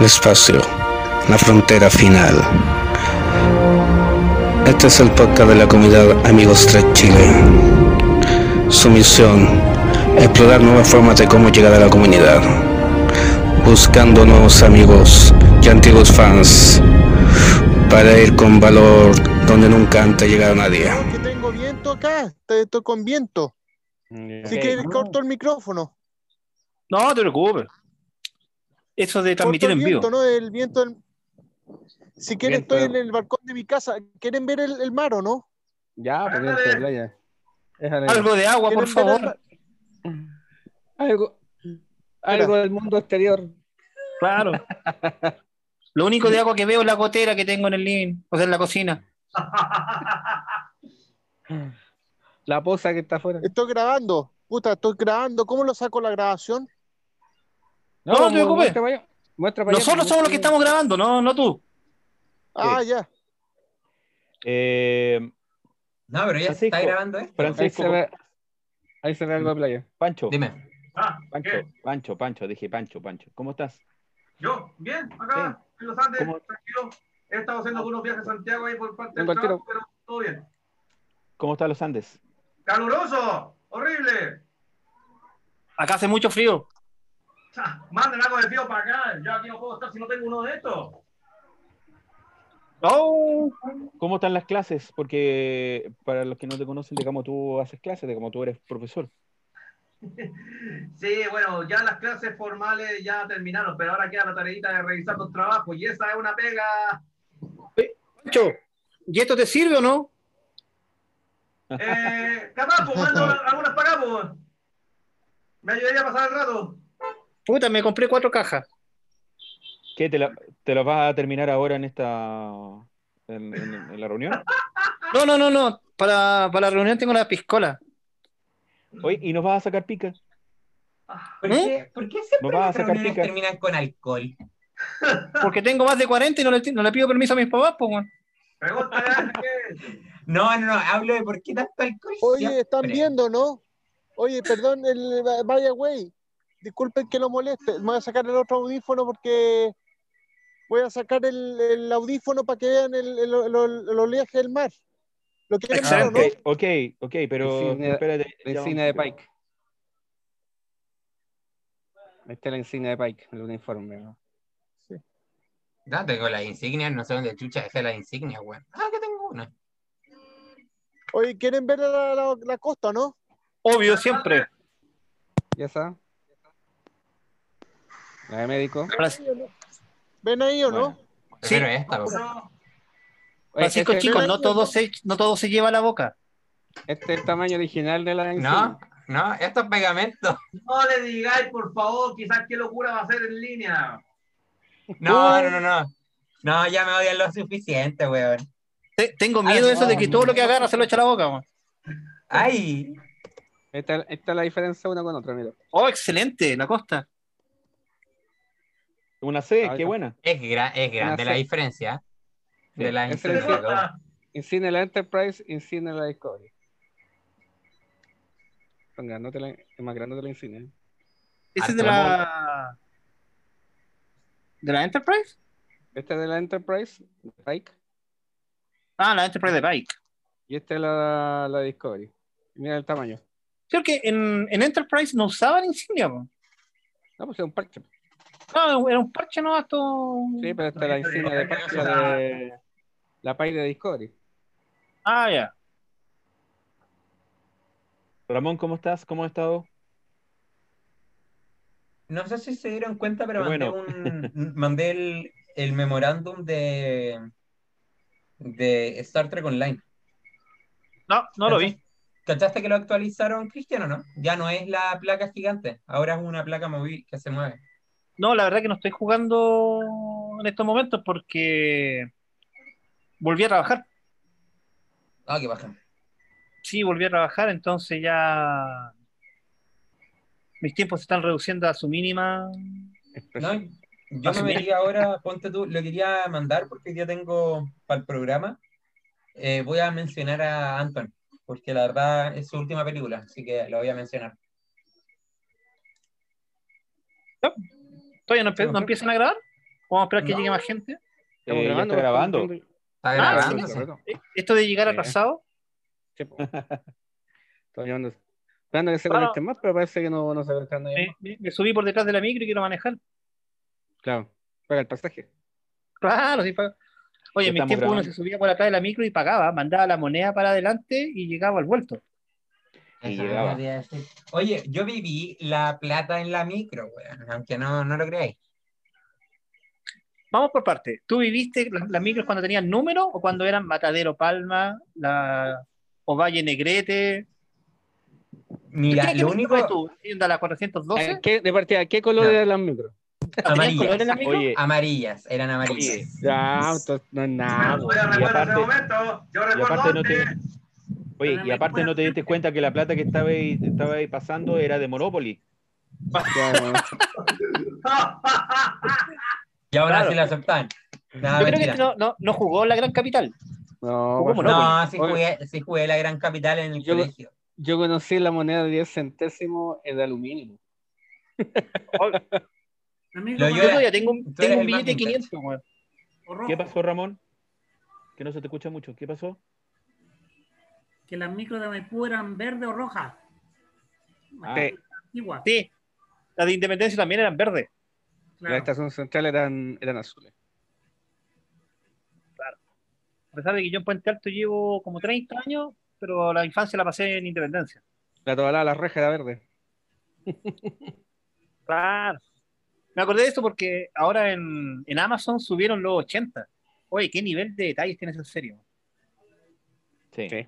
el espacio, la frontera final. Este es el podcast de la comunidad Amigos 3 Chile. Su misión, explorar nuevas formas de cómo llegar a la comunidad, buscando nuevos amigos y antiguos fans para ir con valor donde nunca antes llegado nadie. que tengo viento acá, estoy con viento. Si quieres, corto el micrófono. No, no te preocupes. Eso de transmitir el en vivo. viento, ¿no? El viento. del- Si quieren, Viento. estoy en el balcón de mi casa. ¿Quieren ver el, el mar o no? Ya, pues viento de playa. Algo de agua, por ¿Quieren ver el favor. Algo, algo del mundo exterior. Claro. Lo único de agua que veo es la gotera que tengo en el living, o sea, en la cocina. La poza que está afuera. Estoy grabando. Puta, estoy grabando. ¿Cómo lo saco la grabación? No, no te preocupes. Muestra para allá. Muestra para allá, Nosotros somos los que estamos grabando, no, no tú. Ah, ya. Eh, No, pero ya se Francisco. está grabando esto. allá. Ahí Francisco, se ve, ahí se ve algo de playa. Pancho, Dime. Ah, Pancho, ¿qué? Pancho, Pancho, dije Pancho, Pancho. ¿Cómo estás? Yo, bien, acá, en los Andes, ¿Cómo? tranquilo. He estado haciendo algunos viajes a Santiago ahí por parte del trabajo, pero todo bien. ¿Cómo están los Andes? ¡Caluroso! ¡Horrible! Acá hace mucho frío. Manden algo de frío para acá. Yo aquí no puedo estar si no tengo uno de estos. Oh, ¿Cómo están las clases? Porque para los que no te conocen, digamos, tú haces clases, digamos, tú eres profesor. Sí, bueno, ya las clases formales ya terminaron, pero ahora queda la tareita de revisar los trabajos y esa es una pega. Pancho, ¿y esto te sirve o no? Eh, capaz, pues mando algunas para acá, pues. Me ayudaría a pasar el rato. Puta, me compré cuatro cajas. ¿Qué? ¿Te, la, te lo vas a terminar ahora en esta. en, en- en la reunión? No, no, no, no. Para, para la reunión tengo la piscola. Oye, ¿y nos vas a sacar pica? ¿Por ¿Eh? qué, ¿por qué siempre las reuniones pica. terminan con alcohol? Porque tengo más de 40 y no le, no le pido permiso a mis papás, pues, qué. No, no, no, hablo de por qué tanto alcohol. Oye, están viendo, ¿no? Oye, perdón, el vaya güey. Disculpen que lo moleste. Me voy a sacar el otro audífono porque voy a sacar el, el audífono para que vean el, el, el- el oleaje del mar. ¿Lo quieren ver o no? Ok, ok, pero Insignia- espérate. La ya encina de. Pike. Ahí está la encina de Pike, el uniforme. ¿no? No, tengo las insignias, no sé dónde chucha dejé las insignias, weón. Ah, que tengo una. Oye, ¿quieren ver la, la, la costa, no? Obvio, siempre. ¿Y esa? La de médico. ¿Ven ahí o no? Bueno, Sí. Pero esta, weón. No, Oye, Francisco, este, chicos, no todo, se, no todo se lleva a la boca. este es el tamaño original de la No, no, esto es pegamento. no le digáis, por favor, quizás qué locura va a ser en línea. No, no, no, no. No, ya me odian lo suficiente, weón. Te- tengo miedo de eso de que todo lo que agarra se lo echa a la boca, weón. Ay, Esta, esta es la diferencia una con otra, mira. Oh, excelente, la costa. Una C, Ah, qué buena. es, gra- es grande la diferencia de la es insignia. la Enterprise, insignia de la Discovery. La- es más grande de la insignia. ¿Ese es de la. ¿De la Enterprise? Esta es de la Enterprise, de Pike, Ah, la Enterprise de Pike. y esta es la, la Discovery. Mira el tamaño. Creo que en, en Enterprise no usaban insignia. No, pues es un parche. No, era un parche, ¿no? Esto... Sí, pero esta es la insignia de la de la Pike de Discovery. Ah, ya. Ramón, ¿cómo estás? ¿Cómo has estado? No sé si se dieron cuenta, pero mandé, bueno. un, mandé el, el memorándum de, de Star Trek Online. No, no lo vi. ¿Cachaste que lo actualizaron, Cristiano, no? Ya no es la placa gigante, ahora es una placa móvil que se mueve. No, la verdad que no estoy jugando en estos momentos porque volví a trabajar. Ah, qué baja. Sí, volví a trabajar, entonces ya mis tiempos se están reduciendo a su mínima. No, yo me metí ahora, ponte tú, lo quería mandar porque ya tengo para el programa. Eh, voy a mencionar a Anton, porque la verdad es su última película, así que lo voy a mencionar. ¿Todavía no, empe- no empiezan a grabar? ¿Vamos a esperar que No. llegue más gente? Eh, ya está grabando. Está Ah, grabando. sí, sí. Eh, Esto de llegar atrasado, Sí. Estoy. Esperando que se Claro. conecten más, pero parece que no, no se conectan nadie me, más. me- me subí por detrás de la micro y quiero manejar. Claro, paga el pasaje. Claro, sí, paga. Oye, en mis Estamos tiempos uno grabando. se subía por atrás de la micro y pagaba, mandaba la moneda para adelante y llegaba al vuelto. Y llegaba. Oye, yo viví la plata en la micro, weón, aunque no, no lo creáis. Vamos por partes. ¿Tú viviste las, las micros cuando tenían número o cuando eran Matadero Palma, la Ovalle Negrete? Mira, ¿Qué- qué lo micro único tú? ¿De la 412? Eh, ¿qué, de partida, ¿qué color No. eran las micros? ¿Tenían amarillas. Oye, Amarillas, eran oye, amarillas. Ya, entonces no es nada. Yo recuerdo ese momento. Yo recuerdo aparte no te- antes. Oye, y aparte no te diste cuenta que la plata que estaba ahí, estaba ahí pasando era de Monopoly. Ya, Y ahora Claro. sí la aceptan. Nada, Yo creo que este no, no, no jugó la gran capital. no, Jugó. No, sí jugué, sí jugué la gran capital en el Yo- colegio. Yo conocí la moneda de 10 centésimos en de aluminio. Amigo, Lo Yo yo era- todavía tengo, tengo un billete de vintage. 500, weón. o rojo, ¿Qué pasó, Ramón? Que no se te escucha mucho. ¿Qué pasó? Que las micros de Maipú eran verde o roja. Ah, Sí. Antigua, Sí, las de Independencia también eran verdes. claro. La estación central eran, eran azules. A pesar de que yo en Puente Alto llevo como 30 años, pero la infancia la pasé en Independencia. La tobalada, la reja era verde. Claro. Me acordé de esto porque ahora en, en Amazon subieron los 80. Oye, qué nivel de detalles tienes en serio. sí. Sí.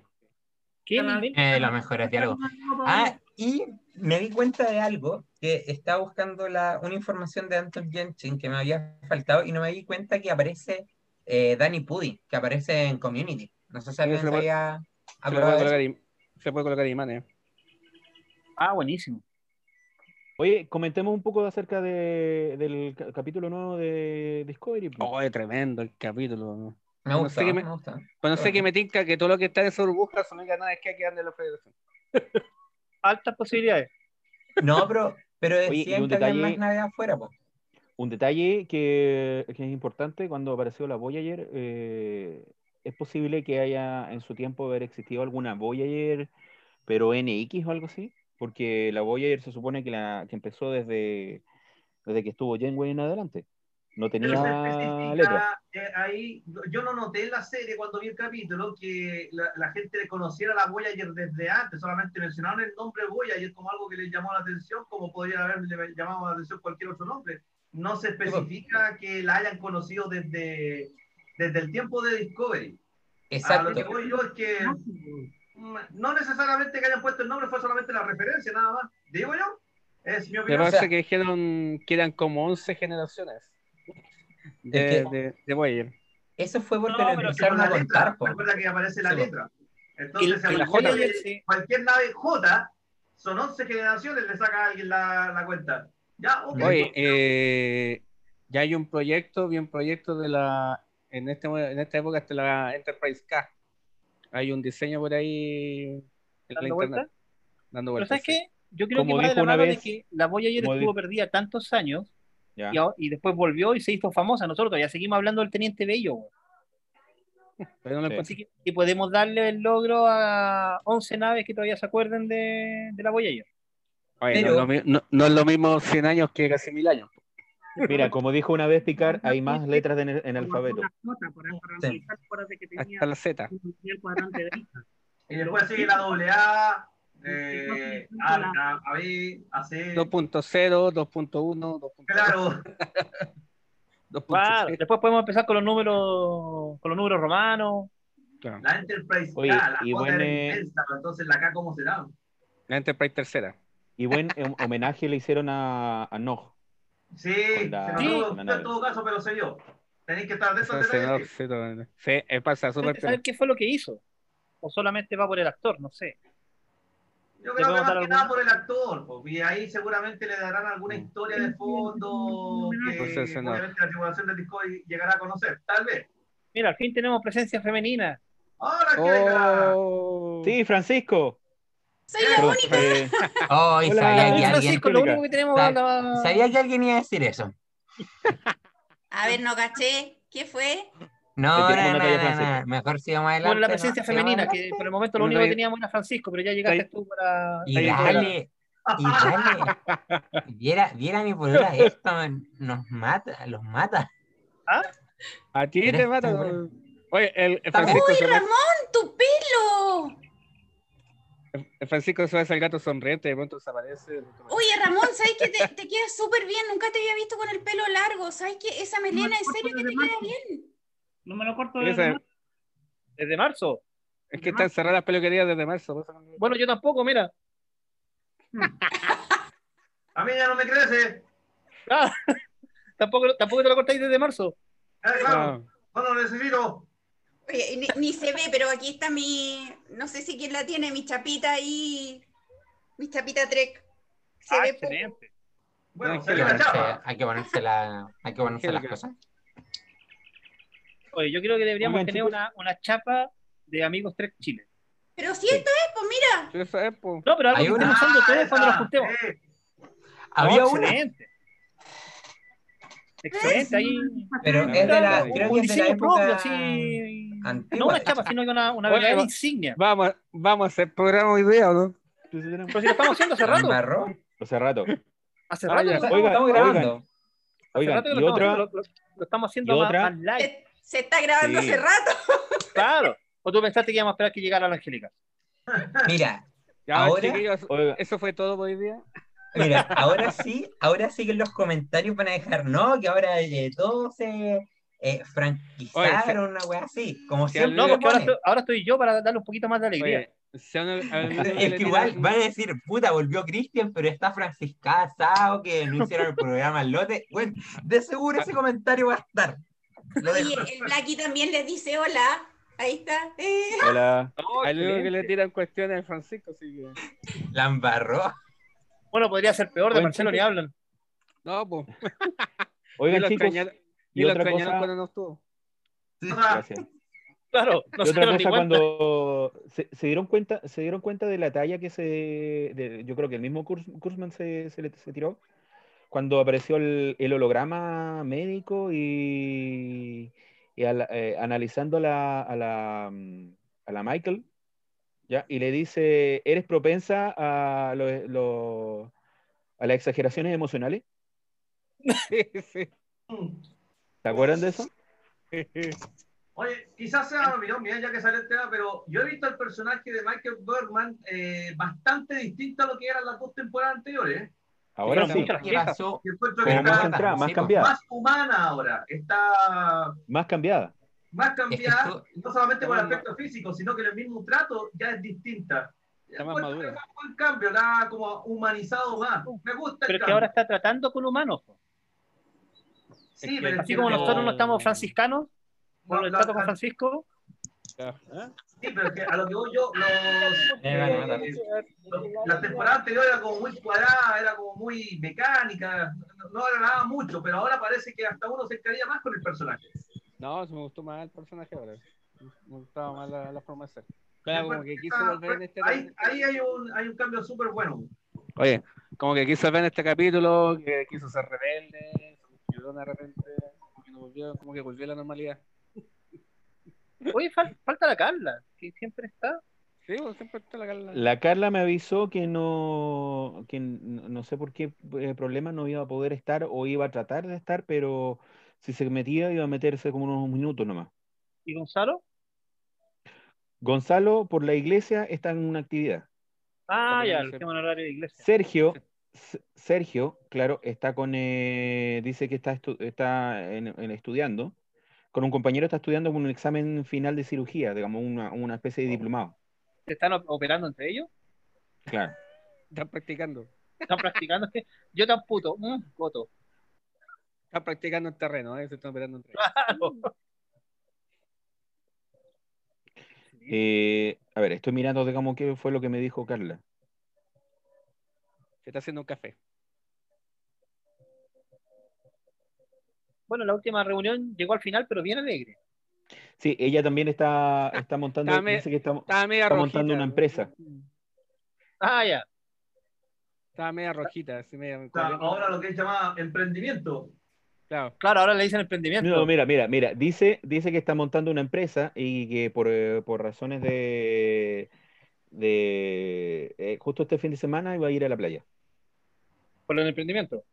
¿Qué? Eh, los mejores diálogos. Ah, y me di cuenta de algo, que estaba buscando la, una información de Anton Jensen que me había faltado y no me di cuenta que aparece eh, Danny Pudi, que aparece en Community. No sé si alguien se le se puede- había Se puede de colocar, se puede colocar imanes. Ah, buenísimo. Oye, comentemos un poco acerca de, del ca- capítulo nuevo de Discovery. Oh, es tremendo el capítulo. Me No gusta, sé qué me, me- gusta. Pero no sé qué me tinca que todo lo que está en esa burbuja son nada que quedan de la federación. Altas posibilidades. No, pero, pero Oye, y decían un que había detalle- más naves afuera, po. Un detalle que, que es importante, cuando apareció la Voyager, eh, es posible que haya en su tiempo haber existido alguna Voyager, pero NX o algo así, porque la Voyager se supone que, la, que empezó desde, desde que estuvo Janeway en adelante. No tenía especifica, letra. eh, ahí, yo no noté en la serie cuando vi el capítulo que la, la gente conociera la Voyager desde antes, solamente mencionaron el nombre Voyager como algo que les llamó la atención, como podría haberle llamado la atención cualquier otro nombre. No se especifica que la hayan conocido desde, desde el tiempo de Discovery. A Exacto. lo que voy yo es que mm, no necesariamente que hayan puesto el nombre, fue solamente la referencia, nada más. Digo yo, es mi Me opinión. parece sea- que dijeron que eran como 11 generaciones de, Es que- de. Eso fue porque No, lo pero empezaron a la letra, contar, recuerda que aparece la Sí, letra. Y, Entonces, y a la cualquier, Voyager, sí. cualquier nave J, son 11 generaciones, le saca a alguien la, la cuenta. Ya. Oye, eh, ya hay un proyecto, bien proyecto de la, en, este, en esta época está la Enterprise K. Hay un diseño por ahí en la ¿Dando internet. vueltas? Dando Pero vueltas. ¿sabes sí. qué? Yo creo Como que va de la una mano vez- de que la Voyager estuvo di- perdida tantos años Y, después volvió y se hizo famosa. Nosotros todavía seguimos hablando del Teniente Bello. güey. Pero no lo Sí. encuentro. Así que y podemos darle el logro a 11 naves que todavía se acuerden de, de la Voyager. Oye, Pero- no, es lo mi- no- no es lo mismo 100 años que casi mil años. Mira, como dijo una vez Picard, hay más letras en, en alfabeto. Sí. Hasta la Z. Y después sigue la eh, A, A, A, B, A, C. 2.0, 2.1, 2.2. Claro, 2.0. Claro, después podemos empezar con los números con los números romanos. Claro. la Enterprise Oye, K, la y buen, era eh, inmensa, pero entonces la K, ¿cómo será? La Enterprise tercera. Y buen hom- homenaje le hicieron a, a Nog. Sí, la- se Sí. la en todo caso, pero se vio. Tenéis que estar de detalles. sí, eh, pasa súper ¿Saber qué fue lo que hizo? O solamente va por el actor, no sé. Yo ¿Le creo que más que nada por el actor, pues, y ahí seguramente le darán alguna historia de fondo que Pues ese no. obviamente la tripulación del Discovery llegará a conocer, tal vez. Mira, al fin tenemos presencia femenina. Que venga. Oh. Sí, Francisco. Soy la única. eh, Hola, sabía que alguien, Francisco, lo Angélica. único que tenemos la- sabía que alguien iba a decir eso. A A ver, no caché. ¿Qué fue? No, Te no, no, no, no. Mejor sigamos adelante. Por la presencia femenina, que por el momento lo único que teníamos era Francisco, pero ya llegaste tú para. Y dale, y dale. Viera, viera mi polola, esto man, nos mata, los mata. A ti te mata. Oye, el. Francisco, ¡Uy, Ramón, tu pelo! el Francisco se ve el gato sonriente, de pronto desaparece. Oye, Ramón, ¿sabes que te, te queda súper bien? Nunca te había visto con el pelo largo. ¿Sabes que esa melena en serio que te queda bien? No me lo corto desde marzo. Desde marzo. Es que están cerradas las peluquerías desde marzo. Bueno, yo tampoco, mira. A mí ya no me crece. Ah, tampoco, tampoco te lo cortáis desde marzo. Eh, claro, No. no lo necesito. Oye, ni, ni se ve, pero aquí está mi. No sé si quién la tiene, mi chapita ahí. Mi chapita Trek. Se Ah, ve poco. excelente. Bueno, Hay que ponerse, chapa. hay que ponerse, la, hay que ponerse las cosas. Oye, yo creo que deberíamos Oigan, tener una, una chapa de Amigos Trek Chile. Pero si esto es, pues mira. Sí, es, po. No, pero algo Hay que una- usando todos esa, cuando nos juntemos. eh. Había No, una, excelente. Excelente, ahí. pero No, es de la, creo un que es de la diseño propio, época así. No antigua. una chapa, sino que una, una Oye, verdadera va- insignia. Vamos, vamos a hacer programa hoy día, ¿o no? Pero si lo estamos haciendo hace ¿La rato. Hace rato. Hace Ah, rato. ya. hace Oiga, Estamos oigan, grabando. Oigan, rato que y lo, estamos otra, haciendo, lo, lo- lo estamos haciendo y más, otra- más live. Se, está grabando Sí. hace rato. Claro. ¿O tú pensaste que íbamos a esperar que llegara la Angélica? Mira, Ya, Ahora- eso fue todo por hoy día. mira, ahora sí, ahora sí que en los comentarios van a dejar, no, que ahora eh, todos se eh, franquizaron, una wea así, como si siempre No, porque ahora estoy, ahora estoy yo para darle un poquito más de alegría. Oye, Es que igual van a decir, puta, volvió Cristian, pero está Francisca Sao, que no hicieron el programa al lote. Bueno, de seguro ese comentario va a estar. Oye, el Blacky también les dice hola. Ahí está. Eh. hola. No, Al único que le tiran cuestiones al Francisco, así que. La embarró. Bueno, podría ser peor, de Marcelo ni hablan. No, pues. Oigan, chicos, Y y lo otra extrañaron cosa- cuando no estuvo. gracias. Claro, no y otra cosa, cuando se, se dieron cuenta, se dieron cuenta de la talla que se, de- yo creo que el mismo Kurs- Kurzman se, se, le- se tiró cuando apareció el, holograma médico y, y eh, analizando la, a la mm, a la Michael, ¿ya? Y le dice, ¿eres propensa a, lo- lo- a las exageraciones emocionales? ¿Se acuerdan de eso? Oye, quizás sea una opinión mía ya que sale el tema, pero yo he visto el personaje de Michael Bergman eh, bastante distinto a lo que eran las dos temporadas anteriores. Ahora sí, más centrada, más cambiada, más humana ahora, está más cambiada. más cambiada, esto- no solamente por el aspecto físico, sino que en el mismo trato ya es distinta. Está más madura. fue un buen cambio, la como humanizado más. Me gusta Pero el que ahora está tratando con humanos. po. Sí, es que pero es Así como no- nosotros no estamos franciscanos, con no, el trato con Francisco, Sí, pero es que a lo que voy yo, los, eh, los- la temporada anterior era como muy cuadrada, era como muy mecánica, no, no agradaba mucho, pero ahora parece que hasta uno se encaría más con el personaje. No, se me gustó más el personaje ahora. Me gustaba más la, la forma de ser. Claro, como que quiso volver en este ahí, ahí hay, un, hay un cambio súper bueno. Oye, como que quiso ver en este capítulo, que quiso ser rebelde, se de repente, como que, no volvió, como que volvió a la normalidad. Oye, fal- falta la Carla, que siempre está. Sí, pues siempre está la Carla. La Carla me avisó que no, que no sé por qué eh, problema no iba a poder estar o iba a tratar de estar, pero si se metía iba a meterse como unos minutos nomás. ¿Y Gonzalo? Gonzalo, por la iglesia, está en una actividad. Ah, ya, el tema horario de iglesia. Sergio, Sergio, claro, está con, eh, dice que está, estu- está en- en estudiando, con un compañero está estudiando un examen final de cirugía, digamos, una, una especie de diplomado. ¿Se están op- operando entre ellos? Claro. Están practicando. ¿Están practicando? Yo tan puto. Mm, coto. Están practicando en terreno, ¿eh? Se están operando entre ellos. Claro. Eh, a ver, estoy mirando, digamos, qué fue lo que me dijo Carla. Se está haciendo un café. Bueno, la última reunión llegó al final, pero bien alegre. Sí, ella también está, está montando, Está me- dice que está, media está rojita. montando una empresa. Ah, ya. Estaba media rojita, así media. Ahora lo que es llamado emprendimiento. Claro. Claro, ahora le dicen emprendimiento. No, mira, mira, mira. Dice, dice que está montando una empresa y que por, eh, por razones de, de eh, justo este fin de semana iba a ir a la playa. Por el emprendimiento.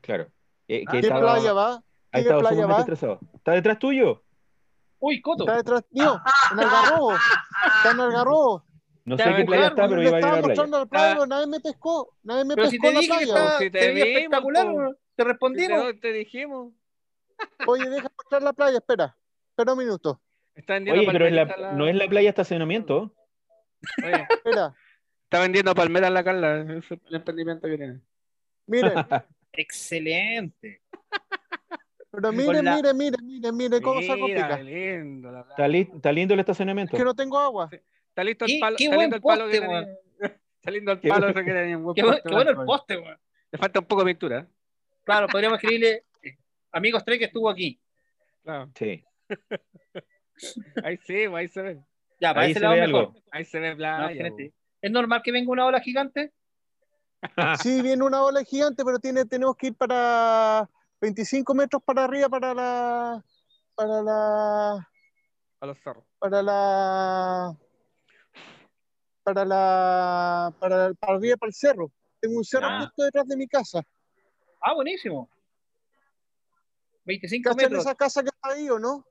Claro. Eh, que ¿Qué estaba- playa va? estresado. ¿Está detrás tuyo? Uy, Coto. Está detrás mío, en Algarrobo. Está en Algarrobo. No Ya, sé qué playa está, pero iba a ir a estaba la playa. mostrando la playa, Ah. pero nadie me pescó. Nadie me Pero si pescó te la dije playa. estaba, Si te espectacular, po. weón. te respondimos. Te, te dijimos. Oye, deja mostrar la playa, espera. Espera un minuto. Está Oye, pero es la- palmeritas no es la playa estacionamiento. Oye, Espera. está vendiendo palmeras la Carla. Es el emprendimiento que tiene. Miren, Excelente. pero miren, la- miren, miren, miren, miren cómo se complica. qué lindo la playa. Está, li- está lindo el estacionamiento. Es que no tengo agua. Está listo el Qué- palo. qué está buen lindo el palo poste, weón. Está lindo el Qué palo ese que tenía. un buen Qué, poste, qué bueno el poste, weón. Le falta un poco de pintura. Claro, podríamos escribirle eh, amigos tres que estuvo aquí. Claro. Sí. Ahí sí, ahí se ve. Ya, para Ahí ese se lado ve mejor. algo. Ahí se ve No, playa. excelente. ¿Es normal que venga una ola gigante? Sí, viene una ola gigante, pero tiene, tenemos que ir para 25 metros para arriba para la. Para la. A los zorros. Para la. Para la. Para, para arriba, para el cerro. Tengo un cerro Ah. justo detrás de mi casa. Ah, buenísimo. 25 ¿Cachan metros. esa casa que está ahí o no?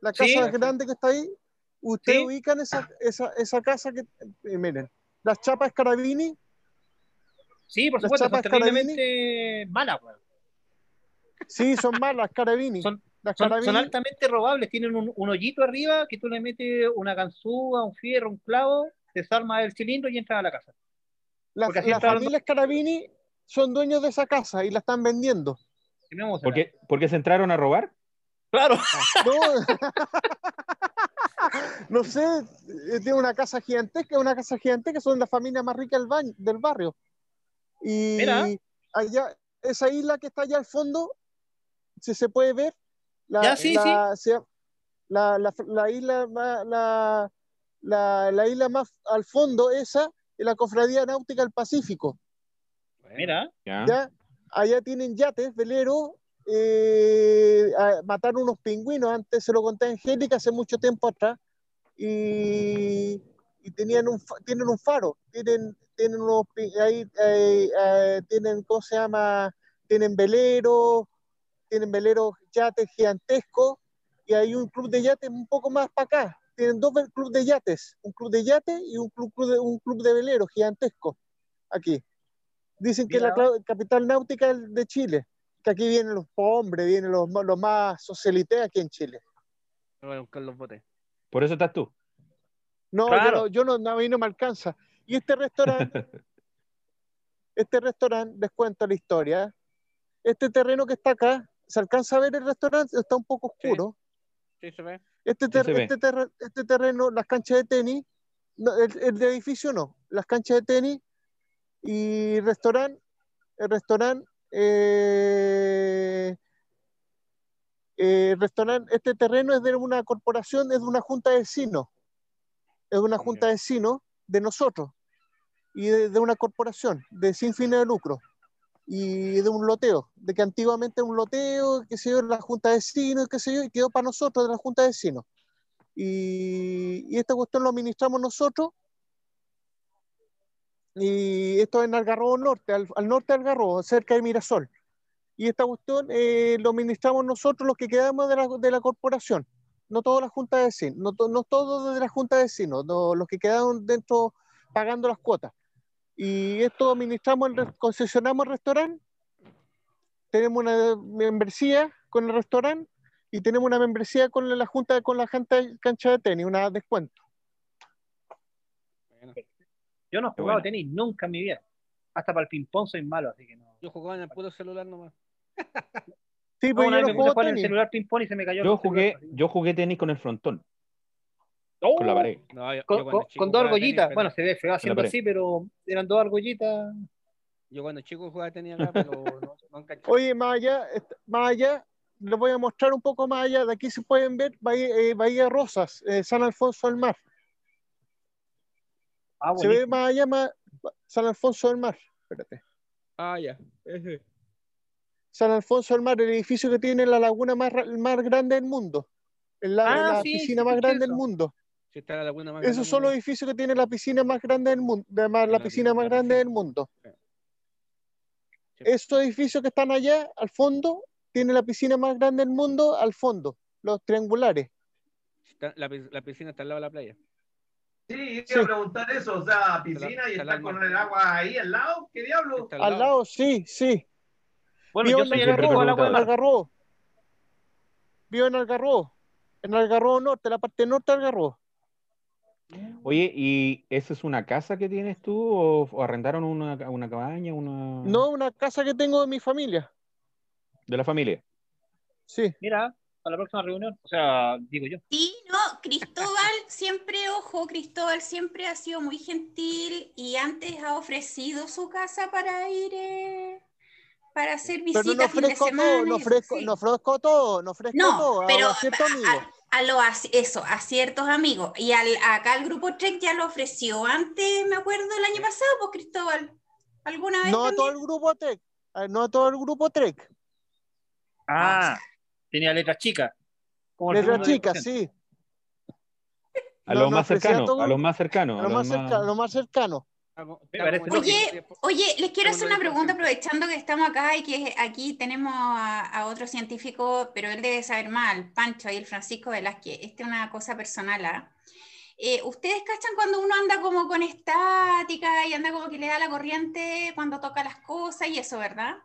La Sí. casa grande que está ahí. ¿Ustedes Sí. ubican esa, esa, esa casa que. eh, miren, las chapas Carabini, Sí, por las supuesto, son terriblemente malas, weón. sí, son malas, Carabini. Son- las Son, Carabini, son altamente robables, tienen un, un hoyito arriba que tú le metes una ganzúa, un fierro, un clavo, desarma el cilindro y entras a la casa. las, las familias Carabini son dueños de esa casa y la están vendiendo. ¿Por qué, por qué se entraron a robar? Claro. No, no sé, eh, tiene una casa gigantesca, una casa gigantesca, son la familia más rica del, ba- del barrio. Y Mira. allá, esa isla que está allá al fondo, si se puede ver, la, Ya, sí, la, se- la, la- la isla más, la, la, la isla más al fondo, esa, es la Cofradía Náutica del Pacífico. Mira, Ya. ¿ya? Allá tienen yates, veleros, eh, a- mataron unos pingüinos, antes se lo conté a Angélica hace mucho tiempo atrás, y, y tenían un, tienen un faro, tienen, tienen unos, ahí, eh, eh, tienen, ¿cómo se llama? Tienen veleros, tienen veleros, yates gigantescos, y hay un club de yates un poco más para acá, tienen dos clubes de yates, un club de yates y un club, club de, un club de veleros gigantesco, aquí. Dicen que es la capital náutica de Chile, que aquí vienen los hombres, vienen los, los más socialites aquí en Chile. Voy a buscar los botes. Por eso estás tú. No, Claro. yo no, yo no, a mí no me alcanza. Y este restaurante, este restaurante, les cuento la historia. Este terreno que está acá, ¿se alcanza a ver el restaurante? Está un poco oscuro. Sí, se ve. Este, Sí ter- se ve. este, este terreno, las canchas de tenis, no, el, el de edificio no, las canchas de tenis y restaurante, el restaurante, eh, eh, restaurante, este terreno es de una corporación, es de una junta de vecinos, es de una junta de vecinos de nosotros y de, una corporación de sin fines de lucro y de un loteo, de que antiguamente un loteo, que se dio la Junta de Vecinos, qué sé yo, y quedó para nosotros de la Junta de Vecinos. Y, esta cuestión lo administramos nosotros. Y esto en Algarrobo Norte, al, al norte de Algarrobo, cerca de Mirasol. Y esta cuestión eh, lo administramos nosotros, los que quedamos de la, de la corporación. No toda la Junta de Vecinos, no, no todos de la Junta de Vecinos, no, los que quedaron dentro pagando las cuotas. Y esto administramos, el, re- concesionamos el restaurante, tenemos una membresía con el restaurante y tenemos una membresía con la junta con la cancha, cancha de tenis, una descuento. Bueno, yo no he jugado bueno. tenis nunca en mi vida. Hasta para el ping-pong soy malo, así que no. yo jugaba en el puro celular nomás. Sí, No, pues yo no jugar en el celular ping-pong y se me cayó Yo el celular, jugué, así. yo jugué tenis con el frontón, ¡Oh! con la pared. No, yo, Con, yo cuando con- chico con dos tenis, argollitas. Bueno, se ve feo haciendo así, pero eran dos argollitas. Yo cuando chico jugaba tenis acá, pero no, enganché. Oye, más allá, más allá, les voy a mostrar un poco más allá. De aquí se pueden ver Bahía, eh, Bahía Rosas, eh, San Alfonso del Mar. Ah, Se ve más allá, más, San Alfonso del Mar. Espérate. Ah, ya. Ese. San Alfonso del Mar, el edificio que tiene la laguna más, ra- más grande del mundo. La, Ah, la sí, piscina sí, más grande del mundo. Sí, está la laguna más Esos son los edificios que tiene la piscina más grande del mundo, de más- la La piscina pi- más la grande piscina. del mundo. Sí. Sí. Esos edificios que están allá al fondo tienen la piscina más grande del mundo al fondo, los triangulares. Está- la, pi- la piscina está al lado de la playa. Sí, iba Sí. a preguntar eso, o sea, piscina y está con el agua ahí al lado, ¿qué diablo? Está Al lado, sí, sí. Bueno, yo en soy pregunto agua de. Algarrobo. Vivo en Algarrobo. En Algarrobo Norte, la parte norte de Algarrobo. Oye, ¿y esa es una casa que tienes tú o, o arrendaron una, una cabaña, una No, una casa que tengo de mi familia. de la familia? Sí. Mira, para la próxima reunión, o sea, digo yo. Sí, no, Cristóbal siempre, ojo, Cristóbal siempre ha sido muy gentil y antes ha ofrecido su casa para ir, eh, para hacer Pero visitas no fin de ofrezco semana. todo, no ofrezco, sí. no ofrezco todo, no ofrezco No, todo. a- pero a a-. a, lo, eso, a ciertos amigos. Y al, acá el grupo Trek ya lo ofreció antes, me acuerdo, el año pasado, pues Cristóbal. ¿Alguna vez No a todo el grupo Trek. eh, No a todo el grupo Trek. Ah, tenía letras chicas. Como el Letra segundo chica, 10%. sí. A los no más cercanos, a los más cercanos, A lo más, cerca- 10%. Oye, les quiero hacer una pregunta aprovechando que estamos acá y que aquí tenemos a, a otro científico, pero él debe saber mal, Pancho, ahí el Francisco Velázquez. Esta es una cosa personal. ¿ah? Eh, ¿Ustedes cachan cuando uno anda como con estática y anda como que le da la corriente cuando toca las cosas y eso, verdad?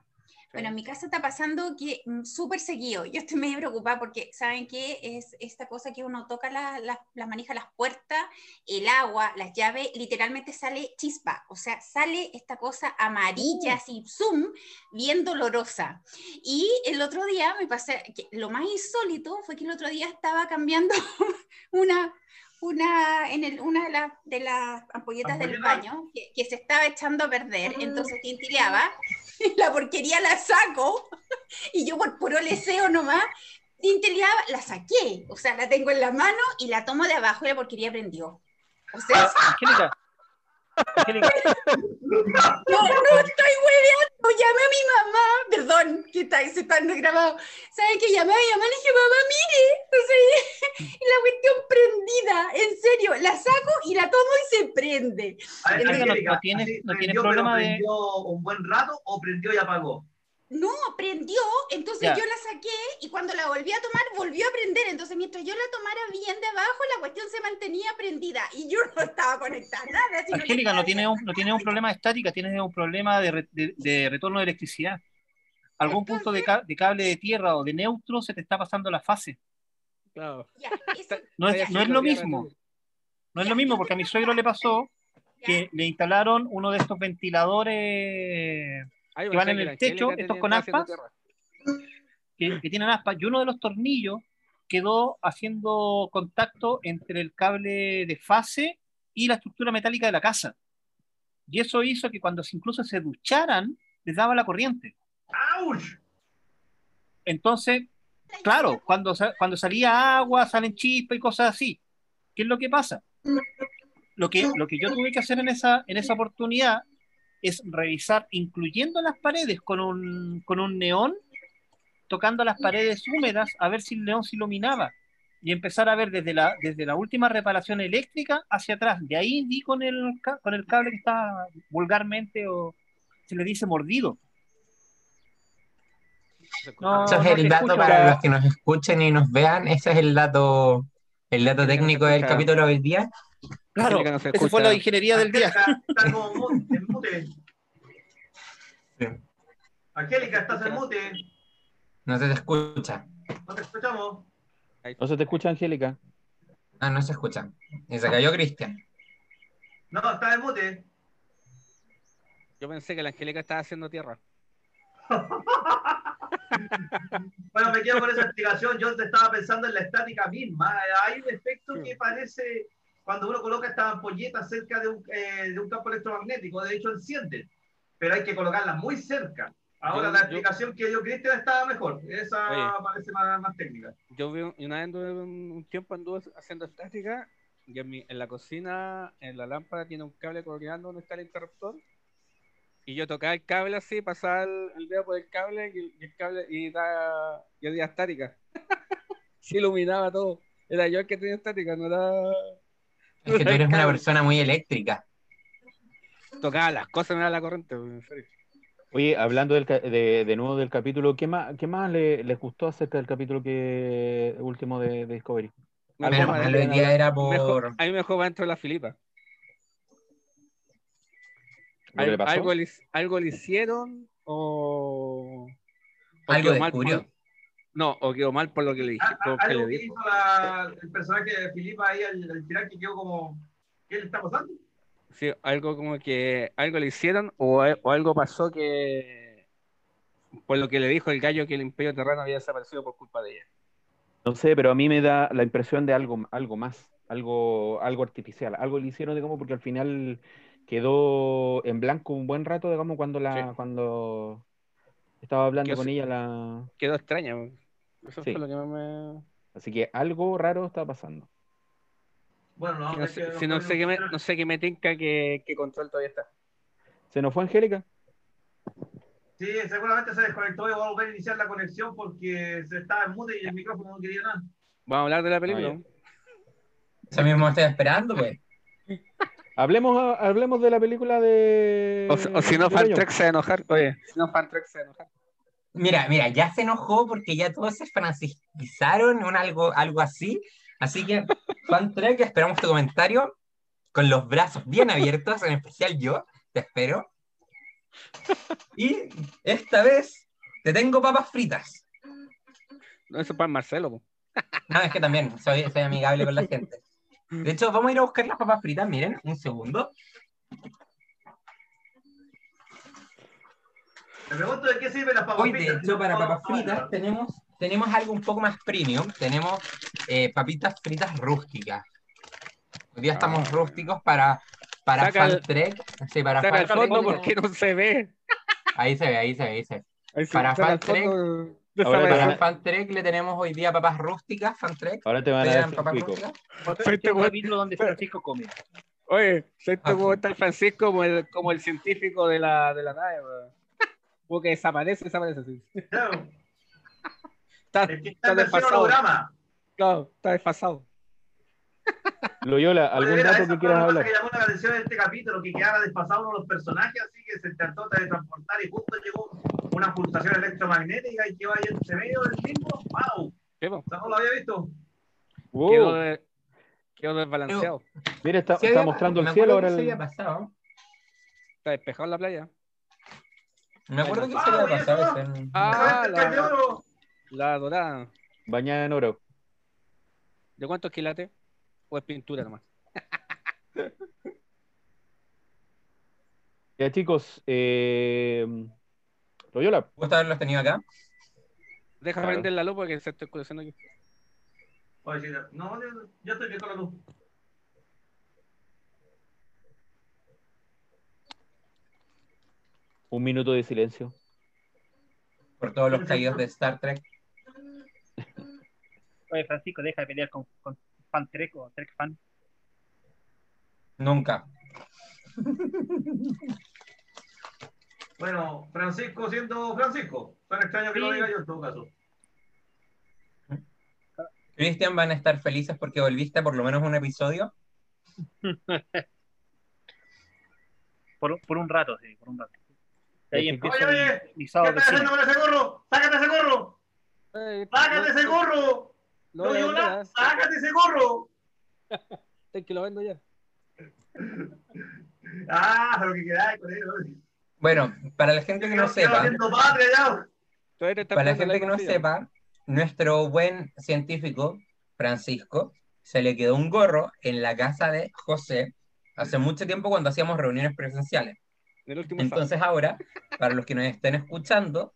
Bueno, en mi casa está pasando que mm, súper seguido. Yo estoy medio preocupada porque, ¿saben qué? Es esta cosa que uno toca la- la- las manijas, las puertas, el agua, las llaves, literalmente sale chispa. O sea, sale esta cosa amarilla, así, zoom, bien dolorosa. Y el otro día me pasé, que lo más insólito fue que el otro día estaba cambiando una, una, en el, una de, las de las ampolletas del baño que, que se estaba echando a perder, entonces tintileaba, la porquería la saco y yo por puro leseo nomás tintileaba, la saqué, o sea, la tengo en la mano y la tomo de abajo y la porquería prendió. O sea, Angélica. Angélica, No, no estoy hueveando, llamé a mi mamá, perdón, que está, se está grabado. ¿Saben que llamé a mi mamá? Le dije, mamá, mire, entonces, y la cuestión prendida, en serio, la saco y la tomo y se prende. A ver, Angélica, no tienes- no problema de- ¿Prendió un buen rato o prendió y apagó? No, prendió, entonces yo la saqué y cuando la volví a tomar, volvió a prender. Entonces, mientras yo la tomara bien de abajo, la cuestión se mantenía prendida y yo no estaba conectada nada. Angélica, no tiene un, no tiene un problema de estática, tienes un problema de, re- de- de retorno de electricidad. Algún punto de, ca- de cable de tierra o de neutro se te está pasando la fase. Claro. Eso- No es, no es lo mismo. No es lo mismo porque a mi suegro le pasó que le instalaron uno de estos ventiladores Ay, que van en el techo, estos con aspas. que, que tienen aspas y uno de los tornillos quedó haciendo contacto entre el cable de fase y la estructura metálica de la casa. Y eso hizo que cuando incluso se ducharan, les daba la corriente. ¡Auch! Entonces, claro, cuando, cuando salía agua, salen chispas y cosas así. ¿Qué es lo que pasa? Lo que, lo que yo tuve que hacer en esa, en esa oportunidad es revisar, incluyendo las paredes con un, con un neón, tocando las paredes húmedas, a ver si el neón se iluminaba. Y empezar a ver desde la, desde la última reparación eléctrica hacia atrás. De ahí di con el, con el cable que está vulgarmente o se le dice mordido. No, Eso es no el te dato escucho. para los que nos escuchen y nos vean. Ese es el dato, el dato técnico no del capítulo de hoy día. Claro, Angélica no se esa fue la ingeniería del día. Está como mute. Sí. Angélica, estás en mute. No se te escucha. No te escuchamos. ¿No se te escucha, Angélica? Ah, no se escucha. Y se cayó Cristian. No, estás en mute. Yo pensé que la Angélica estaba haciendo tierra. Bueno, me quedo con esa explicación. Yo te estaba pensando en la estática misma. Hay un efecto que parece cuando uno coloca esta ampolleta cerca de un, eh, de un campo electromagnético. De hecho, enciende. Pero hay que colocarla muy cerca. Ahora, Yo- la yo- explicación que dio Cristian estaba mejor. Esa Oye. parece más, más técnica. Yo vi un- una vez un, tiempo anduve haciendo estática y en, mi- en la cocina, en la lámpara tiene un cable colgando donde está el interruptor y yo tocaba el cable así, pasaba el, el dedo por el cable y, y el cable y da yo tenía estática. Se iluminaba todo. Era yo el que tenía estática, no era. Es que tú eres una persona muy eléctrica. Tocaba las cosas, no era la corriente, en serio. Oye, hablando del, de, de nuevo del capítulo, ¿qué más, qué más le- les gustó acerca del capítulo que último de, de Discovery? Me Menos mal, que hoy día era Mejor- por. a mí me dejó para dentro de la Filipa. Algo, le, algo le hicieron o. Algo quedó mal descubrió. No, o quedó mal por lo que le dije. A- por a- lo que Algo le que dijo. hizo la- el personaje de Filipa ahí al, al final que quedó como. ¿Qué le está pasando? Sí, algo como que algo le hicieron o, o algo pasó que por lo que le dijo el gallo que el imperio terrano había desaparecido por culpa de ella. No sé, pero a mí me da la impresión de algo, algo más, algo, algo artificial. Algo le hicieron, digamos, porque al final quedó en blanco un buen rato, digamos, cuando la, Sí. cuando estaba hablando con ella la. Quedó extraña. Eso Sí. fue lo que más me... Así que algo raro está pasando. Bueno, no, que no sé, que- si no sé qué me, no sé qué me tinca que, que control todavía está. ¿Se nos fue Angélica? Sí, seguramente se desconectó y va a volver a iniciar la conexión porque se estaba en mute y el micrófono no quería nada. Vamos a hablar de la película. Ah. Eso mismo estoy esperando, pues. Hablemos, hablemos de la película de. o, si- o si no. Fantrek se va a enojar. Oye, si no, Fantrek se va a enojar. Mira, mira, ya se enojó porque ya todos se francizaron, un algo, algo así. Así que, fan Trek, esperamos tu comentario con los brazos bien abiertos, en especial yo, te espero. Y esta vez te tengo papas fritas. No, eso es para Marcelo. po. No, es que también soy, soy amigable con la gente. De hecho, vamos a ir a buscar las papas fritas, miren, un segundo. Me pregunto de qué sirven las papas Hoy, de fritas. hecho, para papas fritas tenemos, tenemos algo un poco más premium. Tenemos eh, papitas fritas rústicas. Hoy día estamos rústicos para, para Ah. Saca el- Fan Trek. Sí, para Saca el Trek. fondo porque no se ve. Ahí se ve, ahí se ve, ahí se ve. Ahí sí, Para el Fan Trek. fondo, Ahora Para. Fan Trek le tenemos hoy día papas rústicas, Fan Trek. Ahora te van a ¿Ustedes dar dan papas pico. rústicas? Soy este un tu- capítulo donde Francisco come. Oye, siento Ah, como sí. está el Francisco como el, como el científico de la, de la nave, weón. Como que desaparece, desaparece. Sí. Claro, Está, es que está está desfasado. Claro, está desfasado. Loyola, ¿algún dato que quieras hablar? que llamó la atención en este capítulo, que quedaba desfasado uno de los personajes, así que se trató de transportar y justo llegó una pulsación electromagnética y que vaya entre medio del mismo. ¡Wow! ¿Qué, po? O sea, no lo había visto. Wow, Quedó, de- quedó desbalanceado. Mira, está, está había- mostrando el cielo ahora. el- había pasado. Está despejado en la playa. Me acuerdo que se pasado. eso. ese- Ah, ¡Déjame el de la, dorada. Bañada en oro. ¿De cuántos quilates? ¿O es pintura nomás? Ya, chicos, eh... Loyola, ¿Gusta tenido acá? Deja Claro. prender la luz porque se está oscureciendo aquí. Oye, no, yo, yo estoy viendo la luz. Un minuto de silencio. Por todos los caídos de Star Trek. Oye, Francisco, deja de pelear con, con Fan Trek o Trek Fan. Nunca. Bueno, Francisco siendo Francisco. Tan extraño que lo diga yo en todo caso. Cristian van a estar felices porque volviste por lo menos un episodio. Por, por un rato, sí, por un rato. De ahí chicos. Oye, mi, ¿Qué estás cine. haciendo con ese gorro? ¡Sácate ese gorro! Eh, ¡Sácate lo- ese gorro! Lo ¡No, Yola! vender, ¡Sácate ese gorro! ¿eh? que lo vendo ya. Ah, lo que queráis con él. ¿no? Bueno, para la gente que no sepa, para la gente que no sepa, nuestro buen científico, Francisco, se le quedó un gorro en la casa de José hace mucho tiempo cuando hacíamos reuniones presenciales. El último sábado. Entonces ahora, para los que nos estén escuchando,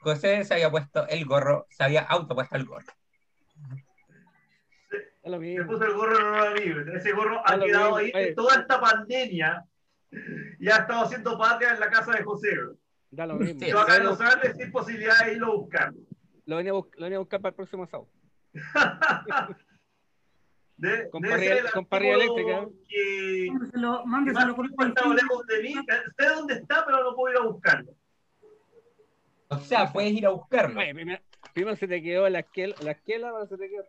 José se había puesto el gorro, se había autopuesto el gorro. Mismo. puso el gorro en una libre. Ese gorro ha quedado ahí oye. toda esta pandemia y ha estado haciendo patria en la casa de José. Da lo mismo. Sí, Yo acá no sin posibilidad de irlo a buscar. lo venía a bus- lo venía a buscar para el próximo sábado. De, Con parrilla- el parrilla eléctrica. Que, Mándeselo, mándeselo por lejos de mí. Sé dónde está, pero no puedo ir a buscarlo. O sea, puedes ir a buscarlo. Oye, primero, primero se te quedó la esquela, la esquela se te quedó.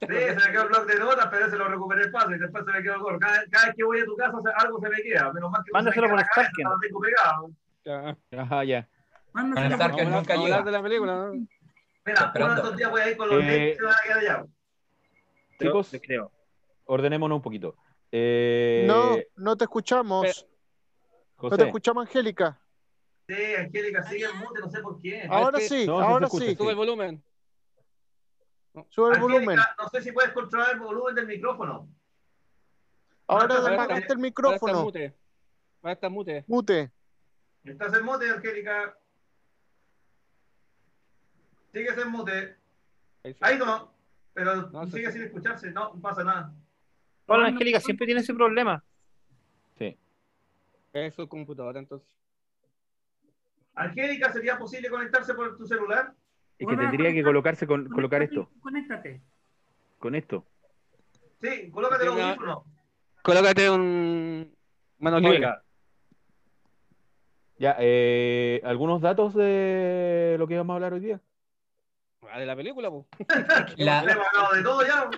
Sí, se me quedó el blog de notas, pero ese lo recuperé fácil. Después se me quedó el gorro. Cada, cada vez que voy a tu casa, se- algo se me queda. Menos mal que se Mándaselo por Starken. lo tengo pegado. Ya. Ajá, ya. Mándeselo Stark por- a nunca llega. de la película, ¿no? Mira, uno de Esperando. estos días voy a ir con los Eh, lentes y se van a quedar allá. Chicos, Te creo. ordenémonos un poquito. Eh, No, no te escuchamos. No te escuchamos, Angélica. Sí, Angélica sigue en mute, no sé por qué. Ahora sí. No, ahora sí. Sube el volumen. Sube el Angélica, volumen. no sé si puedes controlar el volumen del micrófono. Ahora desmarcaste el micrófono. mute. Ahora está mute. Mute. Estás en mute, Angélica. Sigues en mute. Ahí no. Pero No, sigue sin escucharse. No, no pasa nada. Hola, Angélica, siempre tiene ese problema. sí. Es su computadora, entonces. Angélica, ¿sería posible conectarse por tu celular? Es que tendría que colocarse con, colocar esto, Conéctate. con esto. Sí, colócate el Sí, me- audífono. Colócate un. Manos libres. Oiga, Ya, eh, ¿algunos datos de lo que vamos a hablar hoy día? Ah, de la película. La, de todo ya.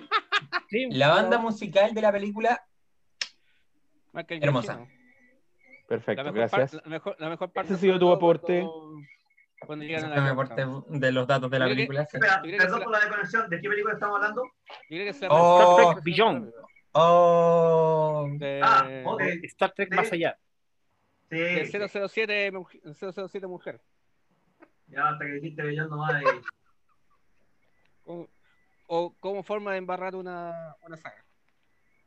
sí, la banda musical de la película, Hermosa. Perfecto, La mejor, gracias. parte, la, mejor, la mejor parte. Ese ha sido tu aporte. Cuando, llegan a de los datos de la que- película. Espera, perdón por la desconexión. ¿De qué película estamos hablando? Yo creo que se Oh. Star Trek Beyond. Oh, De, Ah, ok. Star Trek Sí. más allá. Sí. de 007, muj- 007 mujer. Ya hasta que dijiste Bellón nomás. y- O, o como forma de embarrar una, una saga,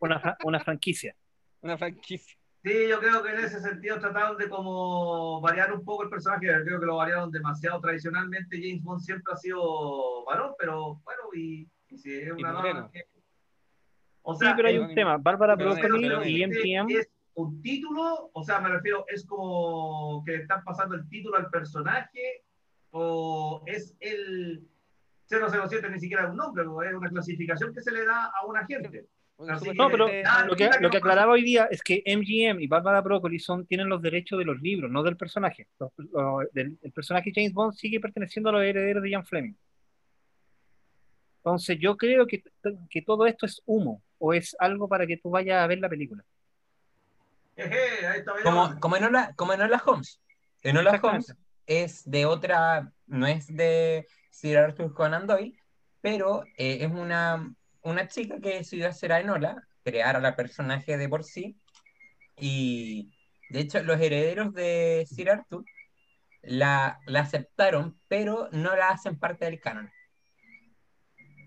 Una, una franquicia. una franquicia. Sí, yo creo que en ese sentido trataron de como variar un poco el personaje. Creo que lo variaron demasiado. Tradicionalmente James Bond siempre ha sido varón, pero bueno, y, y si es una dama que- O Sí, sea, pero hay es- un tema. Bárbara pero- Broccoli y es- MGM. es un título, o sea, me refiero, es como que le están pasando el título al personaje, o es el 007 ni siquiera un nombre, o es una clasificación que se le da a un agente. Así No, pero lo que, lo que aclaraba hoy día es que MGM y Bárbara Broccoli son, tienen los derechos de los libros, no del personaje. Los- los- del- el personaje James Bond sigue perteneciendo a los herederos de Ian Fleming. Entonces yo creo que, que todo esto es humo o es algo para que tú vayas a ver la película. Jeje, ahí está como, en Enola, como en Enola Holmes. Enola Exactamente. Holmes es de otra, no es de Sir Arthur Conan Doyle, pero eh, es una, una chica que decidió hacer a Enola, crear a la personaje de por sí, y de hecho los herederos de Sir Arthur la, la aceptaron, pero no la hacen parte del canon.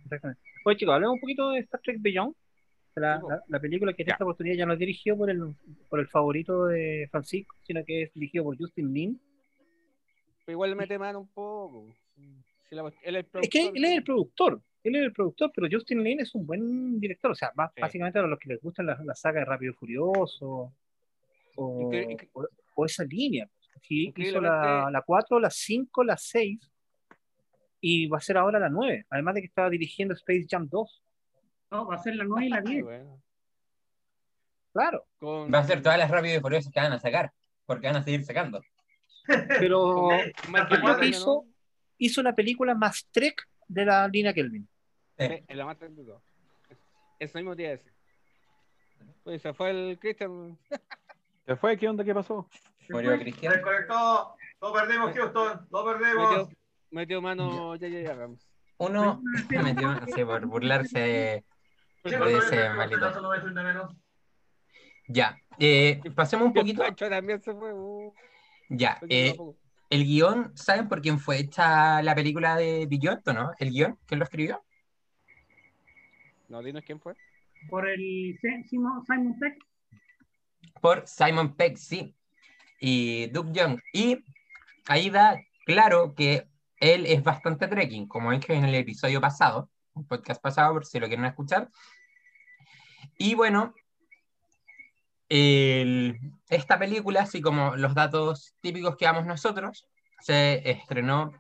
Exactamente. Oye chicos, hablemos un poquito de Star Trek Beyond, la, la- la película que en esta oportunidad ya no es dirigido por el, por el favorito de Francisco, sino que es dirigido por Justin Lin. Pero igual le mete mano un poco. Si la- él es, Es que él es el productor, él es el productor, pero Justin Lin es un buen director, o sea, Sí. básicamente a los que les gustan la, la saga de Rápido y Furioso, o, o- o esa línea. Sí, hizo la, la 4, la 5, la 6 y va a ser ahora la 9, además de que estaba dirigiendo Space Jam 2. No, va a ser la 9 y la Ay, 10. bueno. Claro, Con- Va a ser todas las rápidas y furiosas que van a sacar, porque van a seguir sacando. Pero Eh, Michael hizo, hizo la película más Trek de la línea Kelvin. ¿no? Sí, en la más tremenda de todo. Eso mismo te iba a decir. Pues se fue el Christian. ¿Se fue? ¿Qué onda? ¿Qué pasó? Murió Cristian. Desconectó. Lo perdimos, Houston. Lo perdimos. Metió, metió mano J.J. Abrams. Uno se metió, sí, por burlarse de- Sí. Ya, eh, pasemos un poquito. Pancho también se fue. uh, Ya, eh, el guion, ¿saben por quién fue hecha la película de Beyond o no? ¿El guion? ¿Quién lo escribió? No, dinos quién fue. Por el Si- Simon, Peck. Por Simon Pegg, sí. Y Doug Young. Y ahí da claro que él es bastante trekking, como dije en el episodio pasado, un podcast pasado, por si lo quieren escuchar. Y bueno, el- esta película, así como los datos típicos que damos nosotros, se estrenó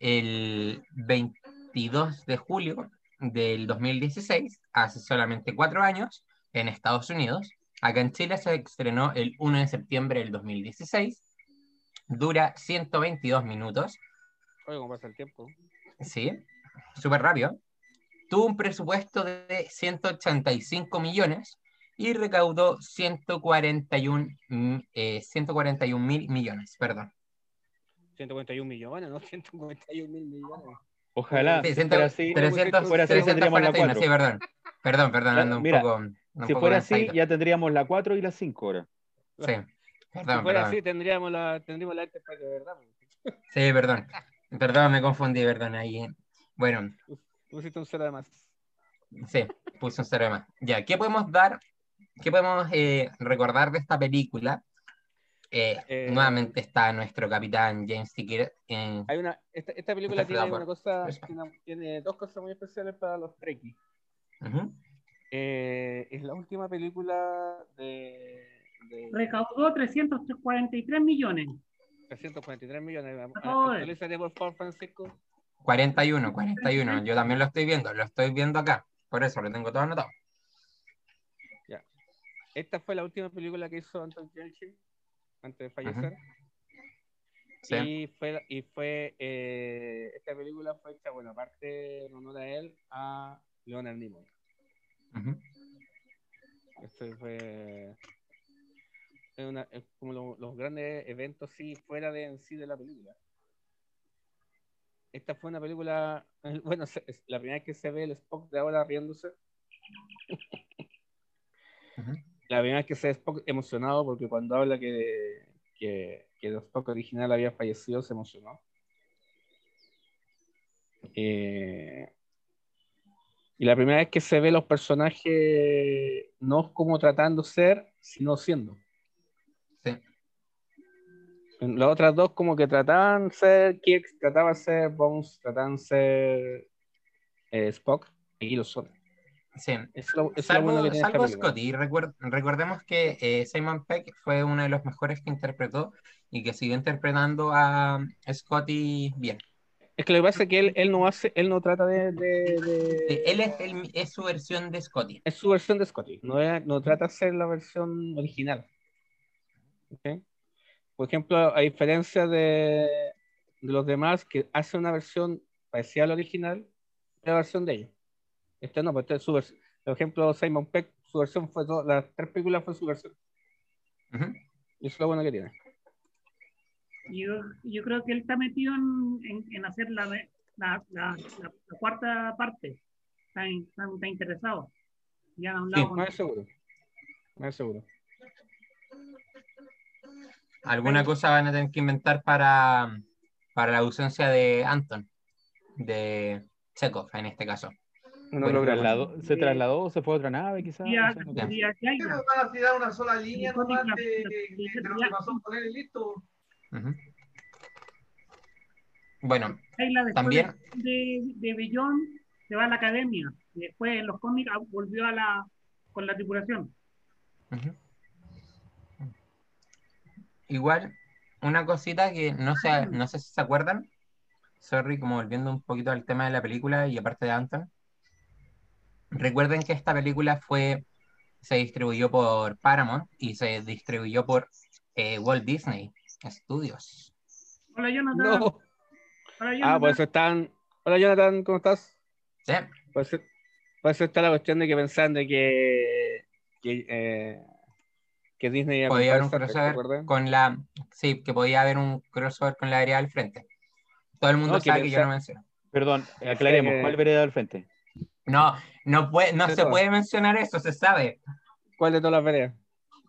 el 22 de julio del 2016, hace solamente cuatro años, en Estados Unidos. Acá en Chile se estrenó el 1 de septiembre del 2016. Dura 122 minutos. Oye, ¿cómo pasa el tiempo? Sí, súper rápido. Tuvo un presupuesto de 185 millones y recaudó 141 mm, eh, 141 mil millones, perdón. 141 millones, ¿no? 151 mil millones. Ojalá, Sí, si ciento- fuera así, 300, fuera así 341, tendríamos la 4. sí, perdón. Perdón, perdón, Ya, ando un mira, poco. un si poco fuera así, cansadito. ya tendríamos la 4 y la 5 ahora. Sí, Si perdón, fuera perdón. así, tendríamos la, tendríamos la de verdad. Sí, perdón. Perdón, me confundí, perdón. Ahí. Bueno, Pusiste un cero de más. sí, puse un cero de más. Ya, ¿qué podemos dar? ¿Qué podemos eh, recordar de esta película? Eh, Eh, nuevamente está nuestro capitán James Tickett. en- Hay una, esta, esta película tiene una cosa, tiene, tiene dos cosas muy especiales para los Trekkies. Ujú. Eh, es la última película de, de Recaudó 343 millones. 343 millones. Joder. Actualízate, por favor, Francisco. 41, 41. Yo también lo estoy viendo, lo estoy viendo acá. Por eso lo tengo todo anotado. Esta fue la última película que hizo Anton Yelchin antes de fallecer. Sí. Y fue, y fue eh, esta película fue hecha, bueno, aparte en honor a él, a Leonard Nimoy. Este fue es una- es como lo- los grandes eventos sí fuera de en sí de la película. Esta fue una película, bueno, se- es la primera vez que se ve el Spock de ahora riéndose. Ujú. La primera vez que se ve Spock emocionado porque cuando habla que, que, que el Spock original había fallecido se emocionó. Eh, y la primera vez que se ve los personajes no como tratando de ser, sino siendo. Sí. Las otras dos como que trataban de ser Kirk, trataban de ser Bones, trataban de ser eh, Spock, y lo son. Sí. Es lo, es lo Salvo, bueno que salvo película. Scotty, recuer- recordemos que eh, Simon Peck fue uno de los mejores que interpretó y que siguió interpretando a Scotty bien. Es que lo que pasa es que él, él no hace, él no trata de, de- de- Él es, el- es su versión de Scotty. es su versión de Scotty, no, es- no trata de ser la versión original. ¿Ok? Por ejemplo, a diferencia de, de los demás que hace una versión parecida a la original, la versión de ellos. Este no, pues este es su versión. Por ejemplo, Simon Peck, su versión fue todo- las tres películas fue su versión. Ujú. Y eso es lo bueno que tiene. Yo, yo creo que él está metido en, en- en hacer la, la, la- la- la cuarta parte. Está, en- está- está interesado. Ya han hablado Sí, con- más seguro. Más seguro. Alguna cosa van a tener que inventar para, para la ausencia de Anton, de Chekhov en este caso. No Bueno, lo ¿Se logramos. trasladó, ¿Se trasladó o se fue a otra nave quizás? Sería- No sé, no Ya. sé. sería ¿Qué Jaina. nos van a tirar una sola línea nomás de, de- de lo que pasó con él y listo? Bueno, También- de, de Bellón se va a la academia. Y después en los cómics ah, volvió a la, con la tripulación. Igual, una cosita que no sé, no sé si se acuerdan, sorry, como volviendo un poquito al tema de la película y aparte de Anton, recuerden que esta película fue, se distribuyó por Paramount y se distribuyó por eh, Walt Disney Studios. Hola, Jonathan. No. Hola, Ah, Jonathan. por eso están. Hola Jonathan, ¿cómo estás? Sí, Por eso, por eso está la cuestión de que pensaban de que, que, eh, que Disney podía haber un comprar Star Trek, ¿te crossover con la, sí, que podía haber un crossover con la vereda al frente. Todo el mundo No, sabe que yo no menciono. Perdón, aclaremos, que- ¿cuál vereda al frente? No, no puede, no se puede mencionar eso, se sabe. ¿Cuál de todas las veredas?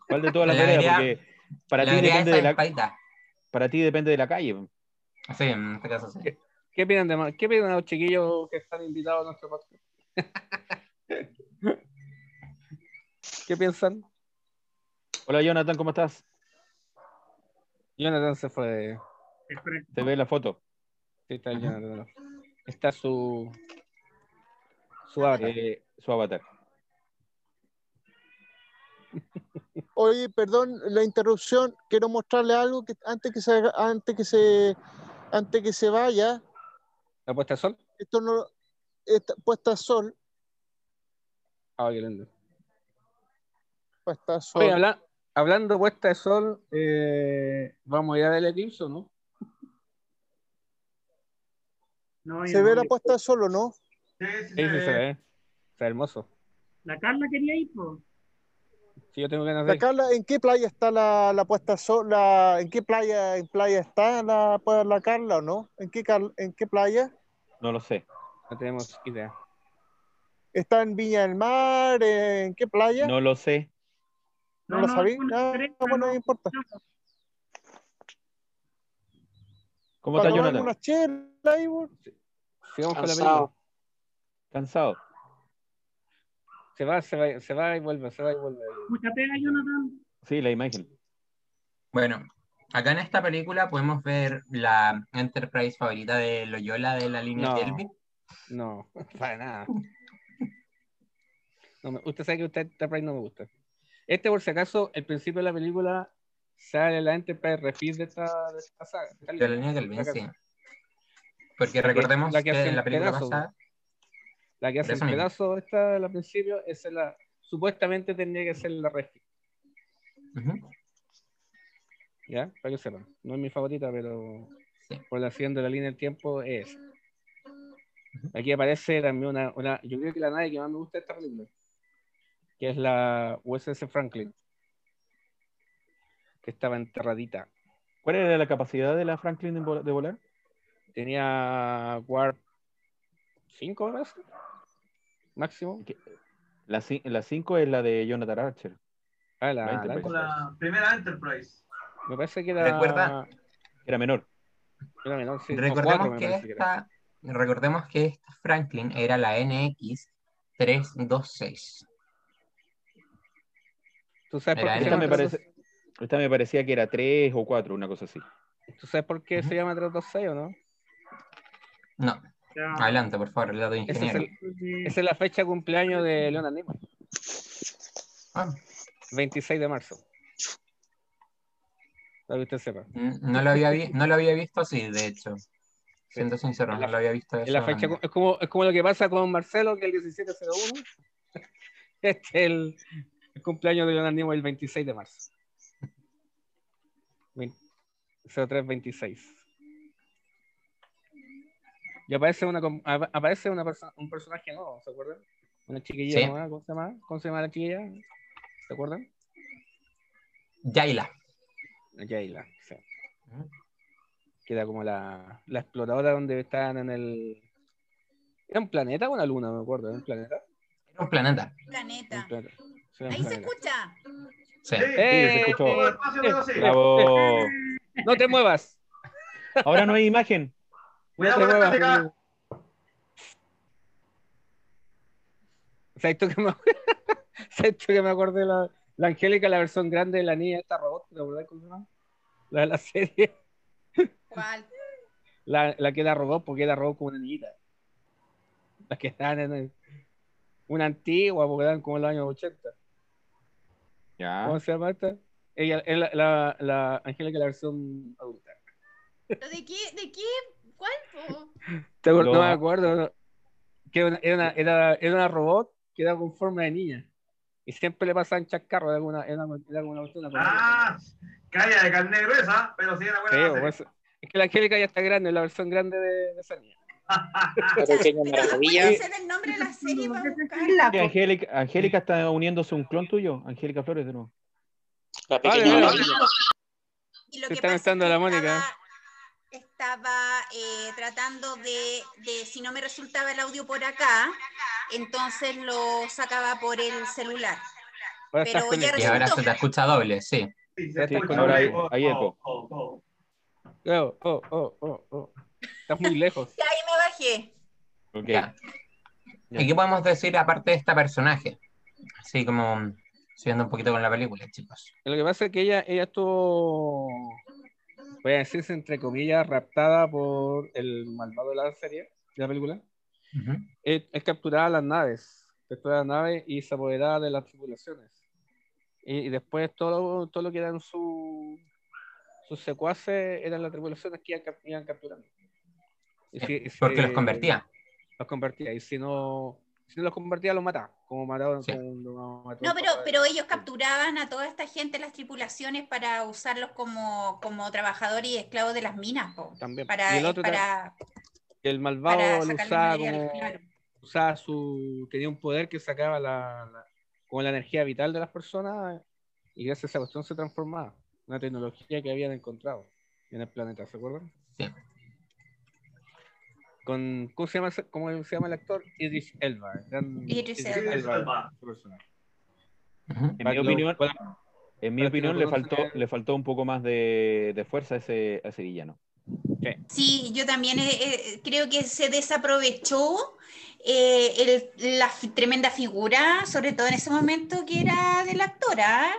¿Cuál de todas las La vereda- Porque para la ti, depende de la, espadita. para ti depende de la calle. Sí, en este caso sí. ¿Qué opinan de? ¿Qué opinan los chiquillos que están invitados a nuestro podcast? ¿Qué piensan? Hola Jonathan, ¿cómo estás? Jonathan se fue. Se ve la foto. Sí, está el Jonathan. Está su. Su avatar. Eh, su avatar. Oye, perdón la interrupción, quiero mostrarle algo que antes que se antes que se antes que se vaya, ¿La puesta de sol? esto no esta- puesta sol, Ah, qué lindo. puesta sol. Oye, habla- hablando de puesta de sol, eh, vamos a ir a ver el eclipse, ¿o ¿no? No, ¿Se no, ve la puesta de sol o no? Sí, sí, Sí, se sí, se ve. ve. Está hermoso. La Carla quería ir, pues. Sí, yo tengo ganas de La Carla, ¿en qué playa está la, la puesta de sol? La, ¿En qué playa, en playa está la, pues, la Carla o no? ¿En qué, car- ¿En qué playa? No lo sé. No tenemos idea. ¿Está en Viña del Mar? ¿En qué playa? No, No lo sé. lo sabí. no, Ah, no, bueno, no no. importa. ¿Cómo está Jonathan? una chela ahí, weón. Sigamos con la película. Cansado. Se va, se va, se va y vuelve, se va y vuelve. Mucha pega, Jonathan. Sí, la imagen. Bueno, acá en esta película podemos ver la Enterprise favorita de Loyola de la línea No. Kelvin. No, para nada. No me- usted sabe que usted Enterprise no me gusta. Este, por si acaso, el principio de la película sale la Enterprise refit de esta, de esta saga. de la línea. Kelvin, sí. Porque recordemos la que, en la película pedazo, pasada, La que hace el pedazo esta al principio es la. Supuestamente tendría que ser la refit. ujú, ¿Ya? Para que sepan. No es mi favorita, pero Sí. por la siguiente de la línea del tiempo es. Aquí aparece también una, una. Yo creo que la nave que más me gusta de esta película. Que es la USS Franklin. Que estaba enterradita. ¿Cuál era la capacidad de la Franklin de, vol- de volar? Tenía Warp 5, me parece. Máximo. La 5 es la de Jonathan Archer. Ah, la, La la- Enterprise. La primera Enterprise. me parece que era. Recuerda- Era menor. Era menor, sí. Recordemos, cuatro, me que parece que era. esta, recordemos que esta Franklin era la NX 326. ¿Tú sabes, por qué Esta me, 326? parece, esta me parecía que era 3 o 4, una cosa así. ¿Tú sabes por qué se llama 326 o no? No, adelante, por favor, el dato de Ese es ingeniero. el- Esa es la fecha de cumpleaños de Leonard Nimoy. Ah, 26 de marzo. Para que usted sepa. no, lo había vi- no lo había visto así, de hecho. Siendo sincero, Es la- no lo había visto de Es, la fecha, es, como, es como lo que pasa con Marcelo, que el 1701. Este es el, el cumpleaños de Leonard Nimoy el 26 de marzo. 20 0326. Y aparece, una, aparece una perso- un personaje nuevo, ¿se acuerdan? Una chiquilla Sí. nueva, ¿cómo se llama? ¿Cómo se llama la chiquilla? ¿Se acuerdan? Yaila. Jayla, sí. Que era como la, la exploradora donde estaban en el. ¿Era un planeta o una luna? Me acuerdo. ¿Era un planeta? Era un planeta. Un Planeta. planeta. Sí, era un Ahí se escucha. Sí. Sí, Sí, se ¡Eh! escuchó. pero sí. Bravo. ¡No te muevas! Ahora no hay imagen. Cuidado con la. ¿Sabes tú que me, ¿Sabes tú que me acordé de la, la Angélica, la versión grande de la niña, esta robot? ¿Te acordás cómo se llama? La de la serie. ¿Cuál? La, la que era robot, porque era robot como una niñita. Las que estaban en el- una antigua, porque eran como en los años 80. Ya. ¿Cómo se llama esta? Ella es la, la, la Angélica, la versión adulta. ¿Pero ¿De qué? ¿De qué? ¿Cuál? No me acuerdo. no. Que era una, era, una, era, era una robot que era con forma de niña. Y siempre le pasaban chascarros. Era una, era una, era una, cuestión, una Ah, calla de carne gruesa, pero sí era buena pues, es que la Angélica ya está grande, es la versión grande de, de esa niña. La pequeña Pero maravilla. puede ser el nombre de la serie para buscar. Sí, Angélica, Angélica está uniéndose a un clon tuyo. Angélica Flores de nuevo. La pequeña maravilla. Y lo Se que está pasa mezclando es que la Mónica. Estaba, estaba, eh, tratando de, de, si no me resultaba el audio por acá, entonces lo sacaba por el celular. Ahora Pero estás ya Y ahora se te escucha doble, sí. Sí, ahora hay- eco. hay eco. Oh, oh, oh. Oh. Estás muy lejos. Y ahí me bajé. Ok. Ya. Ya. ¿Y qué podemos decir aparte de este personaje? Así como siguiendo un poquito con la película, chicos. Lo que pasa es que ella, ella estuvo, voy a decirse entre comillas, raptada por el malvado de la serie, de la película. Es, es capturada a las naves, capturada a las naves y se apoderaba de las tripulaciones. Y, y después todo, todo lo que eran su- sus secuaces eran las tripulaciones que iban, cap- iban capturando. Y Sí, si- y si- Porque los convertía. los convertía. Y si no, si no los convertía, los mataba. Como mataron. Sí. como mató No, pero, pero ellos capturaban a toda esta gente, las tripulaciones, para usarlos como, como trabajadores y esclavos de las minas, po, También. para, y el otro, para, el malvado para lo sacarle usaba material, como. claro. Usaba su. Tenía un poder que sacaba la, la- como la energía vital de las personas. Y gracias a esa cuestión se transformaba. Una tecnología que habían encontrado en el planeta, ¿se acuerdan? Sí. Con, ¿cómo, se llama, ¿Cómo se llama el actor? Idris Elba. el gran Idris Idris Elba. En mi opinión, en mi le faltó, le faltó un poco más de, de fuerza a ese, a ese villano. Sí, yo también eh, eh, creo que se desaprovechó eh, el- la tremenda figura, sobre todo en ese momento que era de la actora.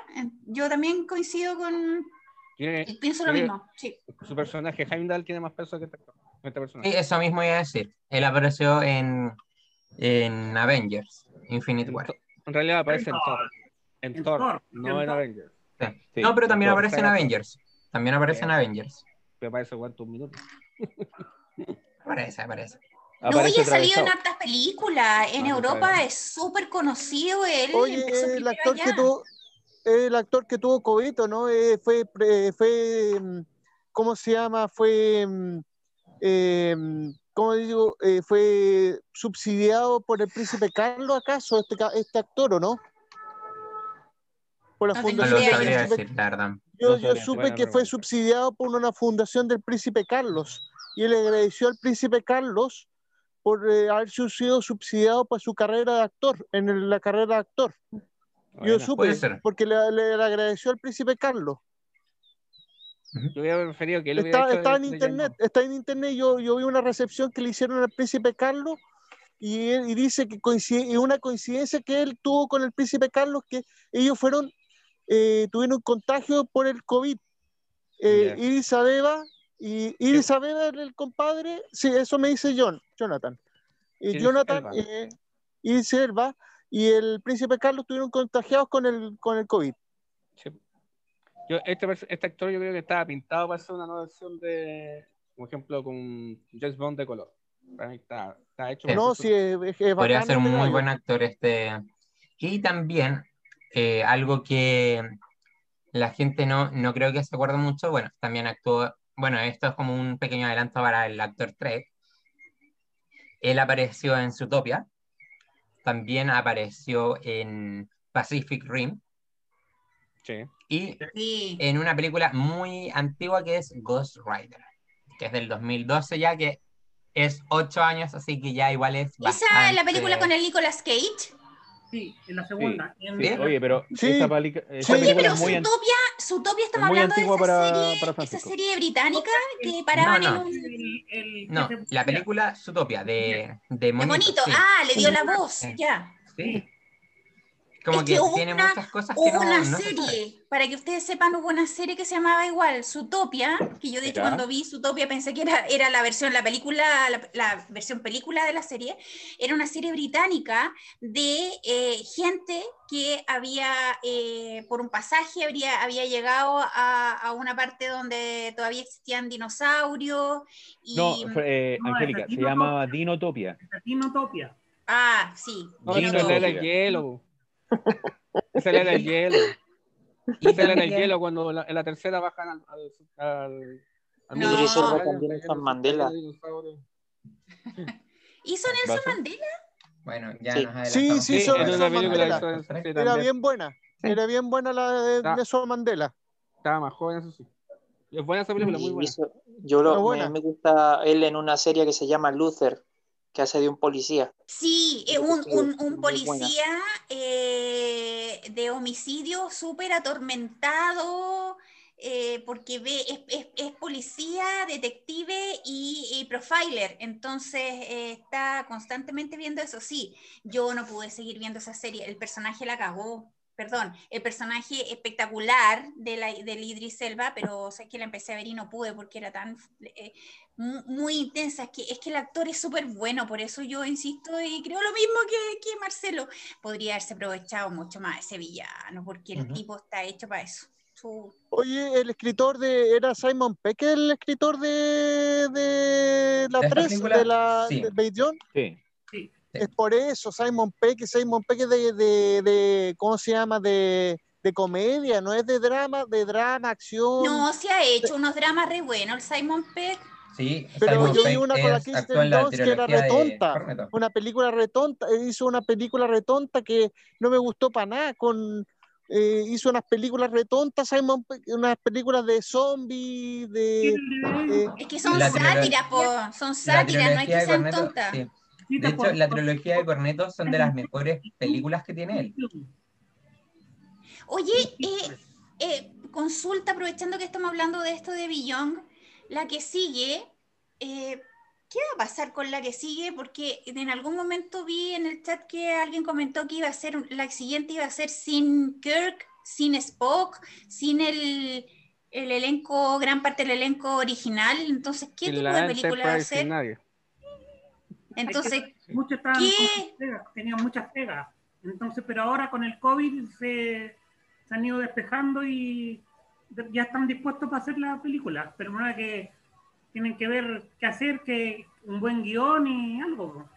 Yo también coincido con, Tiene- pienso lo tiene- mismo. Sí. su personaje Heimdall tiene más peso que este, actor- Sí, personaje. eso mismo iba a decir. Él apareció en, en Avengers, Infinite War. En realidad aparece en Thor. Thor. En En Thor, Thor, no en en Thor. Avengers. Sí. Sí, no, pero también Thor. aparece en. Avengers. También aparece en Sí. Avengers. Que aparece cuántos minutos. Aparece, aparece. No, y ha salido en hartas películas. En Ah, no Europa es súper conocido él. Oye, el actor que tuvo, el actor que tuvo COVID, ¿o ¿no? Eh, fue, pre- fue, mm, ¿cómo se llama? Fue, mm, eh, ¿cómo digo? Eh, fue subsidiado por el príncipe Carlos, ¿acaso? Este, este actor, ¿o no? Por la No tengo No lo fundación del sabría príncipe decir. Yo, No yo sabría. supe que fue subsidiado por una fundación del príncipe Carlos y él agradeció al príncipe Carlos por eh, haber sido subsidiado por su carrera de actor, en el- la carrera de actor. Yo supe, porque le, le- le agradeció al príncipe Carlos. Yo hubiera preferido que él hubiera Está, hecho está de- en internet, está en internet. Yo, yo vi una recepción que le hicieron al príncipe Carlos y, él- y dice que coincide, y una coincidencia que él tuvo con el príncipe Carlos, que ellos fueron, eh, tuvieron contagio por el COVID. Eh. Iris Abeba y Iris Abeba era el compadre, sí, eso me dice John, Jonathan. Idris Jonathan, Elba. eh, Iris Elba y el príncipe Carlos estuvieron contagiados con el, con el COVID. Sí. Yo, este, este actor yo creo que estaba pintado para hacer una nueva versión de, por ejemplo, con James Bond de color. Para mí está, está hecho No, sí, es, es- Podría bacán ser un muy buen actor este. Y también eh, algo que la gente no, no creo que se acuerde mucho, bueno, también actuó, bueno, esto es como un pequeño adelanto para el actor Trek. Él apareció en Zootopia, también apareció en Pacific Rim Sí. y Sí. en una película muy antigua que es Ghost Rider, que es del 2012 ya, que es ocho años, así que ya igual es Esa es la película con el Nicolas Cage. Sí, en la segunda. Sí, Oye, pero Sí. esa, palica- esa Sí. Oye, película pero es muy, an- Zootopia, Zootopia estamos hablando de esa, para- serie, para esa Francisco. serie británica que paraban No, no. en un... el- el- No, la película Zootopia de, de De Monito. bonito. sí, Ah, le dio la voz, Sí. ya. sí. Como Es que, que hubo tiene una- muchas cosas que Hubo no, una no se sabe. serie, para que ustedes sepan, hubo una serie que se llamaba igual, Zootopia, que yo de hecho Ya. cuando vi Zootopia pensé que era, era la versión, la película, la, la versión película de la serie, era una serie británica de eh, gente que había, eh, por un pasaje, habría, había llegado a, a una parte donde todavía existían dinosaurios y... No, eh, No, Angélica, se llamaba Dinotopia. Dinotopia. Ah, sí. No, Dino esa es la era del hielo. Esa es la era del hielo. Cuando la- en la tercera bajan al. al, al, No. Juan Mandela. ¿Hizo Nelson. Mandela? Bueno, ya Sí. nos adelantamos. Sí, sí, Sí, son- en son una película Mandela. hizo- sí, Era también. bien buena, era bien buena la de. Nelson Mandela. Estaba más joven, eso sí. Es buena esa película, muy buena. hizo- yo lo, Pero me, buena. me gusta él en una serie que se llama Luther, que hace de un policía. Sí, es Sí, un, un- es un policía eh, de homicidio súper atormentado, eh, porque ve, es, es- es policía, detective y, y profiler, entonces eh, está constantemente viendo eso. Sí, yo no pude seguir viendo esa serie, el personaje la cagó. Perdón, el personaje espectacular de la, Idris Elba, pero sé que la empecé a ver y no pude porque era tan eh, mu- muy intensa. Es que, es que el actor es súper bueno, por eso yo insisto y creo lo mismo que, que Marcelo. Podría haberse aprovechado mucho más ese villano, porque el tipo está hecho para eso. Su- Oye, el escritor de. Era Simon Peck el escritor de. de la ¿De esta presa, película? de la. Sí. de John. Sí. Es por eso, Simon Peck, Simon Peck es de, de, de ¿cómo se llama? De, de comedia, no es de drama, de drama, acción. No, se ha hecho unos dramas re buenos el Simon Peck. Sí, Pero Simon yo vi una con la es- Kristen Dunst que era retonta. Una película retonta, eh, hizo una película retonta que no me gustó para nada, con eh, hizo unas películas retontas, Simon Peck, unas películas de zombies, de, eh, Es que son sátiras, po. Son sátiras, no hay trilogía que sean tontas. sí. De hecho, la trilogía de Cornetto son de las mejores películas que tiene él. Oye, eh, eh, consulta, aprovechando que estamos hablando de esto de Beyond, la que sigue, eh, ¿qué va a pasar con la que sigue? Porque en algún momento vi en el chat que alguien comentó que iba a ser, la siguiente iba a ser sin Kirk, sin Spock, sin el, el elenco, gran parte del elenco original. Entonces, ¿qué tipo de película va a ser? Entonces, Muchos estaban tenían muchas pegas. Entonces, pero ahora con el COVID se, se han ido despejando y ya están dispuestos para hacer la película. Pero una que tienen que ver qué hacer, que un buen guion y algo.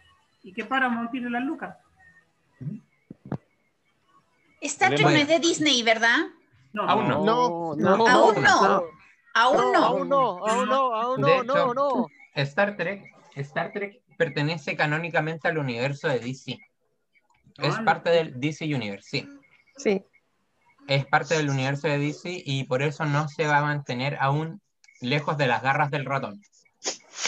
Y que Paramount tiene las lucas. Star Trek no es de Disney, ¿verdad? No, Aún no. no, no. Aún no. Aún no, no. aún no, aún no, aún no, hecho, no, no. Star Trek, Star Trek pertenece canónicamente al universo de DC. Es Ah, parte del DC Universe, sí. Sí. Es parte del universo de DC y por eso no se va a mantener aún lejos de las garras del ratón.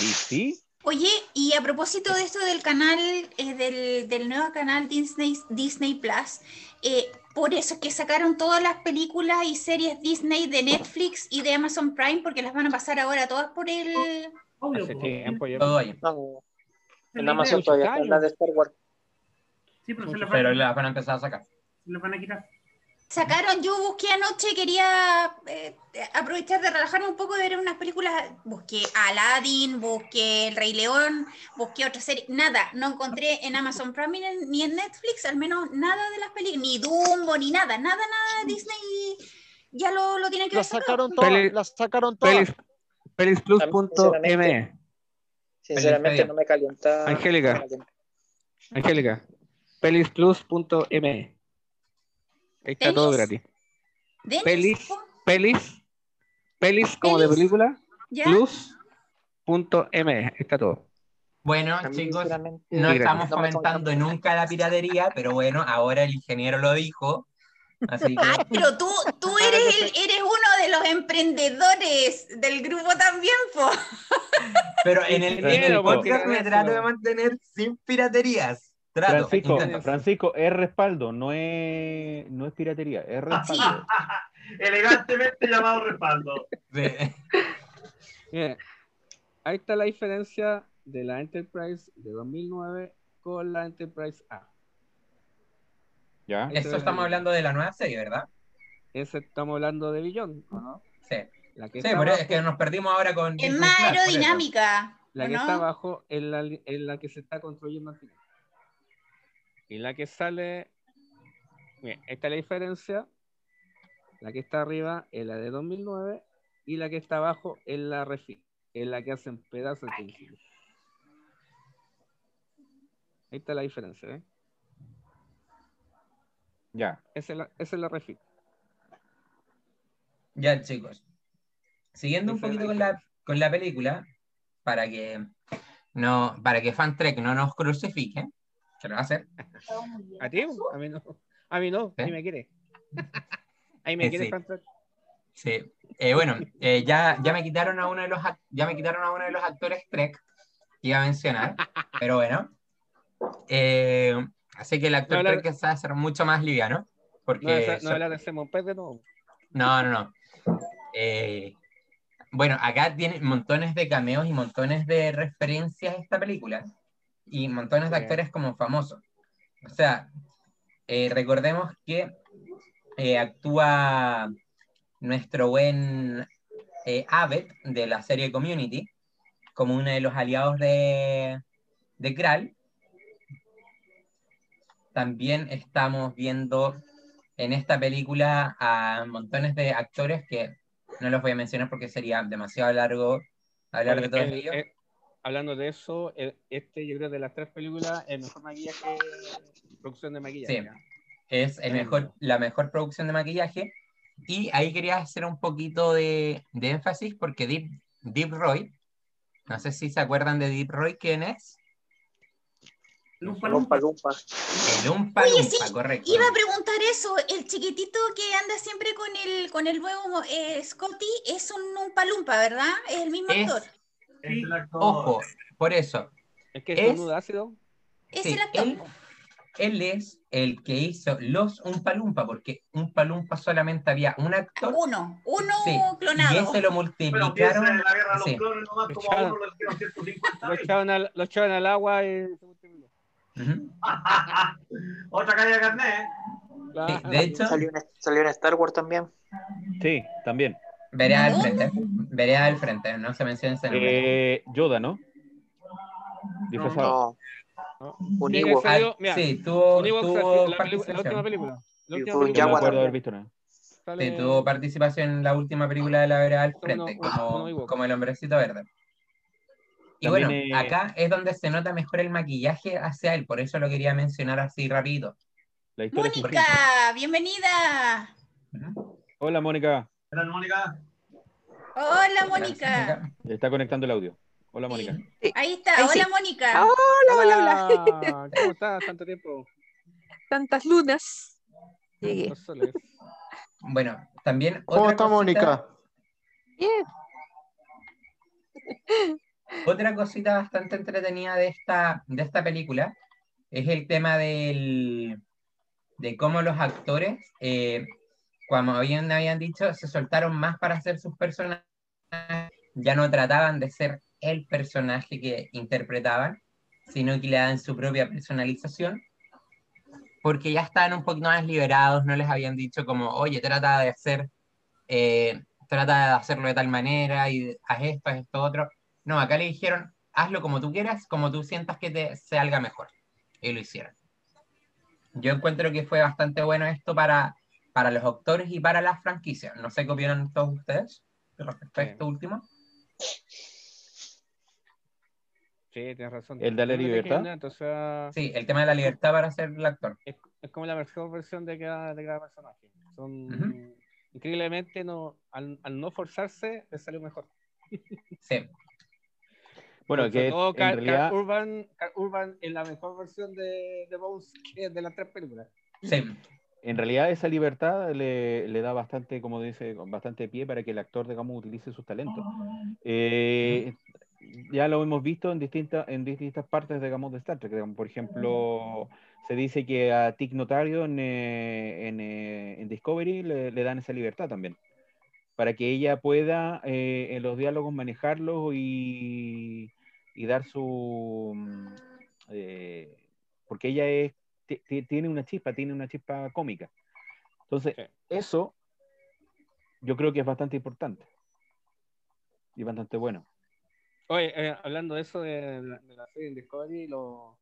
¿Y sí? Oye, y a propósito de esto del canal, eh, del, del nuevo canal Disney, Disney Plus, eh, por eso es que sacaron todas las películas y series Disney de Netflix y de Amazon Prime, porque las van a pasar ahora todas por el... Obvio, Hace po. tiempo ya. Todo ahí. En la Amazon todavía están las de Star Wars. Sí, pero se las Pero van, las van a empezar a sacar. se las van a quitar. Sacaron, yo busqué anoche, quería eh, aprovechar de relajarme un poco de ver unas películas, busqué Aladdin, busqué El Rey León, busqué otra serie, nada, no encontré en Amazon Prime ni en- Netflix, al menos nada de las películas, ni Dumbo, ni nada, nada, nada de Disney, ya lo, lo tienen que Las haber sacado. sacaron todas, las sacaron todas. Pelisplus.me. Sinceramente no me calienta. Angélica. Angélica. Pelisplus.me. Ahí está todo ¿Pelis? gratis. Denis, Pelis, pelis, pelis como de película, plus.me. Está todo. Bueno, chicos, no estamos no consta. nunca la piratería, pero bueno, ahora el ingeniero lo dijo. Así que Ay, pero tú, tú eres, el- eres uno de los emprendedores del grupo también, po. Pero en el, en el Ingeniero, podcast me trato de mantener sin piraterías. Trato. Francisco. Francisco, es respaldo, no es, no es piratería, es respaldo. Elegantemente llamado respaldo. Sí. Ahí está la diferencia de la Enterprise de 2009 con la Enterprise A. ¿Ya? Ese Esto es estamos hablando de la nueva serie, ¿verdad? Ese estamos hablando de Billón, ¿o no? Sí. La que Sí, eso abajo, es que nos perdimos ahora con. Es más Plus, eso. aerodinámica. la ¿o que no? está abajo es la, li- es la que se está construyendo al final. Y la que sale, mira, esta es la diferencia. La que está arriba es la de 2009 y la que está abajo es la refit, es la que hacen pedazos al principio. Ahí está la diferencia, ¿eh? Ya. Esa es la, esa es la refit. Ya, chicos. Siguiendo un la poquito con la, con la película, para que no, para que Fan Trek no nos crucifique, se lo va a hacer. ¿A ti? A mí no. A mí no, a mí ¿Eh? me quiere. Ahí me Eh, quiere sí. Fantrack. Sí. Eh, bueno, eh, ya, ya me quitaron a uno de los ya me quitaron a uno de los actores Trek que iba a mencionar, pero bueno. Eh, así que el actor No, la- Trek se va a hacer mucho más liviano. Porque No, esa- no hablar de de nuevo. No, no, no. Eh, bueno, acá tiene montones de cameos y montones de referencias a esta película. Y montones de actores como famosos. O sea, eh, recordemos que eh, actúa nuestro buen eh, Abbott de la serie Community como uno de los aliados de, de Kral. También estamos viendo en esta película a montones de actores que no los voy a mencionar porque sería demasiado largo hablar de todos el- ellos. el- hablando de eso, el- este yo creo de las tres películas, el mejor maquillaje, producción de maquillaje. Sí. Es el mejor, la mejor producción de maquillaje. Y ahí quería hacer un poquito de, de énfasis porque Deep, Deep Roy, no sé si se acuerdan de Deep Roy, ¿quién es? Lumpa Lumpa. El Oye, Lumpa, sí, correcto. Iba a preguntar eso, el chiquitito que anda siempre con el con el nuevo eh, Scotty es un Lumpa Lumpa, ¿verdad? Es el mismo Es- actor. Es el actor. Ojo, por eso, Es que Es- es un ácido. Es Sí, el actor. él, él es el que hizo los Umpa Lumpa, porque Umpa Lumpa solamente había un actor Uno, uno Sí, y clonado. ese lo Pero multiplicaron. en la guerra de los sí. clones nomás como a Echaron- uno lo hicieron 150 Lo veces. echaban al, agua y se multiplicó. Otra calle de carnet. ¿eh? Sí, Claro. de hecho, Salió en, salió en Star Wars también. Sí, también. vereda del ¿Dónde? frente. Vereda del frente, no se menciona ese nombre. Eh, Yoda, ¿no? Disfrazado. No, No. un Sí, Ewok. que salió- Ah, mira, sí, tuvo, un Ewok tuvo la, pelicu- la participación. última película. La última película No haber visto nada. Sí, tuvo participación en la última película de la vereda del frente, como, como el hombrecito verde. Y También, bueno, eh, acá es donde se nota mejor el maquillaje hacia él, por eso lo quería mencionar así rápido. La historia es Mónica, bienvenida. Hola, Mónica. Era Mónica. Hola, Mónica. Está conectando el audio. Hola, Mónica. Ahí está, Ahí hola, sí. Mónica. Hola, hola, hola. Hola, ¿Cómo estás? Tanto tiempo. Tantas lunas. Bueno, también ¿Cómo otra está cosita- Mónica? Bien. Otra cosita bastante entretenida de esta, de esta película es el tema del, de cómo los actores, eh, como bien habían dicho, se soltaron más para hacer sus personajes, ya no trataban de ser el personaje que interpretaban, sino que le dan su propia personalización, porque ya estaban un poquito más liberados, no les habían dicho como, oye, trata de hacer, eh, trata de hacerlo de tal manera y haz esto, haz esto otro. No, acá le dijeron, hazlo como tú quieras, como tú sientas que te salga mejor. Y lo hicieron. Yo encuentro que fue bastante bueno esto para, para los actores y para las franquicias. No sé qué opinan todos ustedes respecto a Sí. esto último. Sí, tienes razón. El darle No me libertad. sea, Sí, el tema de la libertad para ser el actor. es, es como la mejor versión de cada, de cada personaje. Son Ujú. increíblemente no, al, al no forzarse, les salió mejor. Sí, Bueno, que todo en Carl- realidad. Carl Urban, Carl Urban es la mejor versión de, de Bones que de las tres películas. sí. En realidad esa libertad le, le da bastante, como dice, bastante pie para que el actor, digamos, utilice sus talentos. Eh, ya lo hemos visto en distintas, en distintas partes, digamos, de Star Trek. digamos. Por ejemplo, se dice que a Tig Notario en, eh, en, eh, en Discovery le, le dan esa libertad también, para que ella pueda eh, en los diálogos manejarlos y, y dar su... mm, eh, porque ella es ti- ti- tiene una chispa, tiene una chispa cómica. Entonces, Sí. eso yo creo que es bastante importante y bastante bueno. Oye, eh, hablando de eso, de, la- de la serie en Discovery, lo,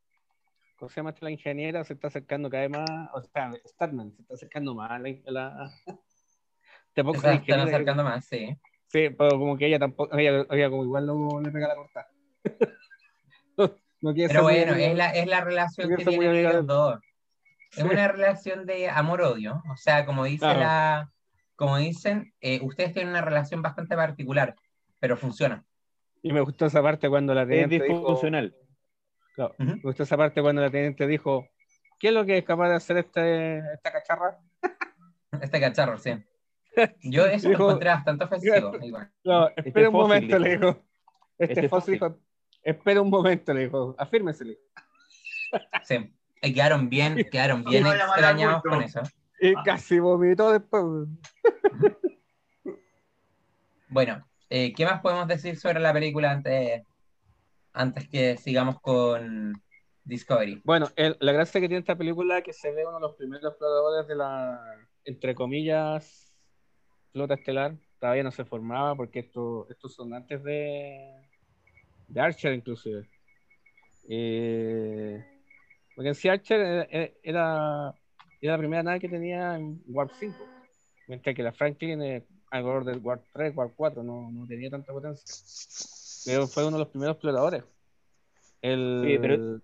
¿cómo se llama esta? La ingeniera se está acercando cada vez más, o sea, Starman se está acercando más a la... la- de poco Se están acercando más, sí. Sí, pero como que ella tampoco, ella, ella como igual no le pega la corta. No, Pero muy bueno, es la, es la relación que tienen ellos dos. Es una relación de amor-odio. O sea, como dice Claro. la, como dicen, eh, ustedes tienen una relación bastante particular, pero funciona. Y me gustó esa parte cuando la Es teniente dijo, disfuncional. claro, Ujú. me gustó esa parte cuando la teniente dijo, ¿qué es lo que es capaz de hacer este, esta cacharra? Este cacharro, sí. Yo eso lo Dijo- encontré bastante ofensivo. igual. No, espera un fósil, momento, le dijo. dijo. Este, Este fósil, fósil. Espera un momento, le dijo, afírmese. le dijo. Sí. Y quedaron bien, quedaron bien extrañados con eso. Y casi vomitó después. Bueno, eh, ¿qué más podemos decir sobre la película antes, antes que sigamos con Discovery? Bueno, el- la gracia que tiene esta película es que se ve uno de los primeros exploradores de la, entre comillas, flota estelar. Todavía no se formaba porque esto, estos son antes de, de Archer inclusive. Eh, porque en sí Archer era, era, era la primera nave que tenía en Warp 5, mientras que la Franklin eh, alrededor del Warp 3, Warp 4 no, no tenía tanta potencia. Pero fue uno de los primeros exploradores. El... Sí, pero-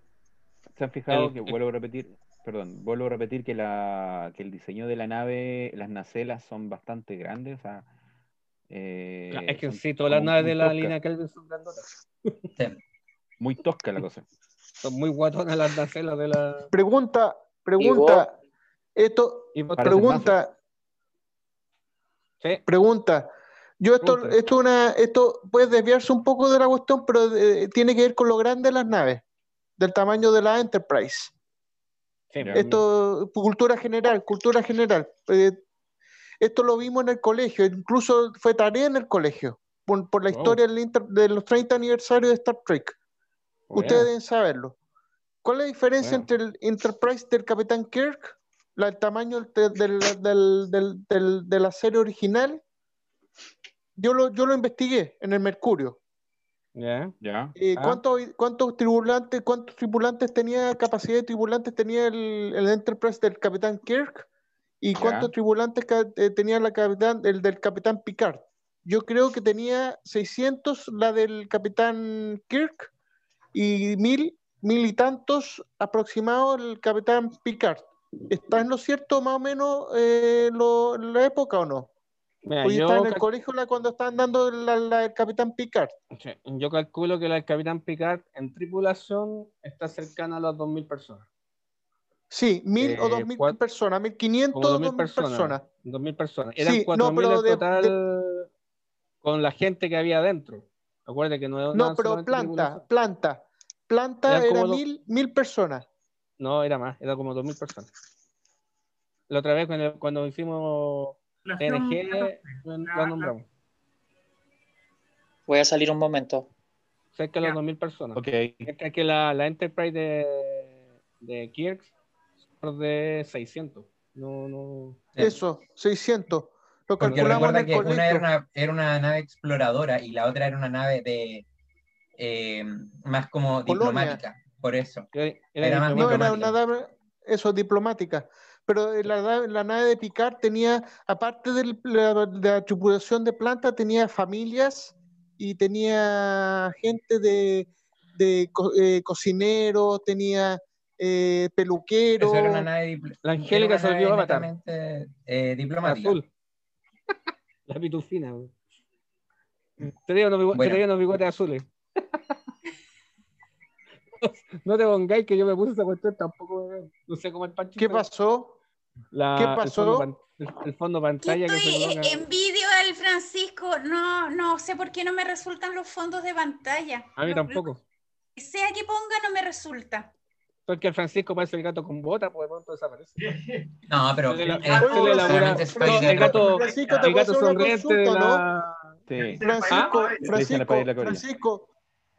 ¿Se han fijado El- que vuelvo a repetir? Perdón, vuelvo a repetir que la que el diseño de la nave, las nacelas son bastante grandes, o sea, eh, es que sí, todas las naves de la línea Kelvin son grandotas. muy tosca la cosa. Son muy guatonas las nacelas de la. Pregunta, pregunta. Esto, Y pregunta, Sí. pregunta. Yo esto, Pregunta. esto una, esto puede desviarse un poco de la cuestión, pero eh, tiene que ver con lo grande de las naves, del tamaño de la Enterprise. Sí. Esto, cultura general, cultura general. Eh, esto lo vimos en el colegio, incluso fue tarea en el colegio, por, por la Oh. historia del inter- de los 30 aniversarios de Star Trek. Bueno. Ustedes deben saberlo. ¿Cuál es la diferencia Bueno. entre el Enterprise del Capitán Kirk, la- el tamaño del, del- del- del- del- de la serie original? Yo lo, yo lo investigué en el Mercurio. Ya. ¿Ya? Eh, Ah. ¿cuántos, cuántos tripulantes, cuántos tripulantes tenía, capacidad de tripulantes tenía el, el Enterprise del Capitán Kirk? ¿Y Ya. cuántos tripulantes eh, tenía la capitán, el del Capitán Picard? Yo creo que tenía 600 la del Capitán Kirk y mil, mil y tantos aproximados el Capitán Picard. ¿Está en lo cierto más o menos eh, lo- la época o no? Mira, Hoy yo, está en el colegio cuando estaban dando la, la del Capitán Picard. sí, yo calculo que la del Capitán Picard en tripulación está cercana a las 2.000 personas. Sí, mil o Eh, dos mil cuat- personas, mil quinientos o 2.000 dos mil personas. personas. 2.000 personas. Eran Sí, 4.000 no, pero en de- total con la gente que había adentro. Acuérdate que no es No, pero planta, planta. Planta Eran era mil, mil personas. No, era más, era como 2.000 personas. La otra vez cuando, cuando hicimos TNG, 14. la, nombramos. Voy a salir un momento. Cerca de las Ya. 2.000 personas. Ok. Mientras que la, la Enterprise de, de Kirk de 600. No, no. Eso, 600. Lo Porque recuerda que una era una, era una nave exploradora y la otra era una nave de eh, más como diplomática. Por eso. Era, Era más No, era una nave, eso, diplomática. Pero en la, nave- la nave de Picard tenía, aparte de la, de la tripulación de planta, tenía familias y tenía gente de, de co- eh, cocineros, tenía eh, peluqueros. Eso era una nave, dipl- La Angélica se olvidó netamente, eh, diplomática. Azul. la pitufina. Tenía unos, Bueno. tenía unos bigotes azules. no te pongáis que yo me puse esa cuestión tampoco. No sé cómo el Pancho. ¿Qué pasó? la- qué el pasó? fondo El, el fondo pantalla que estoy se envidio al Francisco. No, no sé por qué no me resultan los fondos de pantalla. A mí Lo- tampoco. lo que sea que ponga no me resulta. Porque el Francisco parece el gato con bota, pues de pronto desaparece. No, pero el gato, Francisco, te el gato sonriente de consulta, ¿no? la. Sí. Francisco, Ah, Francisco. Francisco,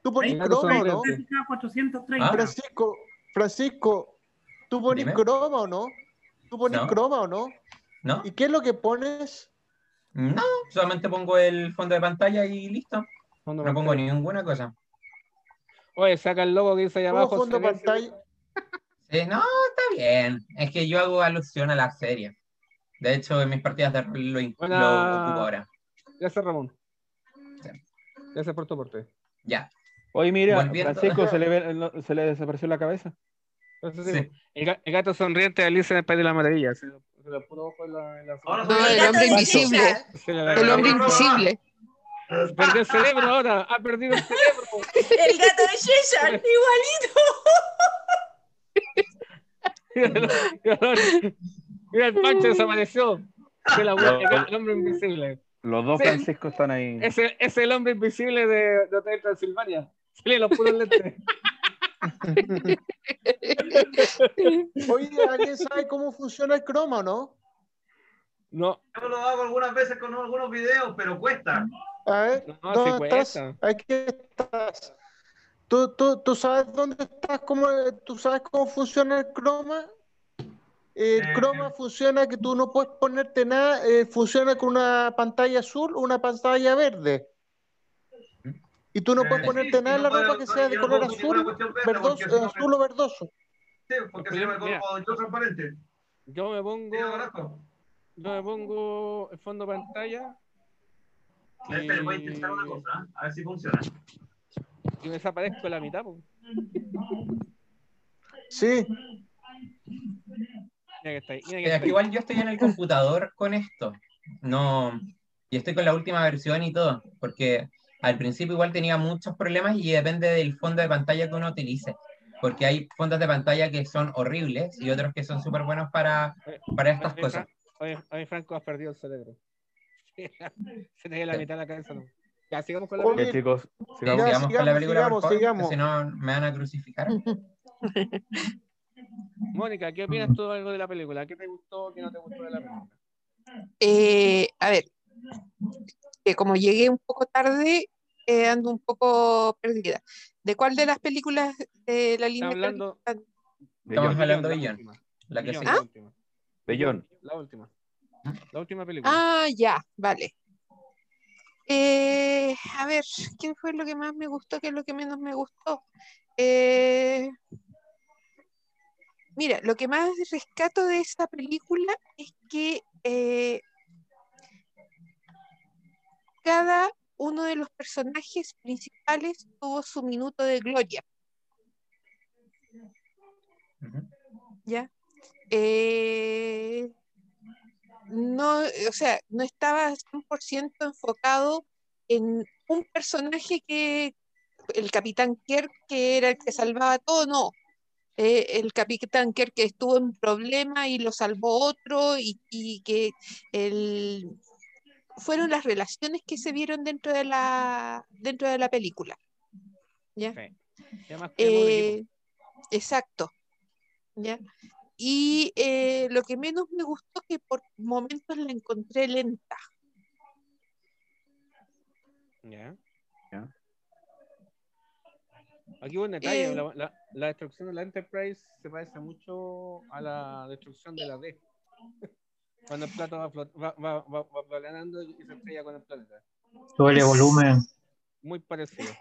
tú pones croma o no? sonriente. Técnica 430. Ah. Francisco, Francisco, ¿tú pones croma o no? ¿Tú pones No. croma o no? ¿No? ¿Y qué es lo que pones? No, solamente pongo el fondo de pantalla y listo. Fondo No pongo ninguna cosa. Oye, saca el logo que dice ahí ¿Cómo pues, abajo. fondo pantalla? Sí, no, está bien. Es que yo hago alusión a la serie. De hecho, en mis partidas de rol lo, Buena- lo ocupo ahora. Gracias, Ramón. Sí. Gracias por tu aporte. Ya. Oye, mira, Volviendo- Francisco se le, ve- se le desapareció la cabeza. Entonces, Sí. el, el gato sonriente de Alicia en el País de la Maravilla. Se, puso ojo en la. en la- Ahora No, el gato hombre invisible. El hombre invisible. Perdió el cerebro ahora. Ha perdido el cerebro. El gato de Cheshire, igualito. Mira, el Pancho desapareció. La el, el hombre invisible. Los dos Sí. Francisco están ahí. Es el, es el hombre invisible de, de Hotel Transilvania. Se le los puros lentes. Oye, ¿alguien sabe cómo funciona el croma no? No, Yo lo hago algunas veces con algunos videos, pero cuesta. A ver, No, ¿dónde sí estás? Aquí estás. ¿Tú, tú, tú sabes dónde estás? ¿Cómo, ¿Tú sabes cómo funciona el croma? El Eh. croma funciona que tú no puedes ponerte nada, eh, funciona con una pantalla azul o una pantalla verde. Y tú no Eh, puedes ponerte sí, nada en no la ropa puedo- que sea de no color azul, verde verdoso, no azul o verdoso. Sí, porque si no me Mira. como yo transparente. yo me pongo, yo me pongo el fondo pantalla Espera, voy a intentar una cosa, ¿eh? a ver si funciona. Y me desaparezco la mitad. po. Sí. Mira que está ahí, mira que Pero está es que ahí. igual yo estoy en el computador con esto. No, y estoy con la última versión y todo, porque al principio igual tenía muchos problemas y depende del fondo de pantalla que uno utilice. Porque hay fondos de pantalla que son horribles y otros que son súper buenos para, para estas Oye, cosas. Oye, oye, Franco, has perdido el cerebro. Se te dio la mitad de la cabeza. ¿no? Ya, sigamos con la película. Chicos, Sí, sigamos. Ya, sigamos con la sigamos, película, por sigamos, favor, sigamos. que si no me van a crucificar. Mónica, ¿qué opinas tú algo de la película? ¿Qué te gustó, qué no te gustó de la película? Eh, a ver, que como llegué un poco tarde, eh, ando un poco perdida. ¿De cuál de las películas de la línea hablando? De Estamos John. hablando de la John, última. la que John, sí. la última. De John. La última. La última película. Ah, ya, vale. Eh, a ver, ¿qué fue lo que más me gustó? ¿Qué es lo que menos me gustó? Eh, mira, lo que más rescato de esta película es que eh, cada uno de los personajes principales tuvo su minuto de gloria, Ujú. ¿ya? Eh, no, o sea, no estaba 100% enfocado en un personaje que, el Capitán Kirk, que era el que salvaba todo, no. Eh, el Capitán Kirk que estuvo en problema y lo salvó otro, y, y que el, fueron las relaciones que se vieron dentro de la, dentro de la película. ¿ya? Sí. Eh, exacto. ¿ya? Y eh, lo que menos me gustó que por momentos la encontré lenta. Ya. Aquí hubo un detalle, Eh. la, la- la destrucción de la Enterprise se parece mucho a la destrucción de la D. Cuando el plato va, va, va, va, va planando y se estrella con el planeta. Suele volumen. Muy parecido.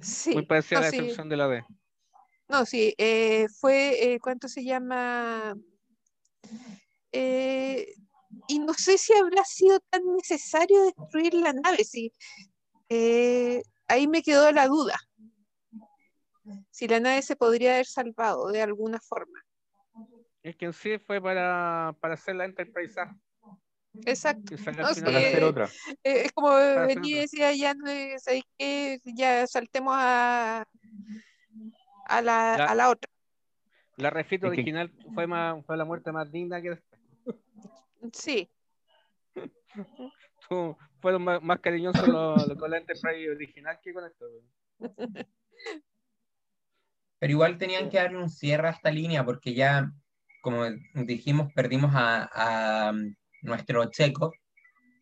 Sí, Muy parecido a la sí. destrucción de la D. No, sí, eh, fue, eh, ¿cuánto se llama? Eh, y no sé si habrá sido tan necesario destruir la nave, sí. Ahí me quedó la duda. Si la nave se podría haber salvado de alguna forma. Es que en sí fue para, para hacer la Enterprise A. Exacto. Y sacar No, al sí, final Para hacer otra. es como venía y decía, ya no es- ¿sabéis qué? Ya saltemos a, a la, La- a la otra. La refita que- original fue, más, fue la muerte más digna que después. Sí, Fu- Fueron más, más cariñosos los- los con la Enterprise original que con esto. Pero igual tenían que darle un cierre a esta línea porque ya, como dijimos, perdimos a, a nuestro checo,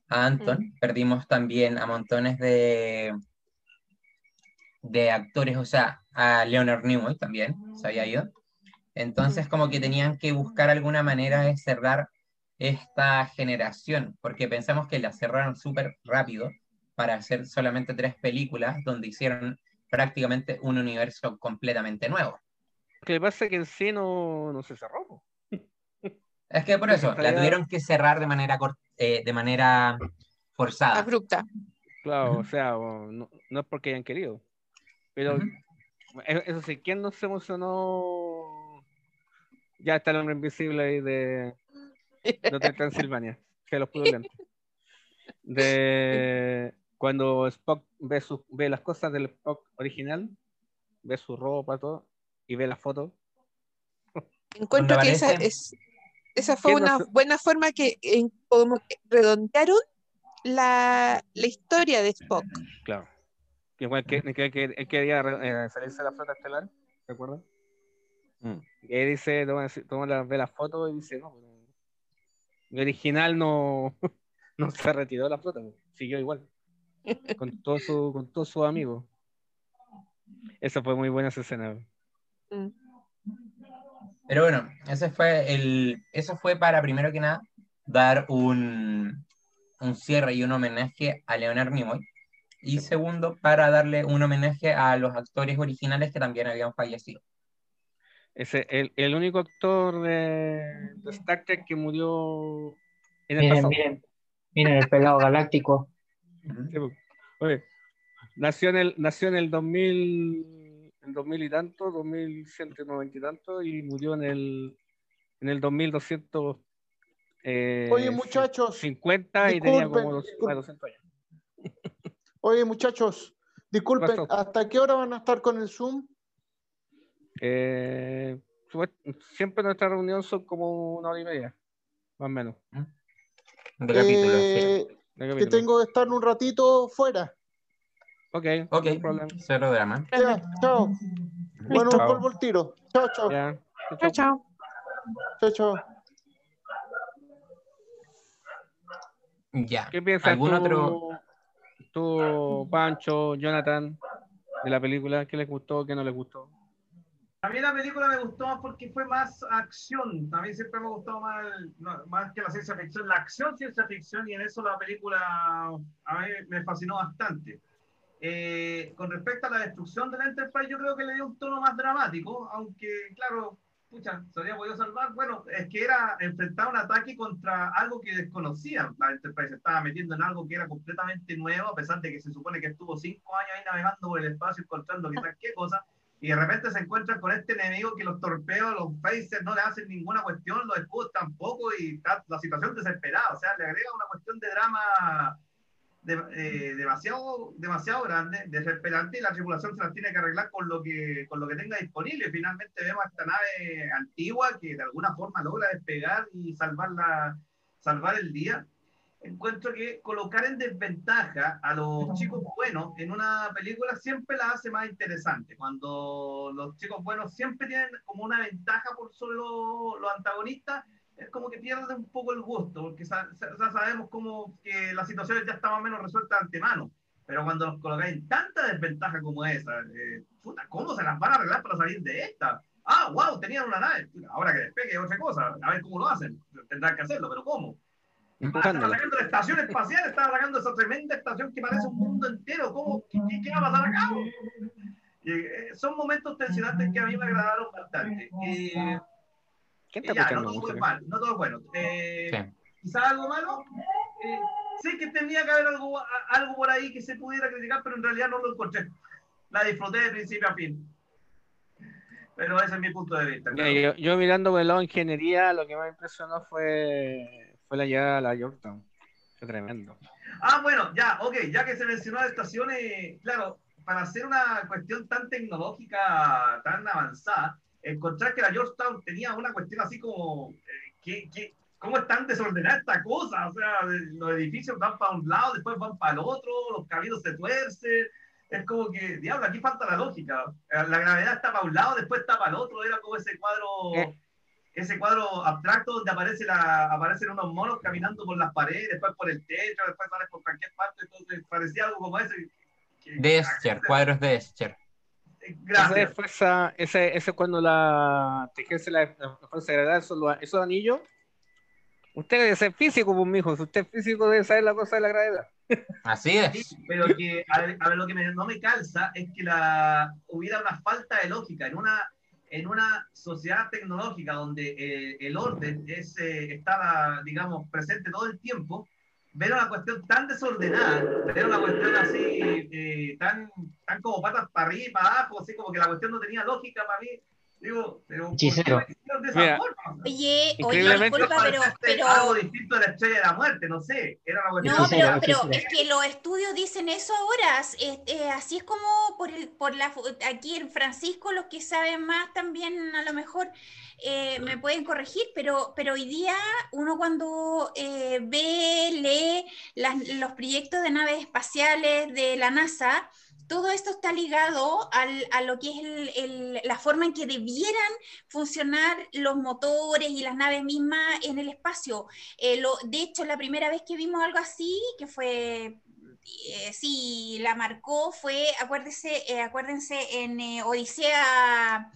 a Anton, perdimos también a montones de, de actores, o sea, a Leonard Nimoy también se había ido. Entonces como que tenían que buscar alguna manera de cerrar esta generación, porque pensamos que la cerraron súper rápido para hacer solamente tres películas donde hicieron prácticamente un universo completamente nuevo. Lo que pasa es que en sí no, no se cerró. Es que por eso, la tuvieron que cerrar de manera, eh, de manera forzada. abrupta. Claro, o sea, no, no es porque hayan querido. Pero e- eso sí, ¿quién no se emocionó? Ya está el hombre invisible ahí de, de Transilvania, que los pudo lentes. De cuando Spock ve, su- ve las cosas del Spock original, ve su ropa, todo, y ve la foto. Encuentro que esa, es, esa fue ¿Quién no una buena forma que en- como que redondearon la, la historia de Spock. Claro. Que igual que, que, que él quería eh, salirse de la flota estelar, ¿recuerdas? Mm. Y ahí dice, toma, toma la, ve la foto y dice, no, pero el original no, no se retiró de la flota, pues, siguió igual. Con todo su, con todos sus amigos. Esa fue muy buena esa escena. Mm. Pero bueno, ese fue el, eso fue para, primero que nada, dar un, un cierre y un homenaje a Leonard Nimoy. Y segundo, para darle un homenaje a los actores originales que también habían fallecido. Ese, el, el único actor de, de Star Trek que murió en el Miren, pasado. miren, miren el pelado galáctico. Sí, pues. Oye, nació en el, nació en el 2000, en 2000 y tanto, 2190 y tanto, y murió en el, en el 2200. Eh, Oye, muchachos, 50 y tenía como dos- disculpen. 200 años. Oye, muchachos, disculpen? ¿hasta qué hora van a estar con el Zoom? Eh, siempre nuestra reunión son como una hora y media, más o menos. De capítulo, sí. Eh, que capítulo. tengo que estar un ratito fuera. Ok, Ok, no problema. cero drama. Ya, chao. Bueno, Chao. vuelvo el tiro. Chao, chao. Ya. Chao, chao. Chao, chao. Ya. ¿Qué piensas ¿Algún tú, otro? Tú, Pancho, Jonathan, de la película? ¿Qué les gustó, qué no les gustó? A mí la película me gustó más porque fue más acción. A mí siempre me ha gustado más, más que la ciencia ficción. La acción, ciencia ficción, y en eso la película a mí me fascinó bastante. Eh, con respecto a la destrucción de la Enterprise, yo creo que le dio un tono más dramático, aunque, claro, pucha, se habría podido salvar. Bueno, es que era enfrentar un ataque contra algo que desconocían. La Enterprise se estaba metiendo en algo que era completamente nuevo, a pesar de que se supone que estuvo cinco años ahí navegando por el espacio, encontrando quizás qué cosa y de repente se encuentran con este enemigo que los torpedos, los phasers no le hacen ninguna cuestión, los escudos tampoco, y está la situación desesperada, o sea, le agrega una cuestión de drama de- eh, demasiado, demasiado grande, desesperante, y la tripulación se las tiene que arreglar con lo que, con lo que tenga disponible. Finalmente vemos esta nave antigua que de alguna forma logra despegar y salvar, la, salvar el día encuentro que colocar en desventaja a los chicos buenos en una película siempre la hace más interesante. Cuando los chicos buenos siempre tienen como una ventaja por sobre los, los antagonistas, es como que pierde un poco el gusto, porque sa- sa- ya sabemos como que las situaciones ya están más o menos resueltas de antemano. Pero cuando los colocáis en tanta desventaja como esa, eh, puta, ¿cómo se las van a arreglar para salir de esta? Ah, wow, tenían una nave. Ahora que despegue es otra cosa. A ver cómo lo hacen. Tendrán que hacerlo, pero ¿cómo? Estaba Empujándola. atacando la estación espacial, estaba atacando esa tremenda estación que parece un mundo entero. ¿Cómo? ¿Qué, qué- qué va a pasar acá? Y, eh, son momentos tensionantes que a mí me agradaron bastante. Eh, ¿Quién y está ya, no todo fue mal, no todo es bueno. Eh, Sí. Quizás algo malo. eh, sé que tenía que haber algo, algo por ahí que se pudiera criticar, pero en realidad no lo encontré. La disfruté de principio a fin. Pero ese es mi punto de vista. Claro. yo, yo mirando por el lado de ingeniería, lo que más me impresionó fue, fue la llegada a la Yorktown. Fue tremendo. Ah, bueno, ya, ok, ya que se mencionó la estación, eh, claro, para hacer una cuestión tan tecnológica, tan avanzada, encontrar que la Georgetown tenía una cuestión así como, eh, que, que- ¿cómo es tan desordenada esta cosa? O sea, los edificios van para un lado, después van para el otro, los caminos se tuercen, es como que, diablo, aquí falta la lógica. Eh, La gravedad está para un lado, después está para el otro, era como ese cuadro... Eh. Ese cuadro abstracto donde aparece la, aparecen unos monos caminando por las paredes, después por el techo, después salen por cualquier parte, entonces parecía algo como ese. que- De Escher, cuadros de Escher. Eh, Esa es Gracias. fuerza, ese, ese es cuando la te ejerce la, la fuerza de gravedad, esos, esos anillos. Usted debe ser físico, pues, mijo. Si usted es físico, debe saber la cosa de la gravedad. Así es. Sí, pero que a ver, a ver, lo que me- no me calza es que la, hubiera una falta de lógica en una, en una sociedad tecnológica donde eh, el orden es, eh, está, digamos, presente todo el tiempo, ver una cuestión tan desordenada, ver una cuestión así, eh, tan, tan como patas para arriba para abajo, así como que la cuestión no tenía lógica para mí. Digo, pero ¿por qué Hechicero. de esa Mira, forma? Oye, oye, disculpa, pero, pero Algo distinto de la estrella de la muerte, no sé. Era una cuestión no, pero, pero es que los estudios dicen eso ahora. es- eh, así es como por el, por la aquí en Francisco, los que saben más también a lo mejor eh, me pueden corregir, pero, pero hoy día uno cuando eh, ve, lee las- los proyectos de naves espaciales de la NASA, todo esto está ligado a lo que es la forma en que debieran funcionar los motores y las naves mismas en el espacio. Eh, lo- de hecho, la primera vez que vimos algo así, que fue, eh, sí, la marcó, fue, acuérdense, eh, acuérdense en Odisea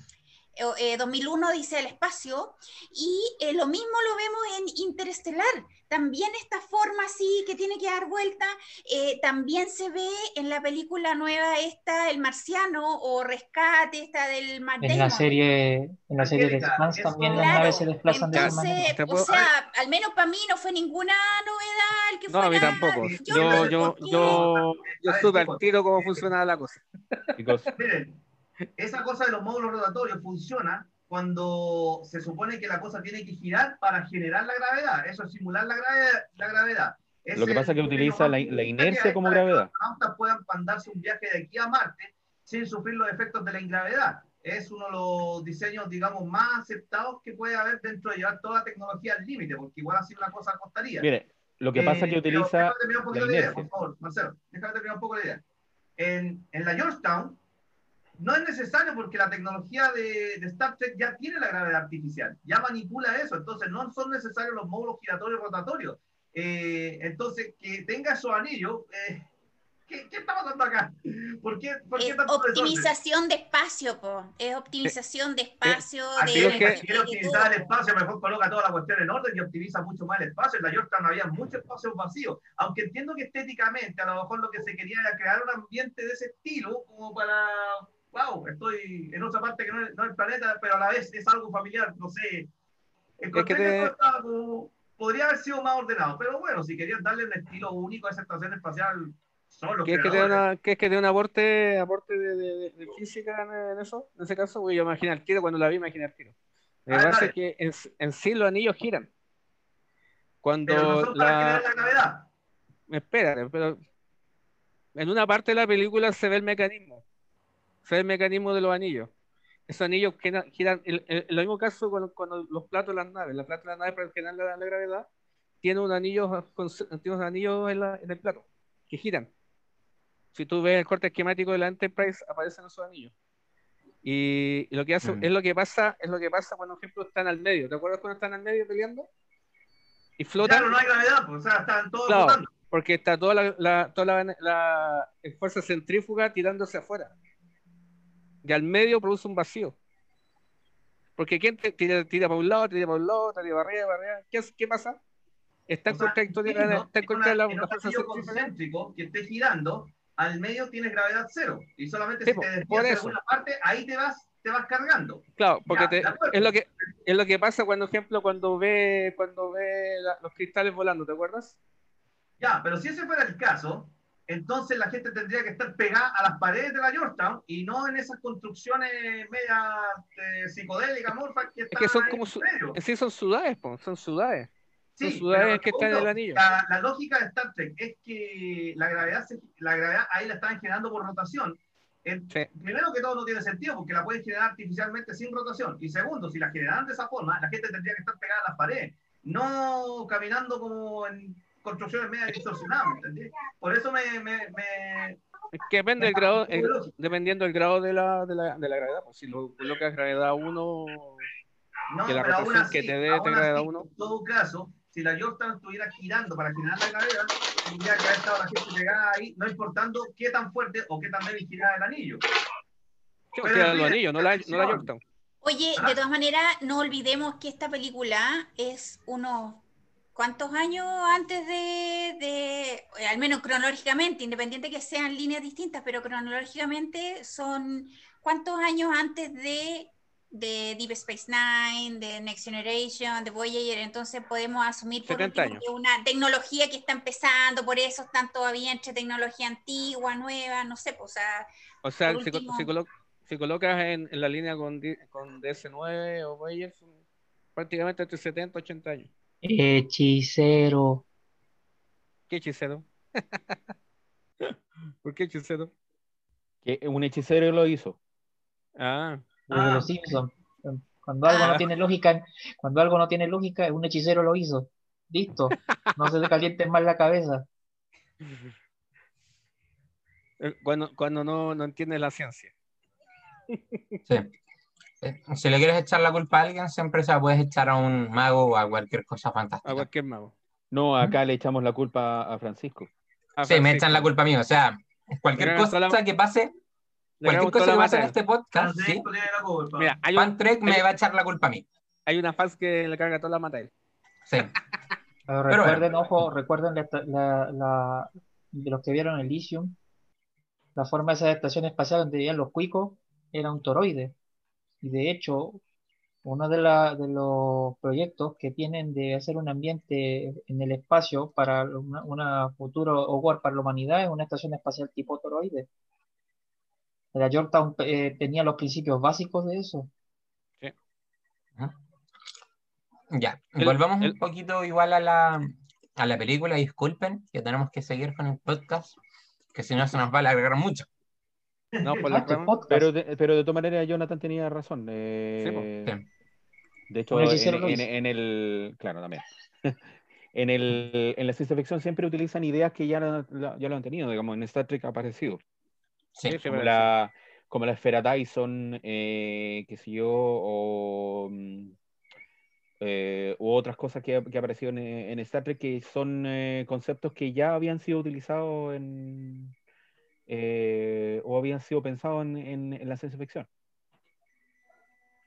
eh, eh, 2001 dice el espacio, y lo mismo lo vemos en Interestelar. También esta forma así que tiene que dar vuelta, eh, también se ve en la película nueva esta, El Marciano, o Rescate, esta del Matt En la serie, en la serie de Spans también las Claro, naves se desplazan de esa manera. entonces, o sea, al menos para mí no fue ninguna novedad el que No, a mí tampoco. Yo Yo, yo, yo, yo supe al tiro cómo funcionaba la cosa. Miren, esa cosa de los módulos rotatorios funciona cuando se supone que la cosa tiene que girar para generar la gravedad. Eso es simular la gravedad. La gravedad. Lo que pasa es que utiliza la, la inercia como gravedad. Los astronautas puedan mandarse un viaje de aquí a Marte sin sufrir los efectos de la ingravedad. Es uno de los diseños, digamos, más aceptados que puede haber dentro de llevar toda la tecnología al límite, porque igual así una cosa costaría. Mire, lo que pasa es que Eh, utiliza déjame terminar un poquito la la idea, por favor, Marcelo. Déjame terminar un poco la idea. En, en la Georgetown no es necesario porque la tecnología de, de Star Trek ya tiene la gravedad artificial, ya manipula eso, entonces no son necesarios los módulos giratorios rotatorios. Eh, entonces, que tenga esos anillos, eh, ¿qué, ¿qué está pasando acá? ¿Por qué, por qué Es optimización de espacio, po. Es optimización de espacio, Aquí de, lo que de quiere optimizar el espacio, mejor coloca toda la cuestión en orden y optimiza mucho más el espacio. En la Georgetown había mucho espacio vacío. Aunque entiendo que estéticamente a lo mejor lo que se quería era crear un ambiente de ese estilo, como para, wow, estoy en otra parte que no es, no es el planeta, pero a la vez es algo familiar, no sé. Encontré que que te- como- podría haber sido más ordenado, pero bueno, si querían darle un estilo único a esa estación espacial, son los ¿Qué es que te una, es que te un aporte, aporte de, de- de física en, en eso? En ese caso, voy a imaginar el tiro, cuando la vi, imaginé el tiro. Que Ah, es que en, en sí los anillos giran. Cuando Pero no la... la gravedad. Espérate, pero en una parte de la película se ve el mecanismo. Ve el mecanismo de los anillos. Esos anillos giran, giran el, el- el mismo caso con, con los platos de las naves. La plato de las naves para generar la, la gravedad tiene un anillo, con- tiene anillos en, la- en el plato que giran. Si tú ves el corte esquemático de la Enterprise, aparecen esos anillos. Y, y lo que hace, Mm. es lo que pasa, es lo que pasa cuando, por ejemplo, están al medio. ¿Te acuerdas cuando están al medio peleando? Y flotan. Claro, no hay gravedad, pues, o sea, están todos Claro, flotando. porque está toda la, la- toda la, la fuerza centrífuga tirándose afuera. Y al medio produce un vacío. Porque ¿quién te tira, tira para un lado, tira para un lado, tira para arriba, para arriba? ¿Qué, qué pasa? Está en O sea, contradictoria, entiendo, está en contra de la, en fuerza concéntrico que esté girando, al medio tienes gravedad cero. Y solamente Sí, si te por desvías de alguna parte, ahí te vas, te vas cargando. Claro, porque Ya, te- es lo que es lo que pasa cuando, ejemplo, cuando ve cuando ve la- los cristales volando, ¿te acuerdas? Ya, pero si ese fuera el caso, entonces la gente tendría que estar pegada a las paredes de la Georgetown y no en esas construcciones media eh, psicodélicas, morfas que Es que son como su- sí son ciudades, po, son ciudades. Son Sí, ciudades pero que están en el anillo. La, la lógica de Star Trek es que la gravedad, se- la gravedad ahí la están generando por rotación. En- Primero que todo no tiene sentido porque la pueden generar artificialmente sin rotación. Y segundo, si la generaran de esa forma, la gente tendría que estar pegada a las paredes, no caminando como en construcciones media distorsionadas, ¿me entendés? Por eso me, me, me- Es que depende del grado, el- dependiendo del grado de la, de la, de la gravedad. Pues si lo colocas gravedad 1, No, que la rotación así, que te dé te gravedad así, 1. en todo caso, si la Georgetown estuviera girando para generar la gravedad, tendría que haber estado la gente pegada ahí, no importando qué tan fuerte o qué tan débil giraba el anillo. Sí, Pero fin, anillos, no la, no la. Oye, de todas maneras, no olvidemos que esta película es unos cuantos años antes de, de- eh, al menos cronológicamente, independiente que sean líneas distintas, pero cronológicamente son cuántos años antes de, de Deep Space Nine, de Next Generation, de Voyager, entonces podemos asumir por 70 último que una tecnología que está empezando, por eso están todavía entre tecnología antigua, nueva, no sé, pues, o sea, O sea, Por si, último- si colo- si colocas en, en la línea con, con DS9 o Voyager, son prácticamente entre 70 y 80 años. Hechicero. ¿Qué hechicero? ¿Por qué hechicero? Que un hechicero lo hizo. Ah, los Simpsons. Cuando algo Ah. no tiene lógica, cuando algo no tiene lógica, un hechicero lo hizo. Listo. No se te calienten más la cabeza. eh, cuando, cuando no, no entiendes la ciencia. Sí. Eh, Si le quieres echar la culpa a alguien, siempre se la puedes echar a un mago o a cualquier cosa fantástica. A cualquier mago. No, acá le echamos la culpa a Francisco. A Sí, me echan la culpa a mí. O sea, cualquier cosa la- que pase, cualquier cosa que pase en este podcast, sí. Mira, hay, un- Fan Trek me hay- va a echar la culpa a mí. hay una fans que le carga toda la materia. Sí. Pero Pero recuerden, ojo, recuerden la, la- la- de los que vieron Elysium, la forma de esa estación espacial donde vivían los cuicos era un toroide. Y de hecho, uno de, la- de los proyectos que tienen de hacer un ambiente en el espacio para una, una futuro hogar para la humanidad es una estación espacial tipo toroide. La Yorktown eh, tenía los principios básicos de eso. Ya, El- volvamos el- un poquito igual a la, a la película, disculpen, que tenemos que seguir con el podcast, que si no se nos va a alargar mucho. No, por la rama. podcast. Pero de, pero de todas maneras, Jonathan tenía razón. eh, Sí, po. Sí. De hecho, en, el. Claro, también. en, el, en la ciencia ficción siempre utilizan ideas que ya, la- ya lo han tenido, digamos, en Star Trek ha aparecido. Sí, Sí, Como la, como la esfera Dyson, eh, qué sé yo, o. mm, eh, u otras cosas que, que aparecieron en, en Star Trek que son eh, conceptos que ya habían sido utilizados en. Eh, o habían sido pensados en, en- en la ciencia ficción.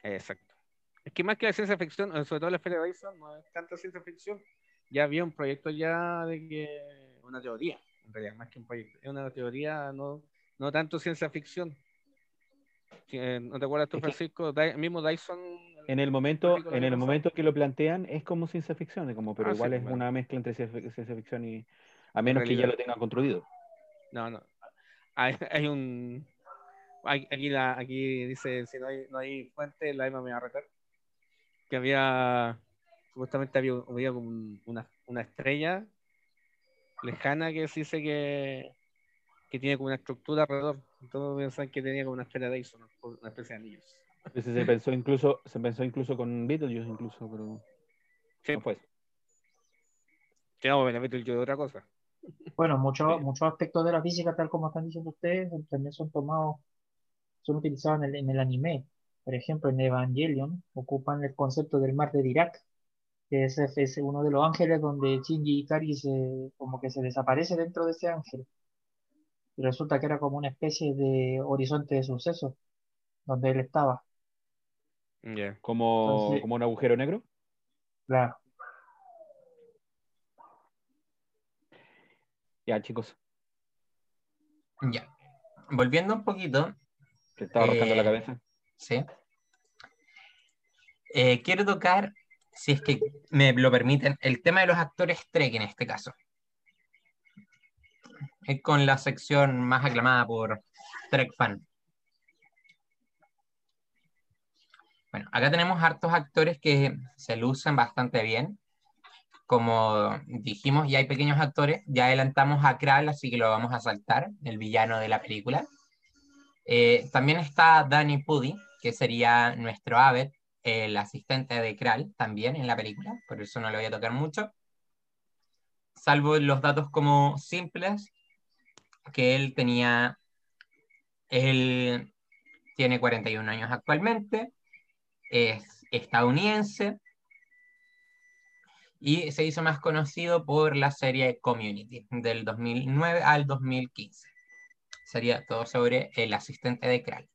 Exacto. Es que más que la ciencia ficción, eh, sobre todo la Feria de Dyson, no es tanta ciencia ficción. Ya había un proyecto ya de que. Una teoría, en realidad, más que un proyecto. Es una teoría, no, no tanto ciencia ficción. Eh, ¿No te acuerdas tú, Francisco? Mismo Dyson. En el momento, en el momento que lo plantean es como ciencia ficción, como, pero Ah, sí, igual es bueno. una mezcla entre ciencia, ficción y a menos que ya lo tengan construido. No, no. Hay, hay un. hay- aquí, la, aquí dice: si no hay, no hay fuente, la EMA me va a retar. Que había. Supuestamente había, había un- una, una estrella lejana que se dice que, que tiene como una estructura alrededor. Todos piensan que tenía como una esfera de Dyson, una especie de anillos. Ese se pensó incluso, se pensó incluso con Beetlejuice incluso, pero Sí, no fue eso. Que no, bueno, yo de otra cosa. Bueno, muchos Sí. muchos aspectos de la física, tal como están diciendo ustedes, también son tomados, son utilizados en el, en el anime. Por ejemplo, en Evangelion ocupan el concepto del mar de Dirac, que es, es uno de los ángeles donde Shinji Ikari se, como que se desaparece dentro de ese ángel. Y resulta que era como una especie de horizonte de sucesos donde él estaba. Como, Entonces- como un agujero negro. Claro. Ya, chicos, Ya. Volviendo un poquito, te estaba rascando la Eh, cabeza. ¿sí? Eh, quiero tocar, si es que me lo permiten, el tema de los actores Trek en este caso. Es con la sección más aclamada por Trek Fan. Bueno, acá tenemos hartos actores que se lucen bastante bien. Como dijimos, ya hay pequeños actores. Ya adelantamos a Kral, así que lo vamos a saltar, el villano de la película. Eh, también está Danny Pudi, que sería nuestro Abed, el asistente de Kral, también en la película, por eso no lo voy a tocar mucho. Salvo los datos como simples, que él tenía, él tiene 41 años actualmente, es estadounidense y se hizo más conocido por la serie Community del 2009 al 2015. Sería todo sobre el asistente de Kral.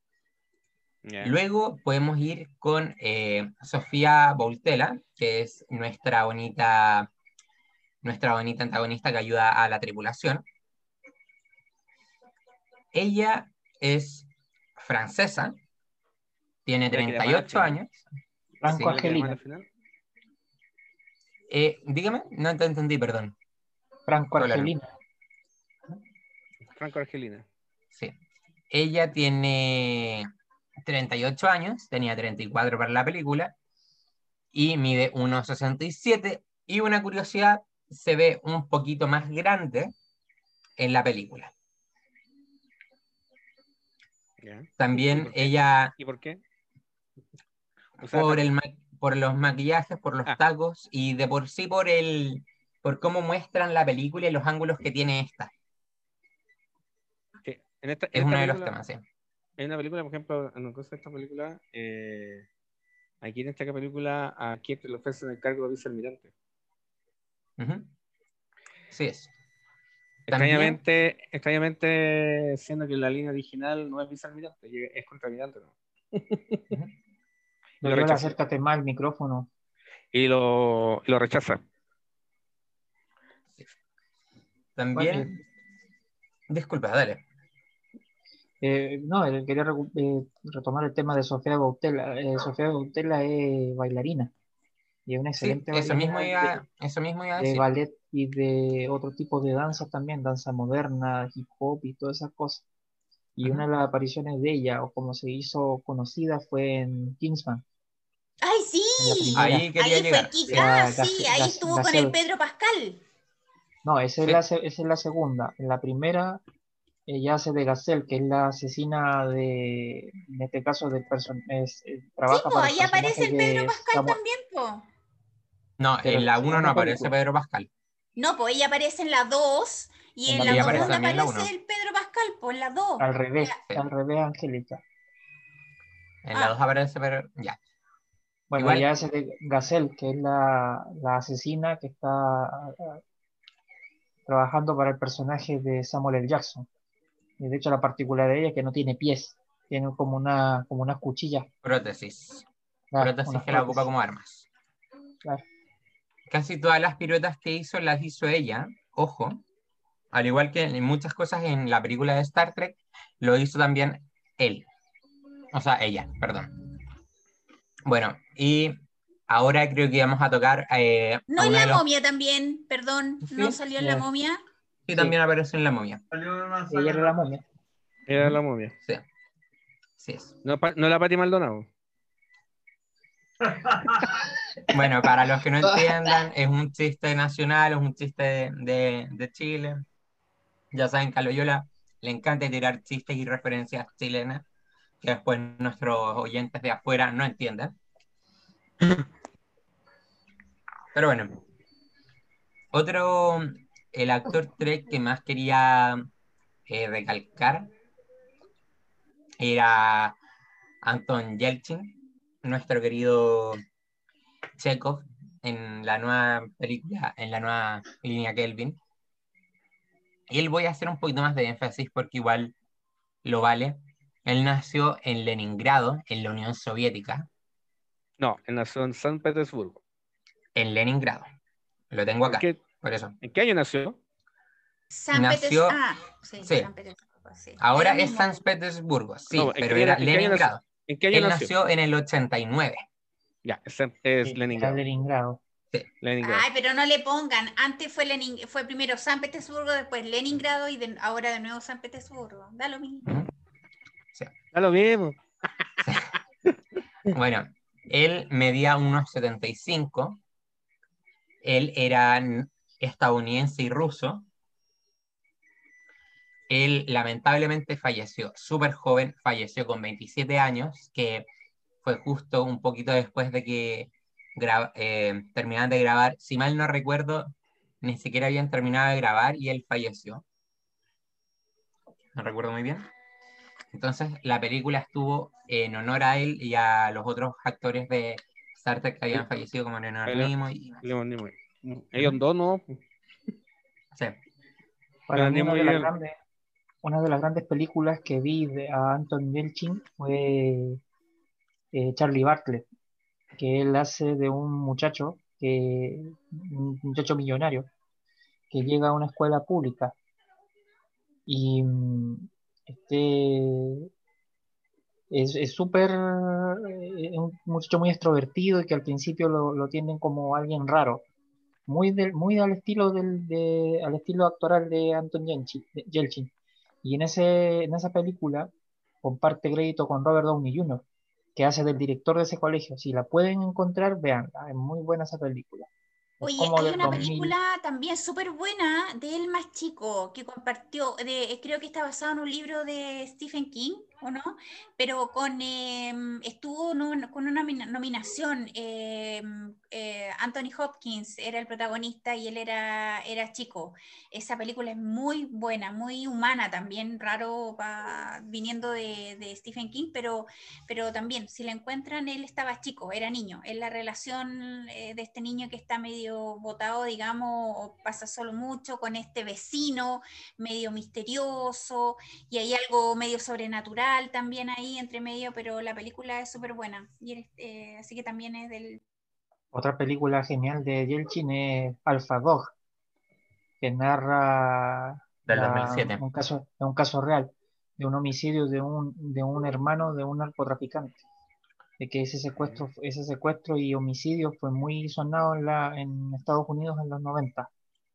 Luego podemos ir con eh, Sofía Boutella, que es nuestra bonita, nuestra bonita antagonista que ayuda a la tripulación. Ella es francesa, tiene Ya que la 38 mataste, ¿no? años. Franco Sí. ¿Lo que Argelina. llaman al final? Eh, dígame, no te entendí, perdón. Franco Argelina. Franco Argelina. Sí. Ella tiene 38 años, tenía 34 para la película, y mide 1,67. Y una curiosidad, se ve un poquito más grande en la película. También ella, ¿Y por qué? O sea, por, el ma- por los maquillajes, por los Ah. tacos, y de por sí por el por cómo muestran la película y los ángulos que tiene esta. en esta, en Es esta uno de los temas, sí. Hay una película, por ejemplo, en el caso de esta película, eh, aquí en esta película, a quien le ofrecen el cargo de vicealmirante. Ujú. Sí es. También- Extrañamente, extrañamente, siendo que la línea original no es vicealmirante, es contraalmirante. ¿no? Lo lo rechaza. acércate más al micrófono. Y lo, y lo rechaza. También, disculpa, dale. Eh, no, eh, quería eh, retomar el tema de Sofía Boutella. Eh, Sofía Boutella es bailarina y es una Sí, excelente eso mismo bailarina iba, eso mismo iba a de, de decir. ballet y de otro tipo de danza también, danza moderna, hip hop y todas esas cosas. Y una de las apariciones de ella, o como se hizo conocida, fue en Kingsman. ¡Ay, sí! Ahí quería Ahí llegar. fue Kika, sí, Gas- ahí estuvo con el Pedro Pascal. No, esa es, Sí. la, se- esa es la segunda. En la primera, ella hace de Gazelle, que es la asesina de, en este caso, del person es, eh, Sí, trabaja pues para el ahí aparece el personaje Pedro Pascal Samuel- también, po. No, Pero en la sí, 1 en no aparece. Pedro Pascal. No, pues ella aparece en la 2 y En en la la Ella aparece segunda también en la aparece el Pedro Pascal, pues en la 2. Al revés, al revés, Angélica. En la Ah. 2 aparece Pedro. Ya. Bueno, Igual- ella hace de Gazelle, que es la, la asesina que está ah, ah, trabajando para el personaje de Samuel L. Jackson. Y de hecho, la particularidad de ella es que no tiene pies, tiene como una, como unas cuchillas. Prótesis. Claro, prótesis que la ocupa como armas. Claro. Casi todas las piruetas que hizo las hizo ella, ojo, al igual que en muchas cosas en la película de Star Trek, lo hizo también él. O sea, ella, perdón. Bueno, y ahora creo que vamos a tocar eh, No a en la los momia también, perdón, no Sí, salió en la momia. que también aparece en la momia. Salió en una Ella era la momia. Era la momia. Sí. Sí es. No, pa- no la Pati Maldonado. Bueno, para los que no entiendan, es un chiste nacional, es un chiste de, de- de Chile. Ya saben que a Loyola le encanta tirar chistes y referencias chilenas que después nuestros oyentes de afuera no entienden. Pero bueno, otro, el actor Trek que más quería eh, recalcar era Anton Yelchin, nuestro querido Chekhov en la nueva película, en la nueva línea Kelvin. Y él voy a hacer un poquito más de énfasis porque igual lo vale. Él nació en Leningrado, en la Unión Soviética, No, él nació en San Petersburgo. en Leningrado. Lo tengo acá, ¿En qué, por eso. en qué año nació? San Nació- Petersburgo. Ah, sí, sí. San Petersburgo, sí. Ahora es. San Petersburgo, sí, No, ¿en pero era era- en qué año Leningrado. ¿En qué año Él nació? nació en el 89. Ya, es, es Era Leningrado. Leningrado. Ay, pero no le pongan. Antes fue Lenin, fue primero San Petersburgo, después Leningrado y de- ahora de nuevo San Petersburgo. Da lo mismo. Da lo mismo. Bueno, él medía unos 75. Él era estadounidense y ruso. Él lamentablemente falleció súper joven, falleció con 27 años, que fue justo un poquito después de que eh, terminaran de grabar. Si mal no recuerdo, ni siquiera habían terminado de grabar y él falleció. No recuerdo muy bien. Entonces, la película estuvo en honor a él y a los otros actores de Star Trek que habían fallecido, como Leonard Nimoy. Leon Nimoy. Ellos dos no. Sí. Para mí, Leonard una de, las grandes, una de las grandes películas que vi de, a Anton Yelchin fue eh, Charlie Bartlett, que él hace de un muchacho, que, un muchacho millonario, que llega a una escuela pública y mm, este es súper eh, es un muchacho muy extrovertido y que al principio lo, tienen como alguien raro muy del, muy al estilo del de, al estilo actoral de Anton Yelchin. y en ese en esa película comparte crédito con Robert Downey Jr. que hace del director de ese colegio si la pueden encontrar veanla es muy buena esa película Es Oye, hay una 2000. película también súper buena de él más chico que compartió, de, creo que está basado en un libro de Stephen King, ¿o no? Pero con em, estuvo no- con una nomina- nominación. em, eh, Anthony Hopkins era el protagonista y él era, era chico. Esa película es muy buena, muy humana también, raro pa- viniendo de, de Stephen King, pero, pero también, si la encuentran, él estaba chico, era niño. Es la relación eh, de este niño que está medio botado, digamos, o pasa solo mucho con este vecino medio misterioso y hay algo medio sobrenatural también ahí entre medio, pero la película es súper buena. Y eh, así que también es del... Otra película genial de Yelchin es Alpha Dog, que narra Del la- 2007. un caso, un caso real, de un homicidio de un, de un hermano de un narcotraficante. De que ese secuestro, ese secuestro y homicidio fue muy sonado en, la, en Estados Unidos en los 90.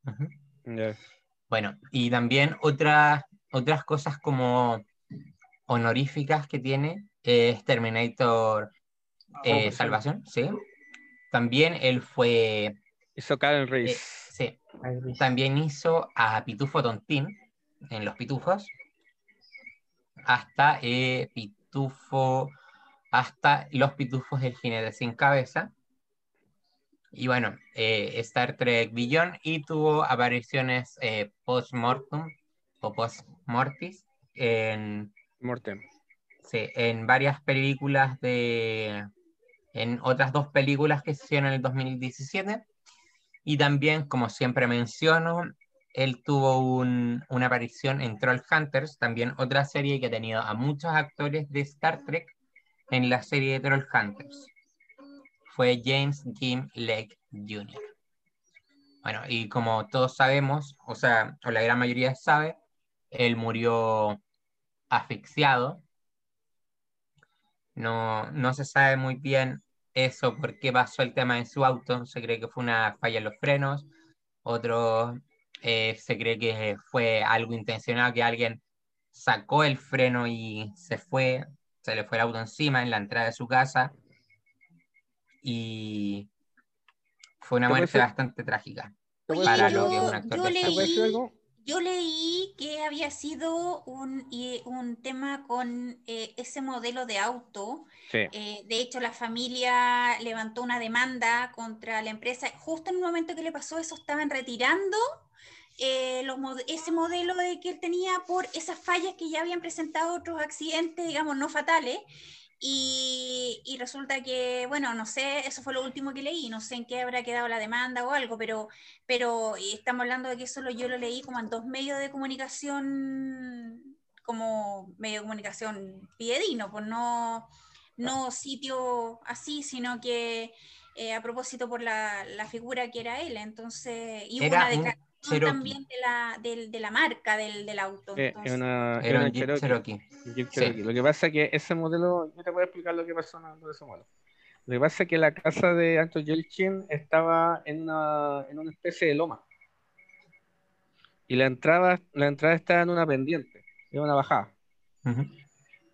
Ujú. Ya. Bueno, y también otras otras cosas como honoríficas que tiene es Terminator eh, pues sí. Salvación, sí. También él fue, Hizo Karen eh, Reese. sí, también hizo a Pitufo Tontín en Los Pitufos, hasta eh, Pitufo, hasta Los Pitufos del Jinete Sin Cabeza. Y bueno, eh, Star Trek Beyond y tuvo apariciones eh, post-mortem o post-mortis en, Mortem. sí, en varias películas de... en otras dos películas que se hicieron en el 2017. Y también, como siempre menciono, él tuvo un- una aparición en Troll Hunters, también otra serie que ha tenido a muchos actores de Star Trek en la serie de Troll Hunters. Fue James Jim Lake Jr. Bueno, y como todos sabemos, o sea, o la gran mayoría sabe, él murió asfixiado. No, no se sabe muy bien eso, por qué pasó el tema en su auto. Se cree que fue una falla en los frenos. Otro eh, se cree que fue algo intencional, que alguien sacó el freno y se fue, se le fue el auto encima en la entrada de su casa. Y fue una ¿Te puede muerte bastante trágica para yo, lo que es un actor yo leí, algo? Yo leí que había sido un, un tema con eh, ese modelo de auto. Sí. Eh, de hecho, la familia levantó una demanda contra la empresa. Justo en el momento que le pasó eso, estaban retirando eh, los ese modelo de que él tenía por esas fallas que ya habían presentado otros accidentes, digamos, no fatales. Y, y resulta que, bueno, no sé, eso fue lo último que leí, no sé en qué habrá quedado la demanda o algo, pero, pero estamos hablando de que eso lo- yo lo leí como en dos medios de comunicación, como medio de comunicación fidedigno, pues no, no sitio así, sino que eh, a propósito por la, la figura que era él, entonces, y Era una declaración Cherokee. también de la, del- de la marca del, del auto. Eh, es una, Era un Jeep Cherokee. Jeep Sí. Cherokee. Lo que pasa es que ese modelo, yo te voy a explicar lo que pasó en ese modelo. Lo que pasa es que la casa de Anton Yelchin estaba en una, en una especie de loma. Y la entrada, la entrada estaba en una pendiente, en una bajada.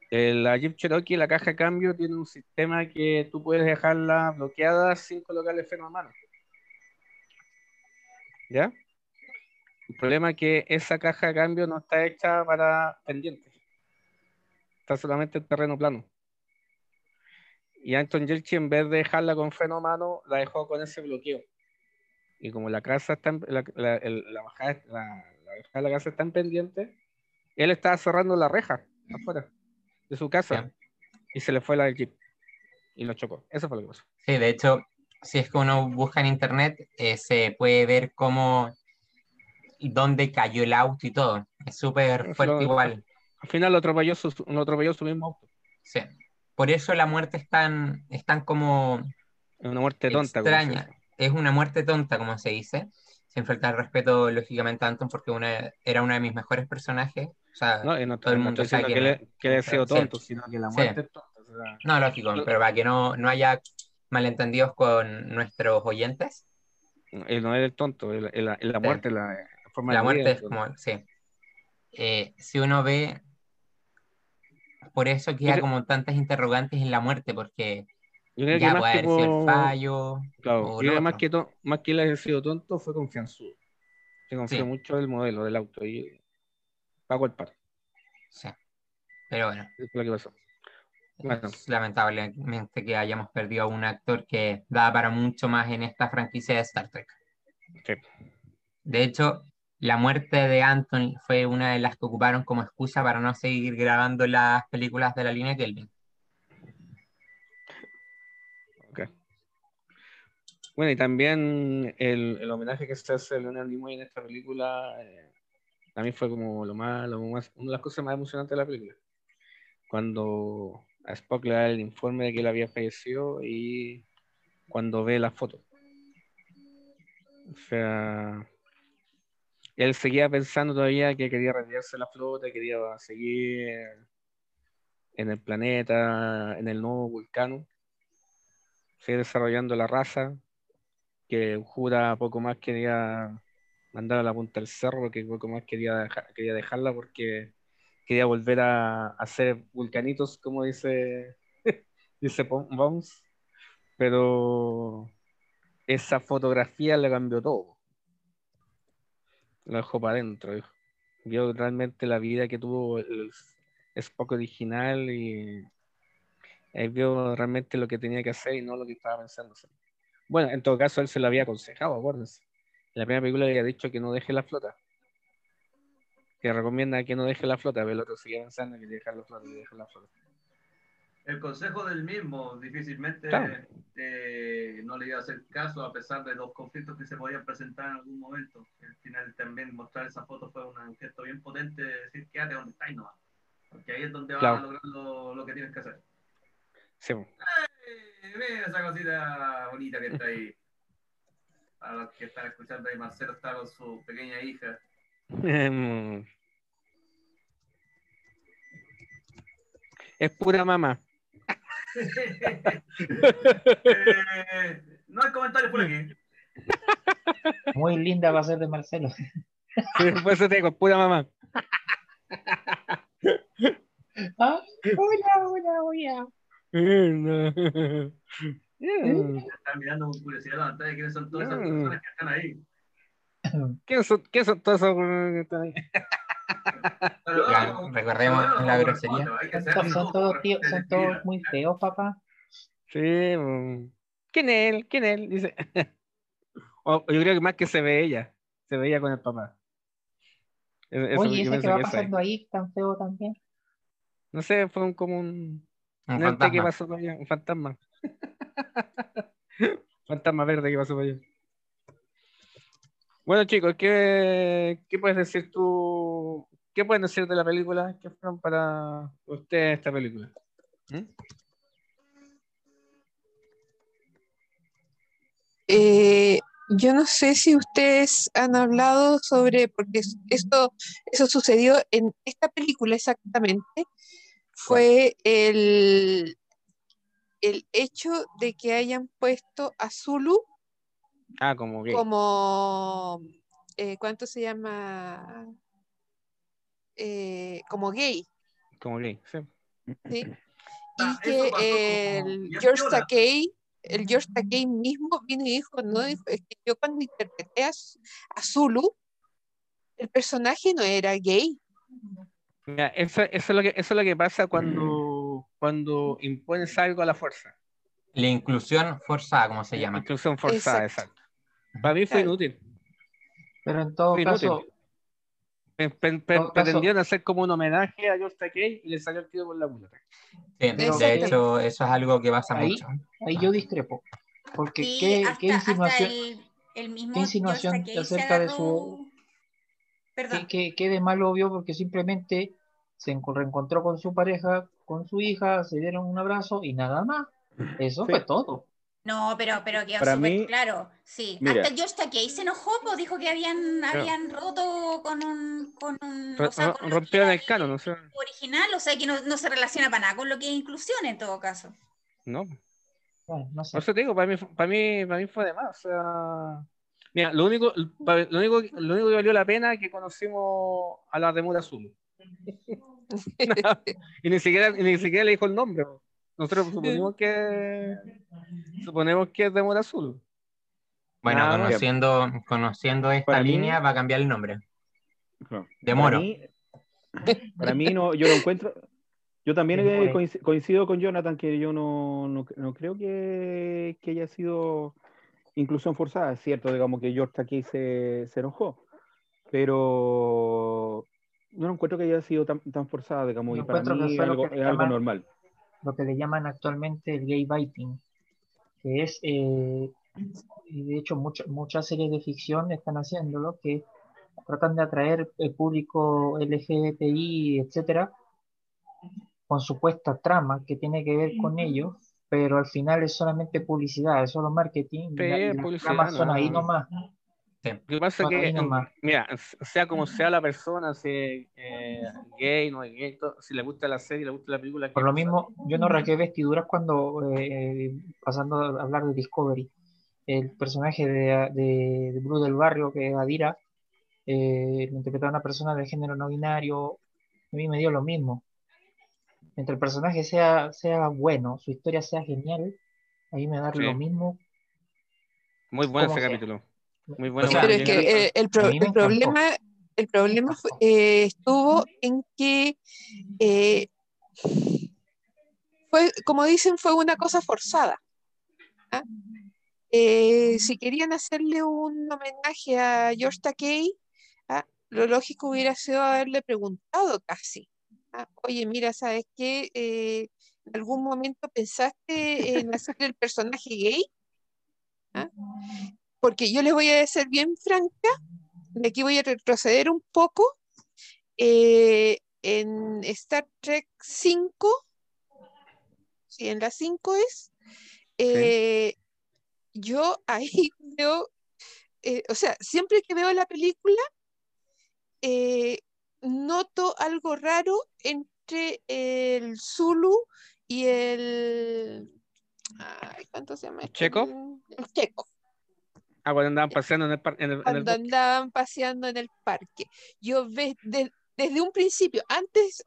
Eh, La Jeep Cherokee, la caja de cambio, tiene un sistema que tú puedes dejarla bloqueada sin colocarle freno a mano. ¿Ya? El problema es que esa caja de cambio no está hecha para pendientes. Está solamente en terreno plano. Y Anton Yelchin, en vez de dejarla con freno a mano, la dejó con ese bloqueo. Y como la casa está en- la, la- el- la bajada, la, bajada de la casa está en pendiente, él estaba cerrando la reja afuera de su casa y se le fue la del jeep y lo chocó. Eso fue lo que pasó. Sí, de hecho, si es que uno busca en internet, eh, se puede ver cómo dónde cayó el auto y todo. Es súper fuerte igual. Al final lo atropelló su, lo atropelló su mismo auto. Sí. Por eso la muerte es tan, es tan como una muerte tonta. extraña. Es una muerte tonta, como se dice. Sin faltar el respeto, lógicamente, a Anton, porque una, era uno de mis mejores personajes. O sea, No, no, todo el mundo sabe que, le, que le sido Sí. tonto, sino que la Sí. muerte es tonta. o sea, No, lógico, Lo- pero para que no, no haya malentendidos con nuestros oyentes, él no es el tonto, es la, es la- Sí. muerte, la, la forma la de muerte vida, es como, sí. Eh, si uno ve, por eso queda creo- como tantas interrogantes en la muerte, porque Yo creo ya que puede haber sido el fallo. Claro, o yo creo más que, to- más que él haya sido tonto fue confianzudo. Se confió Sí. mucho del modelo del auto y pagó el par. Sí. Pero bueno, Eso fue lo que pasó. Bueno. es lamentablemente que hayamos perdido a un actor que da para mucho más en esta franquicia de Star Trek. Sí. De hecho, la muerte de Anton fue una de las que ocuparon como excusa para no seguir grabando las películas de la línea Kelvin. Ok. Bueno, y también el, el homenaje que se hace a Leonard Nimoy en esta película eh, también fue como lo más, lo más, una de las cosas más emocionantes de la película. Cuando a Spock le da el informe de que él había fallecido y cuando ve la foto. O sea, él seguía pensando todavía que quería retirarse la flota, quería seguir en el planeta, en el nuevo vulcano, seguir desarrollando la raza, que Jura poco más quería mandar a la punta del cerro, porque poco más quería, quería dejarla porque quería volver a, hacer vulcanitos, como dice, dice Bones, pero esa fotografía le cambió todo. Lo dejó para adentro. Vio realmente la vida que tuvo el Spock original y ahí vio realmente lo que tenía que hacer y no lo que estaba pensando. Bueno, en todo caso, él se lo había aconsejado, acuérdense. En la primera película le había dicho que no deje la flota. Que recomienda que no deje la flota, pero el otro sigue pensando que dejar la flota, que dejar la flota. El consejo del mismo difícilmente Claro. eh, no le iba a hacer caso a pesar de los conflictos que se podían presentar en algún momento. Al final también mostrar esa foto fue un gesto bien potente de decir quédate donde estáis nomás. Porque ahí es donde vas Claro. a lograr lo, lo que tienes que hacer. Sí, Eh, mira esa cosita bonita que está ahí. Para los que están escuchando ahí, Marcelo está con su pequeña hija. Es pura mamá. Eh, no hay comentarios por aquí. Muy linda va a ser de Marcelo. Sí, Por eso te digo, pura mamá. Ah, hola, hola, hola. Están mirando con curiosidad la pantalla. ¿Quiénes son todas esas Mm. personas que están ahí? ¿Qué son, qué son todos esos que están ahí? Ya, recordemos la grosería. Son, son todos tíos, son todos muy feos, papá. Sí, mm. ¿quién es él? ¿Quién es él? Dice. O- yo creo que más que se ve ella. Se veía con el papá. Eso- Oye, ese que va ahí. pasando ahí, tan feo también. No sé, fue un, como un. Un que fantasma. pasó por allá, un fantasma. fantasma verde que pasó por allá. Bueno, chicos, ¿qué, qué puedes decir tú? ¿Qué pueden decir de la película? ¿Qué fueron para ustedes esta película? ¿Mm? Eh, yo no sé si ustedes han hablado sobre, porque es- esto, eso sucedió en esta película exactamente, fue el, el hecho de que hayan puesto a Zulu Ah, como gay. como, eh, ¿cuánto se llama? Eh, como gay, Como gay, sí. ¿sí? Ah, Y que el George. Takei, el George Takei mismo vino y dijo, no, dijo, es que yo cuando interpreté a, a Zulu, el personaje no era gay. Mira, eso, eso es lo que, eso es lo que pasa cuando, cuando impones algo a la fuerza. La inclusión forzada, como se llama. Inclusión forzada, Exacto. exacto. Para mí fue inútil. Pero en todo Fue caso, pretendieron hacer como un homenaje a George Takei y le salió el tiro por la culata. Sí, Pero- de hecho, eso es algo que pasa Ahí- mucho. ahí yo discrepo. Porque Sí, qué, hasta, qué hasta insinuación, el, el mismo qué insinuación acerca de su- Perdón. qué, qué- qué de malo vio porque simplemente se enco- reencontró con su pareja, con su hija, se dieron un abrazo y nada más. Eso Sí. fue todo. No, pero, pero quedó Para súper mí- claro. Sí. Mira. Hasta George Takei se enojó, pues dijo que habían, habían roto con un, con un o sea, con que rompieron el canon, o sea, original, o sea que no, no se relaciona para nada con lo que es inclusión en todo caso. no. Bueno, no sé. Por eso te digo, para mí, para mí, para mí fue de más. O sea, mira, lo único, lo único, lo único que valió la pena es que conocimos a la Remura Zulu. y ni siquiera, y ni siquiera le dijo el nombre. Nosotros suponemos que suponemos que es Remura Zulu. Bueno, Nada más. conociendo, conociendo esta Para mí- línea, va a cambiar el nombre. Claro. De Para mí, para mí no, yo lo encuentro. Yo también De eh, coincido con Jonathan que yo no, no, no creo que, que haya sido inclusión forzada. Es cierto, digamos que George aquí se, se enojó, pero no encuentro que haya sido tan, tan forzada, digamos, y para mí es algo, es normal. Lo que le llaman actualmente el gay biting, que es, eh, y de hecho muchas muchas series de ficción están haciéndolo, que tratan de atraer el público LGBTI, etcétera, con supuesta trama que tiene que ver con ellos, pero al final es solamente publicidad, es solo marketing, y Sí, la- y las tramas son no. ahí nomás. Lo que pasa es Ahí que, mira, sea como sea la persona, si es eh, gay, no es gay, todo, si le gusta la serie, le gusta la película. Por ¿qué lo pasa? mismo, yo no rasgué vestiduras cuando, eh, pasando a hablar de Discovery, el personaje de, de, de Blue del Barrio, que es Adira, eh, lo interpretaba una persona de género no binario, a mí me dio lo mismo. Mientras el personaje sea, sea bueno, su historia sea genial, ahí me da Sí. lo mismo. Muy bueno ¿Cómo ese sea? capítulo. Muy bueno. O sea, Pero es que eh, el, pro- problema, el problema fue- eh, estuvo en que eh, fue, como dicen, fue una cosa forzada. ¿ah? Eh, si querían hacerle un homenaje a George Takei, ¿ah? lo lógico hubiera sido haberle preguntado casi. ¿ah? Oye, mira, ¿sabes qué? Eh, ¿En algún momento pensaste en hacer el personaje gay? ¿Ah? Porque yo les voy a ser bien franca, de aquí voy a retroceder un poco. eh, en Star Trek 5, sí, en la 5 es, eh, yo ahí veo, eh, o sea, siempre que veo la película, noto algo raro entre el Zulu y el... Ay, ¿cuánto se llama? ¿Checo? El Checo. Ah, cuando andaban paseando en el, par- en el, en el cuando andaban paseando en el parque. Yo ve- de- desde un principio, antes,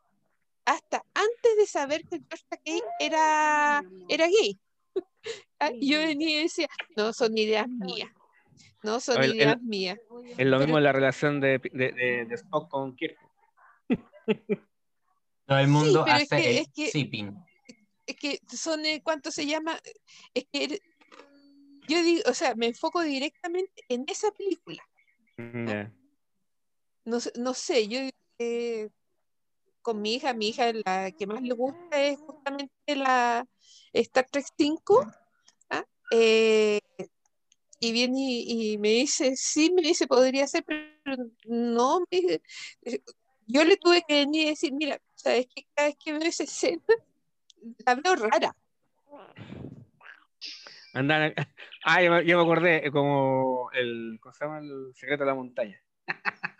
hasta antes de saber que George Takei era, era gay, ah, yo venía y decía, no, son ideas mías. No son El- el- ideas mías. Es lo Pero mismo la relación de, de, de, de Spock con Kirk. Todo el mundo es hace que- el es que- es que son, eh, ¿cuánto se llama? Es que yo digo, o sea, me enfoco directamente en esa película. Mm, ya. No, sé- no sé, yo eh, con mi hija, mi hija la que más le gusta es justamente la Star Trek 5, ¿ah? Eh, y viene y, y me dice, sí, me dice, podría ser, pero no, me dice, eh, yo le tuve que venir y decir, mira, sabes que cada vez que veo esa escena, la veo rara. Andaban- Ah, yo, me- yo me acordé, eh, como el, ¿cómo se llama? El secreto de la montaña.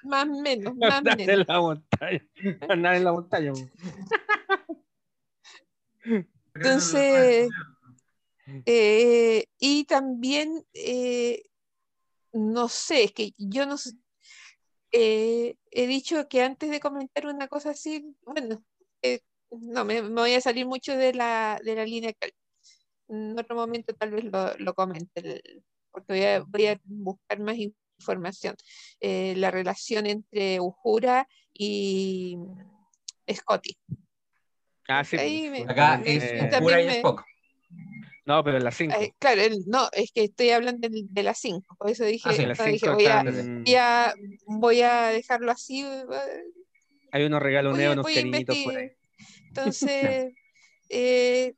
Más o menos, más o Andar menos. en la montaña. Andar en la montaña. Entonces, eh, y también, eh, no sé, es que yo no sé, eh, he dicho que antes de comentar una cosa así, bueno, eh, no, me, me voy a salir mucho de la, de la línea que en otro momento tal vez lo, lo comente, el- porque voy a, voy a buscar más información. Eh, la relación entre Uhura y Scotty. Ah, sí. Ahí pues, me- Acá me- es eh, y Spock. No, pero en las 5. eh, claro, el- no, es que estoy hablando del- de, las 5, por eso dije, Ah, sí, no, dije, 5 voy, a, voy, a, voy a dejarlo así. eh, Hay unos regaloneos, unos cariñitos por ahí. Entonces, eh,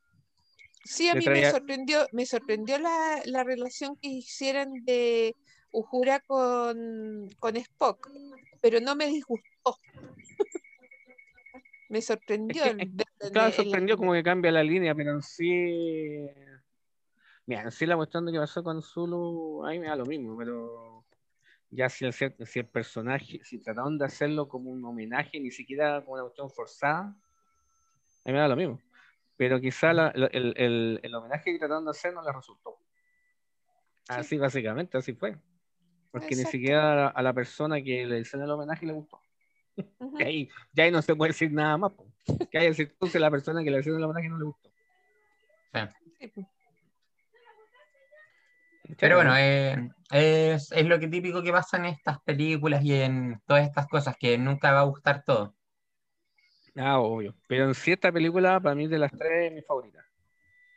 sí, a mí me sorprendió, me sorprendió la, la relación que hicieran de Uhura con, con Spock, pero no me disgustó. me sorprendió. el en Claro, el- sorprendió como que cambia la línea, pero en sí. Mira, en sí la cuestión de que pasó con Zulu, ahí me da lo mismo, pero ya si el, si el personaje, si trataron de hacerlo como un homenaje, ni siquiera como una cuestión forzada, a mí me da lo mismo. Pero quizá la- la- el, el- el homenaje que trataron de hacer no les resultó. Así básicamente, así fue. Porque ni Exacto. siquiera a la, a la persona que le hicieron el homenaje le gustó. Ujú. Que ahí, ya ahí no se puede decir nada más. po. Que hay decir, entonces la persona que le hicieron el homenaje no le gustó. Sí. Pero bueno, eh, es, es lo que típico que pasa en estas películas y en todas estas cosas, que nunca va a gustar todo. Ah, obvio. Pero en sí esta película, para mí, de las tres, es mi favorita.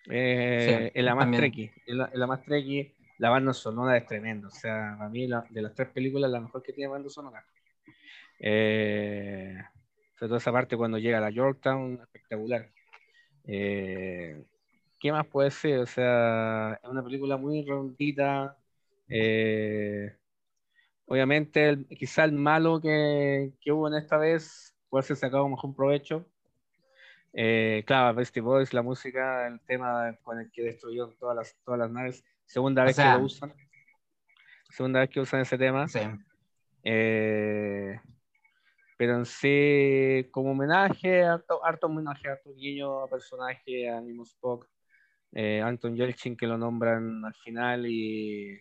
Eh, Sí, es la más trekkie. Es la, más trekkie. La banda sonora es tremenda. O sea, para mí, la- de las tres películas, la mejor que tiene banda sonora. Eh, sobre todo esa parte cuando llega a la Yorktown, espectacular. Eh, ¿Qué más puede ser? O sea, es una película muy redondita. eh, obviamente, el- quizá el malo que, que hubo en esta vez puede ser sacado mejor provecho. Eh, claro, Beastie Boys, la música, el tema con el que destruyó todas las, todas las naves. Segunda O vez sea- que lo usan. Segunda vez que usan ese tema. Sí. Eh, pero en sí, como homenaje, harto, harto homenaje, harto guiño a personaje, a mismo Spock, eh, Anton Yelchin que lo nombran al final y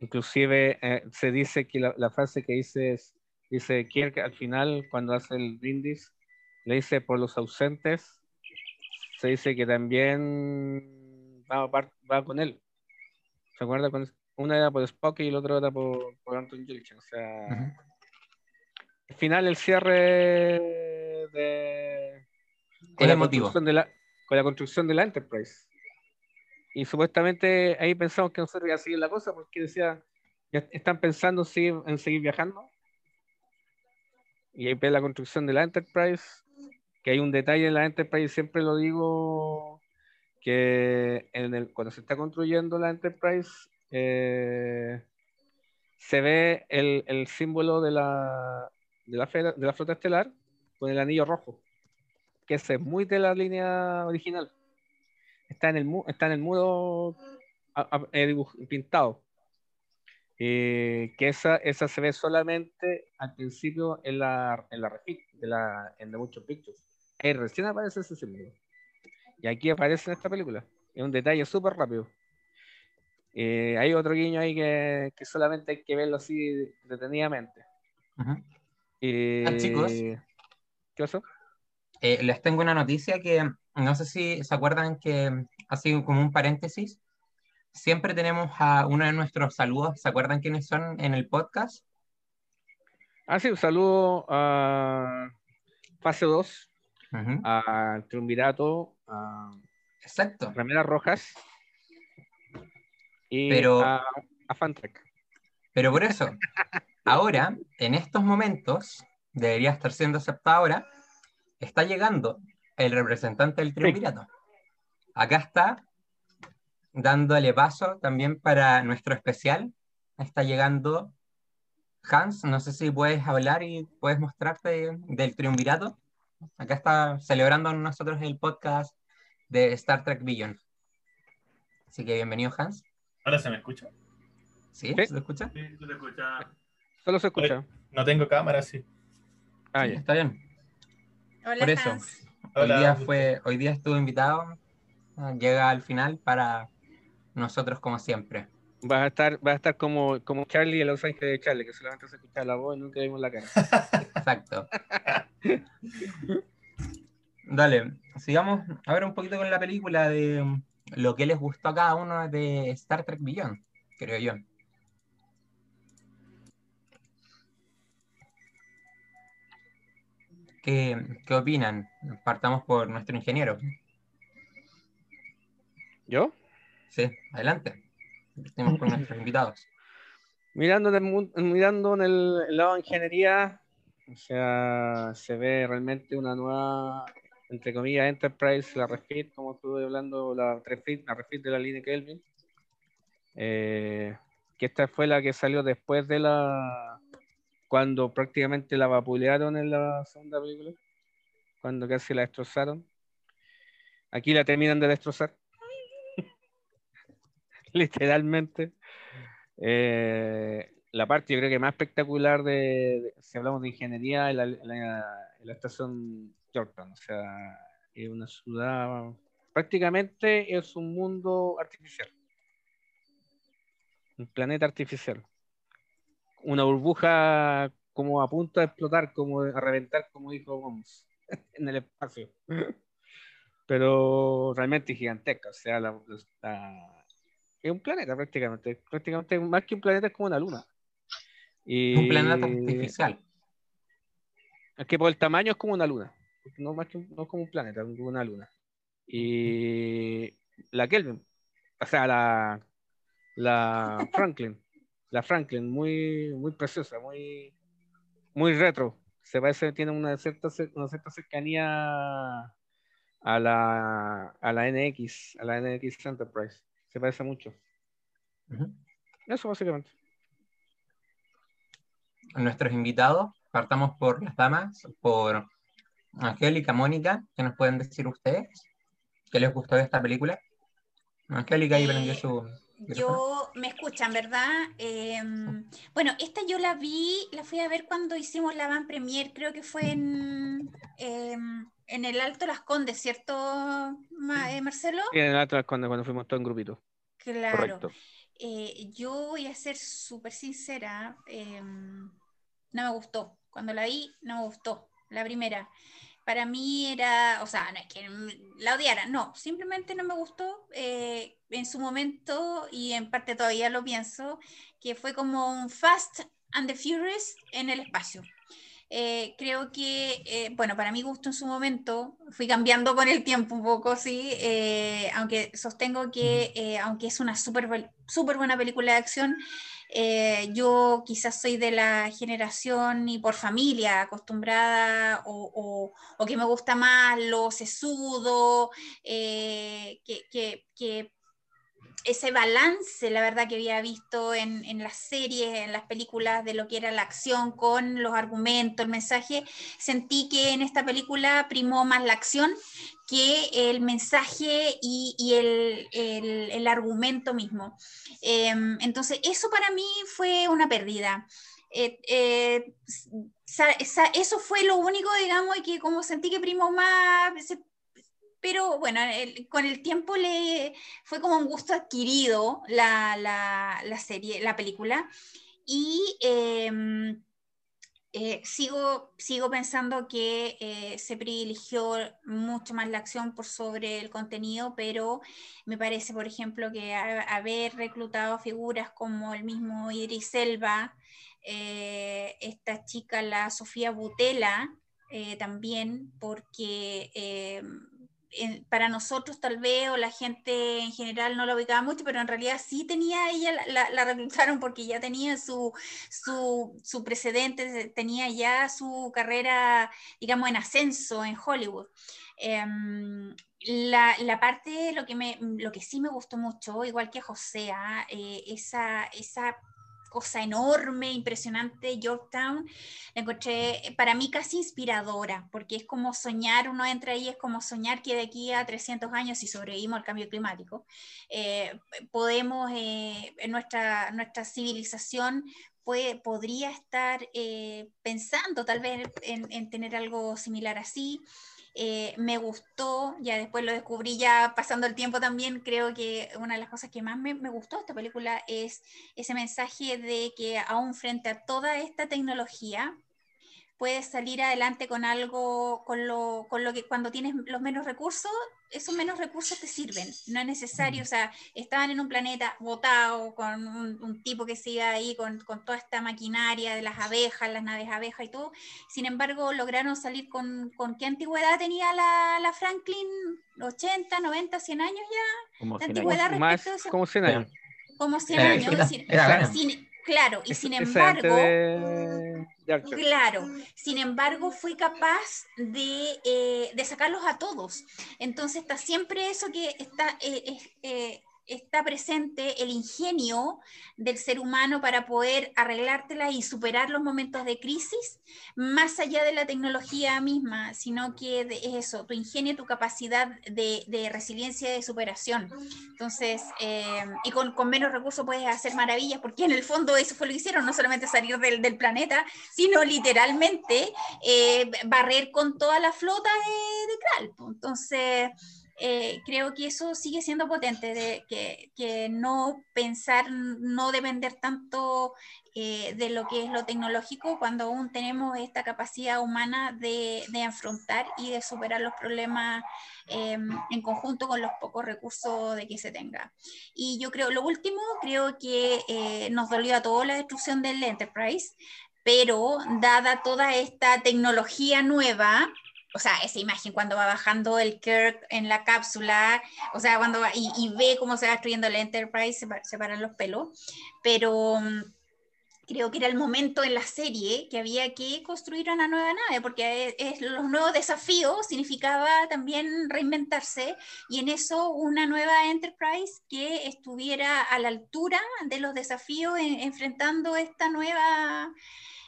inclusive eh, se dice que la, la frase que dice es, dice Kirk al final cuando hace el brindis, le dice por los ausentes, se dice que también va, va- va con él. ¿Se acuerda? Con, una era por Spock y la otra era por, por Anton Yelchin. O sea, al final el cierre de con la construcción de la con la construcción de la Enterprise y supuestamente ahí pensamos que nosotros iba a seguir la cosa porque decía ya están pensando en seguir viajando y ahí ve la construcción de la Enterprise que hay un detalle en la Enterprise siempre lo digo que cuando se está construyendo la Enterprise eh, se ve el, símbolo de la, de, la flota estelar con el anillo rojo, que es muy de la línea original. Está en el, está en el muro eh, pintado. Eh, que esa, esa se ve solamente al principio en la, en la refit, de la, en The Motion Pictures. Ahí recién aparece ese símbolo. Y aquí aparece en esta película. Es un detalle súper rápido. Eh, hay otro guiño ahí que, que solamente hay que verlo así detenidamente. Ujú. Eh, Ah, chicos. ¿Qué pasó? Eh, les tengo una noticia que no sé si se acuerdan que así como un paréntesis, siempre tenemos a uno de nuestros saludos, ¿se acuerdan quiénes son en el podcast? Ah, sí, un saludo a Fase 2, Ujú. a Triunvirato, a Exacto. Remeras Rojas y Pero- a, a. Pero por eso, ahora, en estos momentos, debería estar siendo aceptado ahora, está llegando el representante del triunvirato. Acá está, dándole paso también para nuestro especial. Está llegando Hans, no sé si puedes hablar y puedes mostrarte del triunvirato. Acá está celebrando nosotros el podcast de Star Trek Beyond. Así que bienvenido, Hans. ¿Ahora se me escucha? ¿Sí? Sí. ¿Se te escucha? Sí, se te escucha. Solo se escucha. No tengo cámara, sí. Ah, Sí, ya. está bien. Hola, Por eso, Hans. hoy Hola, día fue, hoy día estuvo invitado, llega al final para nosotros como siempre. Va a estar, va a estar como, como Charlie Los Ángeles de Charlie, que solamente se escucha la voz y nunca vimos la cara. Exacto. Dale, sigamos a ver un poquito con la película de mm, lo que les gustó a cada uno de Star Trek Beyond, creo yo. ¿Qué, qué opinan? Partamos por nuestro ingeniero. ¿Yo? Sí, adelante. Partimos por nuestros invitados. Mirando en el, mirando en el, el lado de ingeniería, o sea, se ve realmente una nueva, entre comillas, Enterprise, la refit, como estuve hablando, la refit, la refit de la línea Kelvin. Eh, que esta fue la que salió después de la, cuando prácticamente la vapulearon en la segunda película, cuando casi la destrozaron. Aquí la terminan de destrozar. Literalmente. Eh, la parte yo creo que más espectacular de, si hablamos de ingeniería es la, estación Yorktown. O sea, es una ciudad, prácticamente es un mundo artificial. Un planeta artificial. Una burbuja como a punto de explotar, como a reventar, como dijo Bones, en el espacio. Pero realmente gigantesca. O sea, la- la- es un planeta prácticamente. Prácticamente más que un planeta es como una luna. Y... Un planeta artificial. Es que por el tamaño es como una luna. No, más que un- no es como un planeta, es como una luna. Y la Kelvin, o sea, la, la Franklin, la Franklin, muy, muy preciosa, muy, muy retro. Se parece, tiene una cierta, una cierta cercanía a la, a la NX, a la NX Enterprise. Se parece mucho. Eso básicamente. nuestros invitados. Partamos por las damas, por Angélica, Mónica. ¿Qué nos pueden decir ustedes? ¿Qué les gustó de esta película? Angélica ahí Eh, prendió su. micrófono. Yo, me escuchan, ¿verdad? Eh, bueno, esta yo la vi, la fui a ver cuando hicimos la van premier, creo que fue en, eh, en el Alto Las Condes, ¿cierto, Ma- eh, Marcelo? En el otro cuando, cuando fuimos todos en grupito. Claro. Correcto. Eh, yo voy a ser súper sincera, eh, no me gustó. Cuando la vi, no me gustó, la primera. para mí era, o sea, no es que la odiara, no, simplemente no me gustó eh, en su momento y en parte todavía lo pienso, que fue como un Fast and the Furious en el espacio. Eh, creo que, eh, bueno, para mi gusto en su momento, fui cambiando con el tiempo un poco, sí, eh, aunque sostengo que, eh, aunque es una súper super buena película de acción, yo quizás soy de la generación y por familia acostumbrada o, o- o que me gusta más lo sesudo, que, que- que ese balance, la verdad, que había visto en, en las series, en las películas, de lo que era la acción con los argumentos, el mensaje, sentí que en esta película primó más la acción que el mensaje y, y el, el- el argumento mismo. Em, entonces, eso para mí fue una pérdida. Eh, eh, eso fue lo único, digamos, que como sentí que primó más, pero bueno, con el tiempo le fue como un gusto adquirido la, la- serie, la película. Y em, eh, sigo, sigo pensando que eh, se privilegió mucho más la acción por sobre el contenido, pero me parece, por ejemplo, que ha- haber reclutado figuras como el mismo Idris Elba, eh, esta chica, la Sofía Butela, también, porque para nosotros tal vez o la gente en general no la ubicaba mucho, pero en realidad sí tenía ella, la, la- reclutaron porque ya tenía su, su, su precedente, tenía ya su carrera, digamos, en ascenso en Hollywood. Em, la, la parte, lo que, me, lo que sí me gustó mucho, igual que José, ah, eh, esa, esa cosa enorme, impresionante, Yorktown, la encontré eh, para mí casi inspiradora, porque es como soñar, uno entra ahí, es como soñar que de aquí a 300 años, si sobrevivimos al cambio climático, eh, podemos, eh, nuestra, nuestra civilización puede, podría estar eh, pensando tal vez en, en tener algo similar así. Eh, me gustó, ya después lo descubrí ya pasando el tiempo también, creo que una de las cosas que más me, me gustó de esta película es ese mensaje de que aún frente a toda esta tecnología, puedes salir adelante con algo, con lo, con lo que cuando tienes los menos recursos, esos menos recursos te sirven. No es necesario, o sea, estaban en un planeta botado con un, un tipo que se iba ahí con, con toda esta maquinaria de las abejas, las naves abejas y todo. Sin embargo, lograron salir con, con qué antigüedad tenía la, la Franklin, 80, 90, 100 años ya. Como de 100 antigüedad años. Más respecto a eso. como 100 años. Como 100 Era años. era sin- claro, y sin embargo, de, de Archer. Claro, sin embargo fui capaz de, eh, de sacarlos a todos. Entonces está siempre eso que está, eh, eh, está presente, el ingenio del ser humano para poder arreglártela y superar los momentos de crisis, más allá de la tecnología misma, sino que es eso, tu ingenio, tu capacidad de, de resiliencia y de superación. Entonces, eh, y con, con menos recursos puedes hacer maravillas, porque en el fondo eso fue lo que hicieron, no solamente salir del, del planeta, sino literalmente eh, barrer con toda la flota de, de pues. Entonces, eh, creo que eso sigue siendo potente, de que, que no pensar, no depender tanto eh, de lo que es lo tecnológico cuando aún tenemos esta capacidad humana de, de afrontar y de superar los problemas eh, en conjunto con los pocos recursos de que se tenga. Y yo creo, lo último, creo que eh, nos dolió a todos la destrucción del Enterprise, pero dada toda esta tecnología nueva, o sea, esa imagen cuando va bajando el Kirk en la cápsula, o sea, cuando va y, y ve cómo se va destruyendo el Enterprise, se, se paran los pelos, pero mm, creo que era el momento en la serie que había que construir una nueva nave, porque es, es- los nuevos desafíos significaba también reinventarse, y en eso una nueva Enterprise que estuviera a la altura de los desafíos en- enfrentando esta nueva,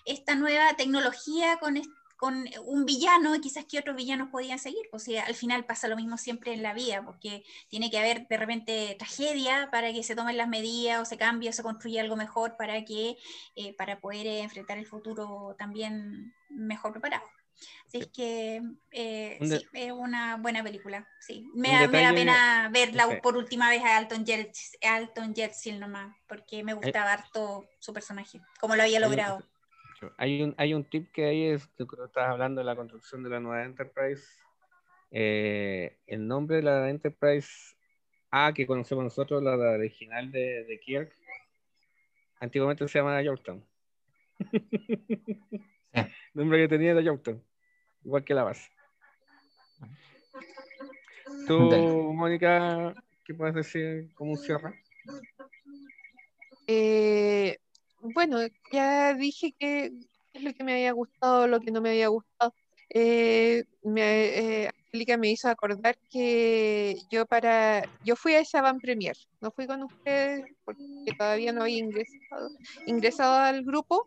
esta nueva tecnología con, est- con un villano y quizás que otros villanos podían seguir. O sea, al final pasa lo mismo siempre en la vida, porque tiene que haber de repente tragedia para que se tomen las medidas o se cambie o se construya algo mejor para que eh, para poder eh, enfrentar el futuro también mejor preparado. Así es que eh, Un sí, es una buena película. Sí. Me, da, me da pena verla por última vez a Alton Yeltsin, Alton Yeltsin nomás, porque me gustaba harto su personaje, como lo había logrado. Hay un, hay un tip que ahí es, yo creo que estás hablando de la construcción de la nueva Enterprise. Eh, el nombre de la Enterprise A que conocemos nosotros, la, la original de, de Kirk, antiguamente se llamaba Yorktown. El nombre que tenía era Yorktown, igual que la base. Tú, Dale. Mónica, ¿qué puedes decir como un cierre? Eh, bueno, ya dije que es lo que me había gustado, lo que no me había gustado. Eh, eh, Angélica me hizo acordar que yo para, yo fui a esa van premier, no fui con ustedes porque todavía no había ingresado, ingresado al grupo,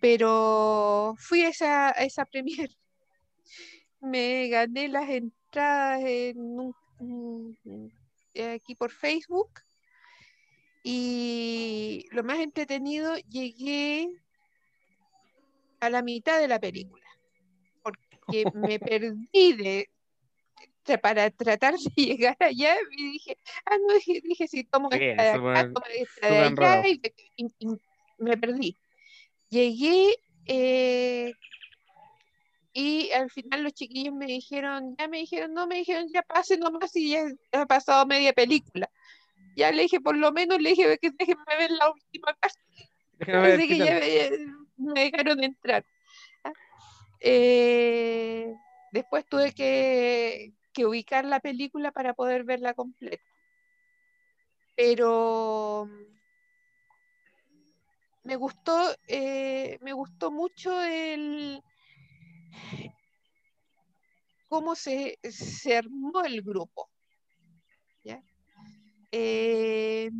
pero fui a esa, a esa premier. Me gané las entradas en un- aquí por Facebook y lo más entretenido, llegué a la mitad de la película, porque me perdí de, para tratar de llegar allá y dije, ah, no, dije, dije si tomo Sí, esta de acá, tomo esta de allá, y me perdí. Llegué eh, y al final los chiquillos me dijeron, ya me dijeron, no, me dijeron, ya pase nomás y ya ha pasado media película. Ya le dije, por lo menos le dije que déjenme ver la última el Así que ya me, me dejaron entrar. ¿ah? Eh, después tuve que, que ubicar la película para poder verla completa. Pero me gustó, eh, me gustó mucho el cómo se, se armó el grupo. Eh,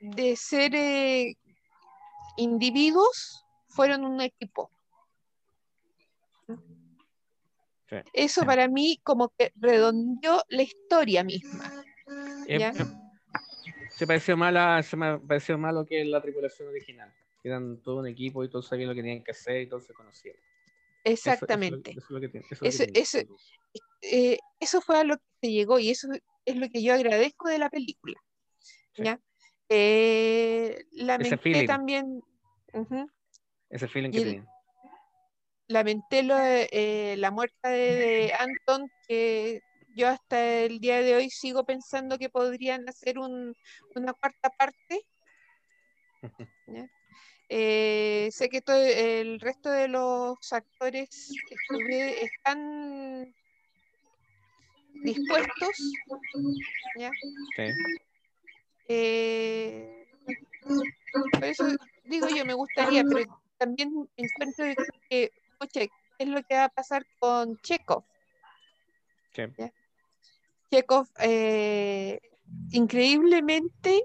de ser eh, individuos, fueron un equipo. Eso para mí como que redondeó la historia misma. ¿ya? eh, Se pareció mala, se me pareció malo que la tripulación original. Eran todo un equipo y todos sabían lo que tenían que hacer y todos se conocían. Eso- eso es lo- Exactamente. Eso, eh, eso fue a lo que se llegó y eso es lo que yo agradezco de la película. ¿ya? Eh, lamenté también, Ese feeling que lamenté lo de, eh, la muerte de, de Anton, que yo hasta el día de hoy sigo pensando que podrían hacer un- una cuarta parte. ¿ya? Eh, sé que todo el resto de los actores estuve- están dispuestos, ¿ya? Sí. Eh, por eso digo yo, me gustaría, pero también encuentro que, pucha, ¿qué es lo que va a pasar con Chekhov? Sí. Chekhov, eh, increíblemente,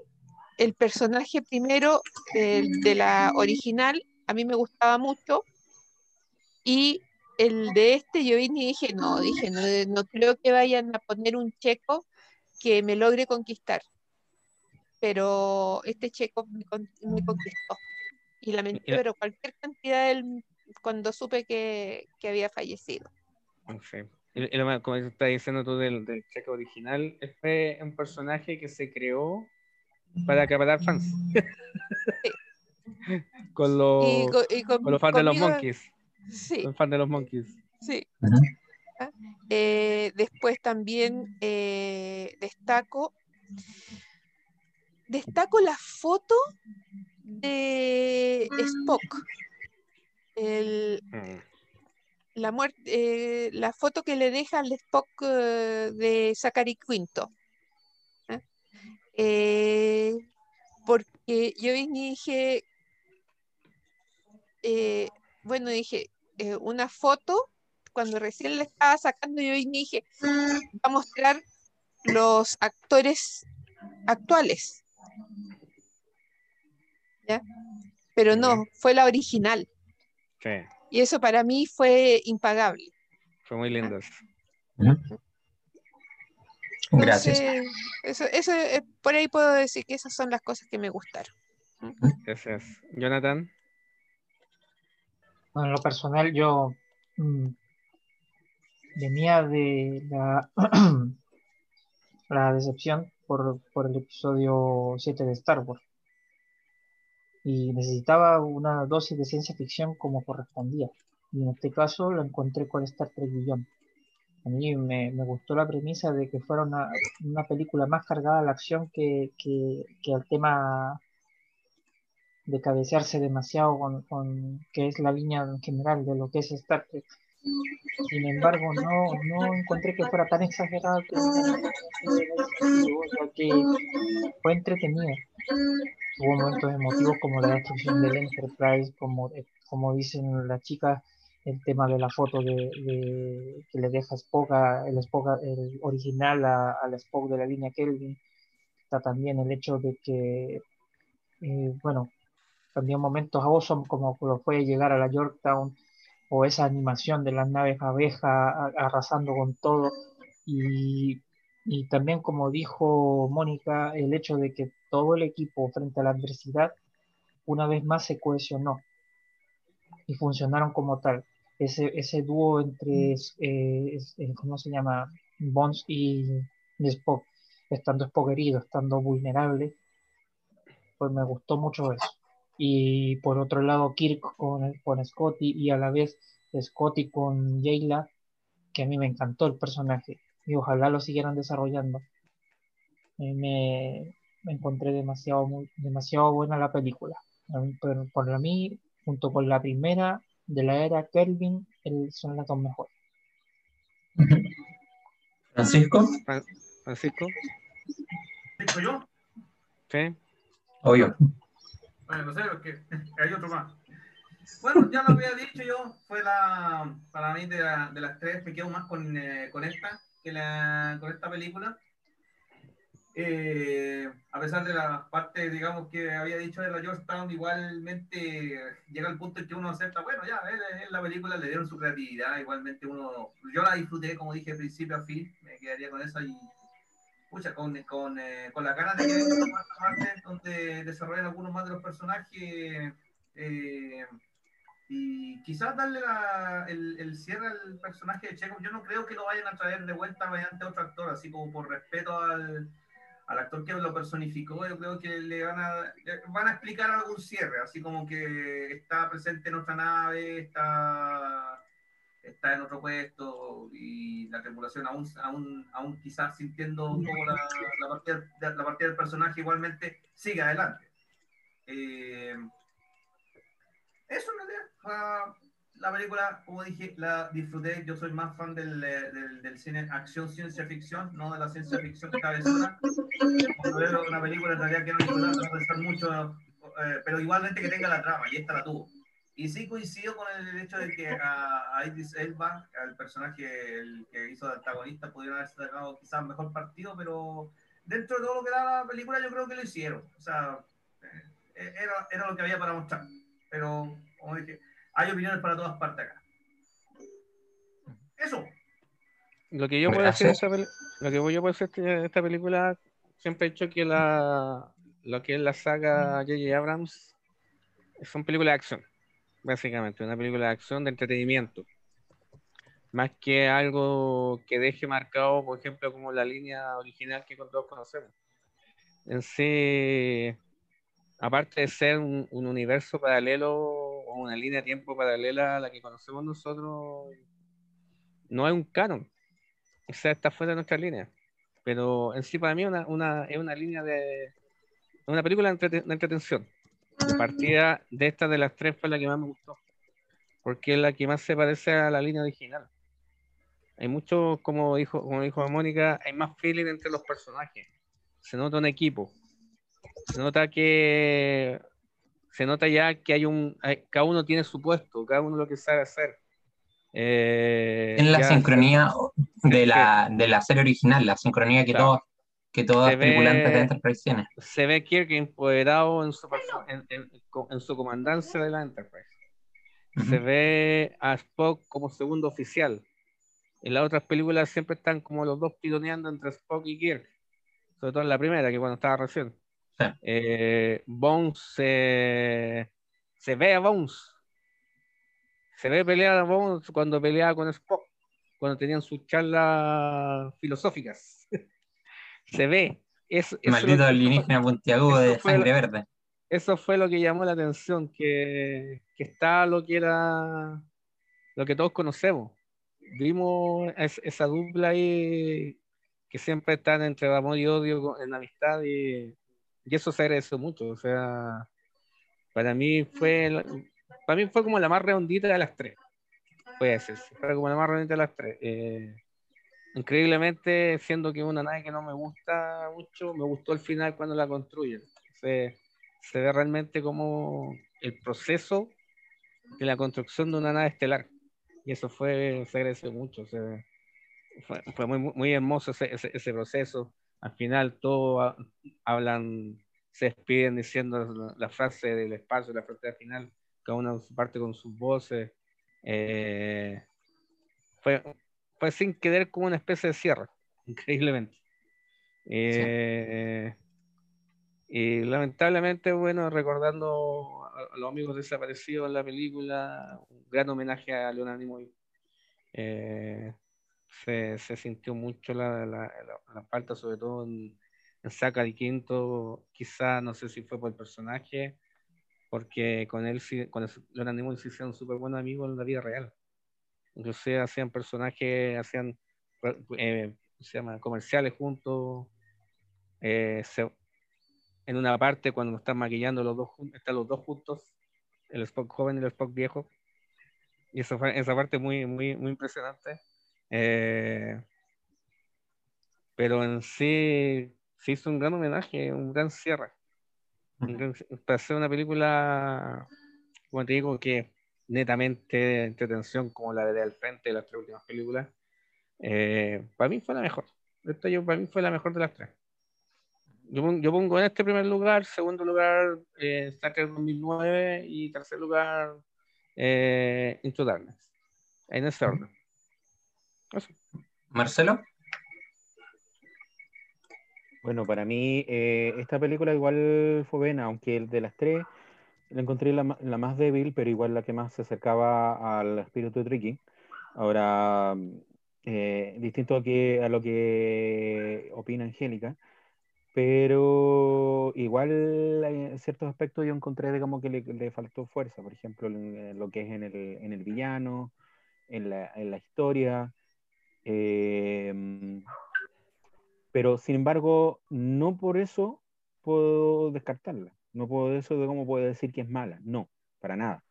el personaje primero el de la original a mí me gustaba mucho y el de este yo vine y dije, no, dije, no, no creo que vayan a poner un Chekhov que me logre conquistar. Pero este Chekhov me, me conquistó. Y lamenté, pero cualquier cantidad del- cuando supe que, que había fallecido. Sí. Y- y lo como estás diciendo tú del, del cheque original, fue un personaje que se creó para acaparar fans. con los, Y co- y con- con los fans de los monkeys. Sí. Los fans de los monkeys. Sí. Eh, después también eh, destaco, destaco la foto de Spock. El- Mm. la muerte, la foto que le deja al Spock eh, de Zachary Quinto. ¿Ah? Eh, porque yo vine y dije, eh, bueno, dije, eh, una foto, cuando recién la estaba sacando, yo vine y dije, va a mostrar los actores actuales. ¿Ya? Pero no, fue la original. Sí, Y eso para mí fue impagable. fue muy lindo. Gracias. Entonces, eso, eso, eh, por ahí puedo decir que esas son las cosas que me gustaron. Gracias. Jonathan. Bueno, en lo personal, yo mm, venía de la, la decepción por, por el episodio 7 de Star Wars. y necesitaba una dosis de ciencia ficción como correspondía. Y en este caso lo encontré con Star Trek Beyond. A mí me, me gustó la premisa de que fuera una, una película más cargada a la acción que, que, que al tema de cabecearse demasiado con, con que es la línea en general de lo que es Star Trek. Sin embargo, no, no encontré que fuera tan exagerado que, fue entretenido. Hubo momentos emotivos como la destrucción del Enterprise, como, como dicen las chicas, el tema de la foto de, que le deja Spock, el Spock a- el original al Spock de la línea Kelvin. Está también el hecho de que, eh, bueno, también momentos awesome como lo fue llegar a la Yorktown o esa animación de las naves abeja arrasando con todo y también como dijo Mónica el hecho de que todo el equipo frente a la adversidad una vez más se cohesionó y funcionaron como tal ese, ese dúo entre eh, es- eh, ¿cómo se llama? Bones y, y Spock estando Spock herido estando vulnerable pues me gustó mucho eso y por otro lado Kirk con, con Scotty y a la vez Scotty con Jayla, que a mí me encantó el personaje y ojalá lo siguieran desarrollando. Eh, me, me encontré demasiado, muy- demasiado buena la película. Pero por mí, junto con la primera de la era Kelvin, el- son las dos mejores. Francisco, Fran- Francisco, ¿Dijo yo? ¿sí? obvio. Bueno, no sé, porque hay otro más. Bueno, ya lo había dicho yo, fue la, para mí de, la- de las tres, me quedo más con, eh, con esta, que la, con esta película. Eh, a pesar de la parte, digamos, que había dicho de la Georgetown, igualmente llega el punto en que uno acepta, bueno, ya, en, en la película le dieron su creatividad, igualmente uno, yo la disfruté, como dije, de principio a fin, me quedaría con esa y pucha, con, con, eh, con las ganas de que parte donde desarrollen algunos más de los personajes eh, y quizás darle la- el, el cierre al personaje de Chekhov. Yo no creo que lo vayan a traer de vuelta mediante otro actor, así como por respeto al, al actor que lo personificó. Yo creo que le van a, explicar algún cierre, así como que está presente en otra nave, está está en otro puesto y la tripulación aún, aún, aún quizás sintiendo un la, la, partida, del personaje igualmente sigue adelante. Eh, eso en realidad, la película, como dije, la disfruté. Yo soy más fan del, eh, del, del cine acción, ciencia ficción, no de la ciencia ficción cabezona. Cuando veo una película en realidad quiero disfrutar, no pensar mucho, eh, pero igualmente que tenga la trama, y esta la tuvo. Y sí coincido con el hecho de que a, a Idris Elba, al personaje el que hizo de antagonista, pudiera haber sacado quizás mejor partido, pero dentro de todo lo que da la película yo creo que lo hicieron. O sea, eh, era, era lo que había para mostrar. Pero, como dije, hay opiniones para todas partes acá. Eso. Lo que yo puedo decir esta, lo que yo puedo decir de esta película, siempre he dicho que la, lo que es la saga J.J. Abrams son películas de acción, básicamente, una película de acción de entretenimiento. Más que algo que deje marcado, por ejemplo, como la línea original que todos conocemos. En sí, aparte de ser un, un universo paralelo una línea de tiempo paralela a la que conocemos nosotros, no es un canon. O sea, está fuera de nuestra línea. Pero en sí, para mí, una, una, es una línea de. Una película de, entrete- de entretención. De partida de esta de las tres fue la que más me gustó. Porque es la que más se parece a la línea original. Hay mucho, como dijo, como dijo Mónica, hay más feeling entre los personajes. Se nota un equipo. Se nota que. Se nota ya que hay un. hay- cada uno tiene su puesto, cada uno lo que sabe hacer. Eh, En la sincronía se- de la, de la serie original, la sincronía que Claro. todos que todas Se las tripulantes de Enterprise tienen. se ve Kirk empoderado en su, en, en- en su comandancia de la Enterprise. Se ve a Spock como segundo oficial. En las otras películas siempre están como los dos piloneando entre Spock y Kirk. Sobre todo en la primera, que cuando estaba recién. Sí. Eh, Bones se, se ve a Bones. Se ve pelear a Bones cuando peleaba con Spock. Cuando tenían sus charlas filosóficas. se ve. Es, lo Maldito alienígena puntiagudo de sangre la- verde. eso fue lo que llamó la atención, que, que está lo que era, lo que todos conocemos. Vimos es- esa dupla ahí que siempre están entre amor y odio en amistad y, y eso se agradeció mucho. O sea, para mí fue, para mí fue como la más redondita de las tres. Puede decirse, fue como la más redondita de las tres. Eh, increíblemente, siendo que una nave que no me gusta mucho, me gustó el final cuando la construyen. Se, se ve realmente como el proceso de la construcción de una nave estelar. Y eso fue, se agradeció mucho. fue, fue muy, muy hermoso ese, ese, ese proceso. Al final todos ha- hablan, se despiden diciendo la, frase del espacio, la frase del final, cada uno parte con sus voces. Eh, fue, fue sin querer como una especie de cierre, increíblemente. Eh, y lamentablemente, bueno, recordando a, los amigos desaparecidos en la película, un gran homenaje a Leonardo Nimoy. Se, sintió mucho la, la, falta, sobre todo en, en Zachary Quinto, quizá, no sé si fue por el personaje, porque con él, con Leonardo Nimoy se hicieron súper buenos amigos en la vida real. Inclusive hacían personajes, hacían eh, se llama? comerciales juntos. eh, en una parte cuando están maquillando los dos están los dos juntos, el Spock joven y el Spock viejo. Y fue, esa parte muy, muy, muy impresionante. Eh, pero en sí se hizo un gran homenaje, un gran cierre. Un gran- para hacer una película, como te digo, que netamente de entretención, como la de Al Frente de las tres últimas películas, eh, para mí fue la mejor. Esta yo, para mí fue la mejor de las tres. Yo pongo en este primer lugar, segundo lugar, eh, Star Trek 2009 y tercer lugar, eh, Into Darkness. En ese orden. Eso. Marcelo. Bueno, para mí eh, esta película igual fue buena, aunque el de las tres la encontré la, más débil, pero igual la que más se acercaba al espíritu de Tricky. Ahora, eh, distinto a, que, a lo que opina Angélica, pero igual en ciertos aspectos yo encontré de como que le, le faltó fuerza, por ejemplo, en lo que es en el, en el villano, en la, en la historia. Eh, pero sin embargo, no por eso puedo descartarla. No puedo eso de cómo puedo decir que es mala. No, para nada.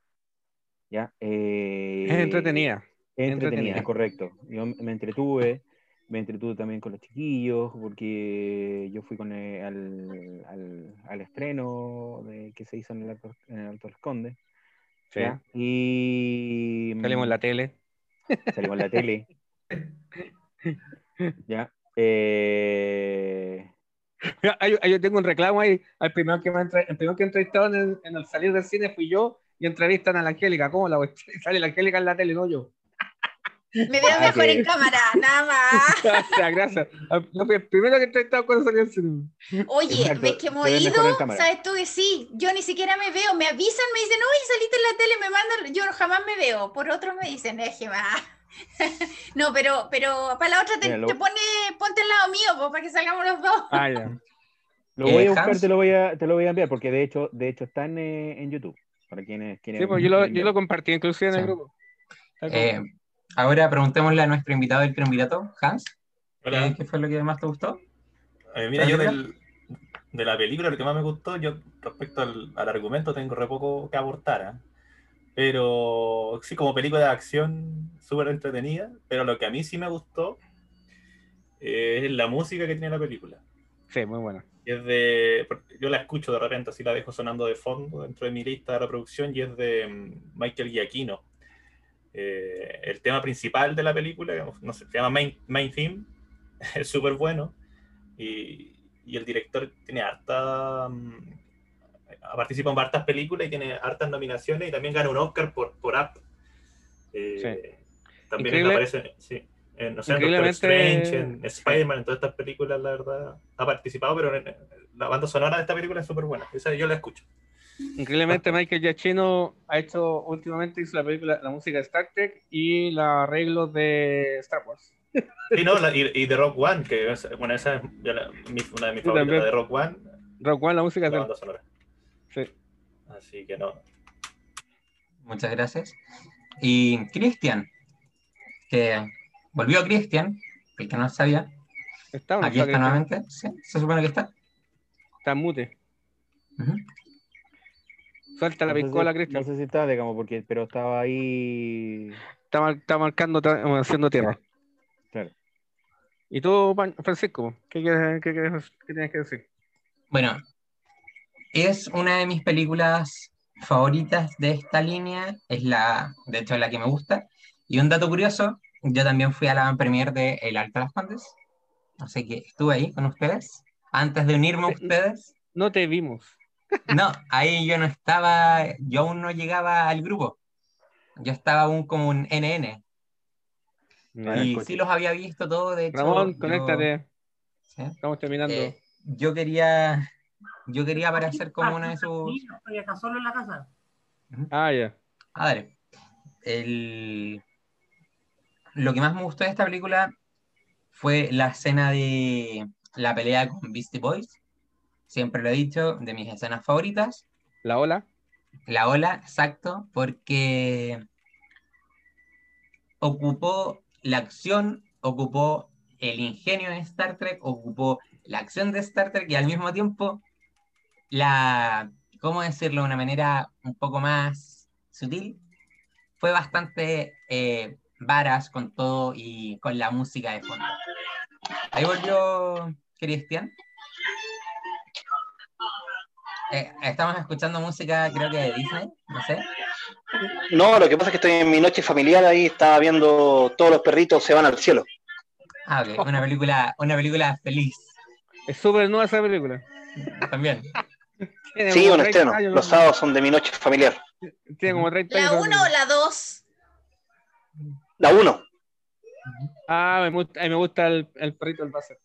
¿Ya? Eh, Es entretenida. Es entretenida, entretenida. correcto. Yo me entretuve, me entretuve también con los chiquillos, porque yo fui con el- al, al, al estreno de, que se hizo en el Alto, en el Alto del Conde. Sí. Y Salimos en la tele. Salimos en la tele. ya. Eh, yo tengo un reclamo ahí. El primero que, me entre- el primero que entrevistaron en, en el salir del cine fui yo y entrevistan a la Angélica. ¿Cómo la cuestión? Sale la Angélica en la tele, no yo. Me veo Ah, mejor que- en cámara, nada más. Gracias, gracias. Fui el primero que entrevistado cuando salió el cine. Oye, Exacto, ¿ves que hemos ido? ¿Sabes tú que sí? Yo ni siquiera me veo, me avisan, me dicen, oye, saliste en la tele, me mandan, yo jamás me veo. Por otros me dicen, es que va. No, pero, pero para la otra te, Mira, lo- te pone, ponte al lado mío, pues, para que salgamos los dos. Ah, ya. Lo Eh, voy a buscar, Hans. te lo voy a, te lo voy a enviar, porque de hecho, de hecho está en, eh, en YouTube. Para quienes quieren. Sí, pues yo lo, yo lo compartí inclusive en el grupo. Eh, ahora preguntémosle a nuestro invitado del triunvirato, Hans. Hola. ¿qué- ¿Qué fue lo que más te gustó? Eh, mira, yo del- de la película lo que más me gustó, yo respecto al, al argumento tengo re poco que aportar, ¿ah? Pero sí, como película de acción súper entretenida, pero lo que a mí sí me gustó eh, es la música que tiene la película. Sí, muy buena. Es de, yo la escucho de repente, así la dejo sonando de fondo dentro de mi lista de reproducción y es de mm, Michael Giacchino. Eh, el tema principal de la película, no sé, se llama Main, Main Theme, es súper bueno y, y el director tiene harta, ha participado en hartas películas y tiene hartas nominaciones y también gana un Oscar por, por Up. Eh, También Increíble- aparece, sí, en, no sé, en Doctor increíblemente- Strange, en Spider-Man, en todas estas películas, la verdad, ha participado, pero en- en- la banda sonora de esta película es súper buena. Esa yo la escucho. Increíblemente Michael Giacchino ha hecho últimamente hizo la película, la música de Star Trek y los arreglos de Star Wars. Sí, no, la- y, y de Rock One, que es, bueno, esa es ya la- mi- una de mis favoritas, de Rock One, Rock One, la música la de banda sonora. Sí. Así que no. Muchas gracias. Y Cristian, que volvió Cristian, el que no sabía. ¿Está Aquí está nuevamente. Sí, se supone que está. Está en mute. Ujú. Suelta la No si- piscola, Cristian. No sé si está, digamos, porque, pero estaba ahí. Está, mar- está marcando, haciendo tierra. Claro. ¿Y tú, Francisco? ¿Qué, quieres, qué, quieres- qué tienes que decir? Bueno, es una de mis películas favoritas de esta línea. Es la, de hecho, la que me gusta. Y un dato curioso, yo también fui a la premiere de El Alto de las Condes. Así que estuve ahí con ustedes. Antes de unirme a ustedes. No te vimos. No, ahí yo no estaba, yo aún no llegaba al grupo. Yo estaba aún como un NN. Ah, Y sí los había visto todo, de hecho. Ramón, yo- conéctate. ¿Sí? Estamos terminando. Eh, yo quería, yo quería aparecer como uno de sus. Sí, estoy acá solo en la casa. Ah, ya. A ver, el... lo que más me gustó de esta película fue la escena de la pelea con Beastie Boys. Siempre lo he dicho, de mis escenas favoritas. La ola. La ola, exacto, porque ocupó la acción, ocupó el ingenio de Star Trek, ocupó la acción de Star Trek y al mismo tiempo la, ¿cómo decirlo de una manera un poco más sutil? Fue bastante eh, varas con todo y con la música de fondo. Ahí volvió Cristian. Eh, estamos escuchando música, creo que de Disney, no sé. No, lo que pasa es que estoy en mi noche familiar ahí, estaba viendo todos los perritos se van al cielo. Ah, ok, una película, una película feliz Es súper nueva esa película. también. Sí, un 30 estreno. años, Los sábados son de mi noche familiar. Tiene como 30 años. ¿La esa 1 o la 2? La 1. Ah, me gusta, a mí me gusta el, el perrito del Basset.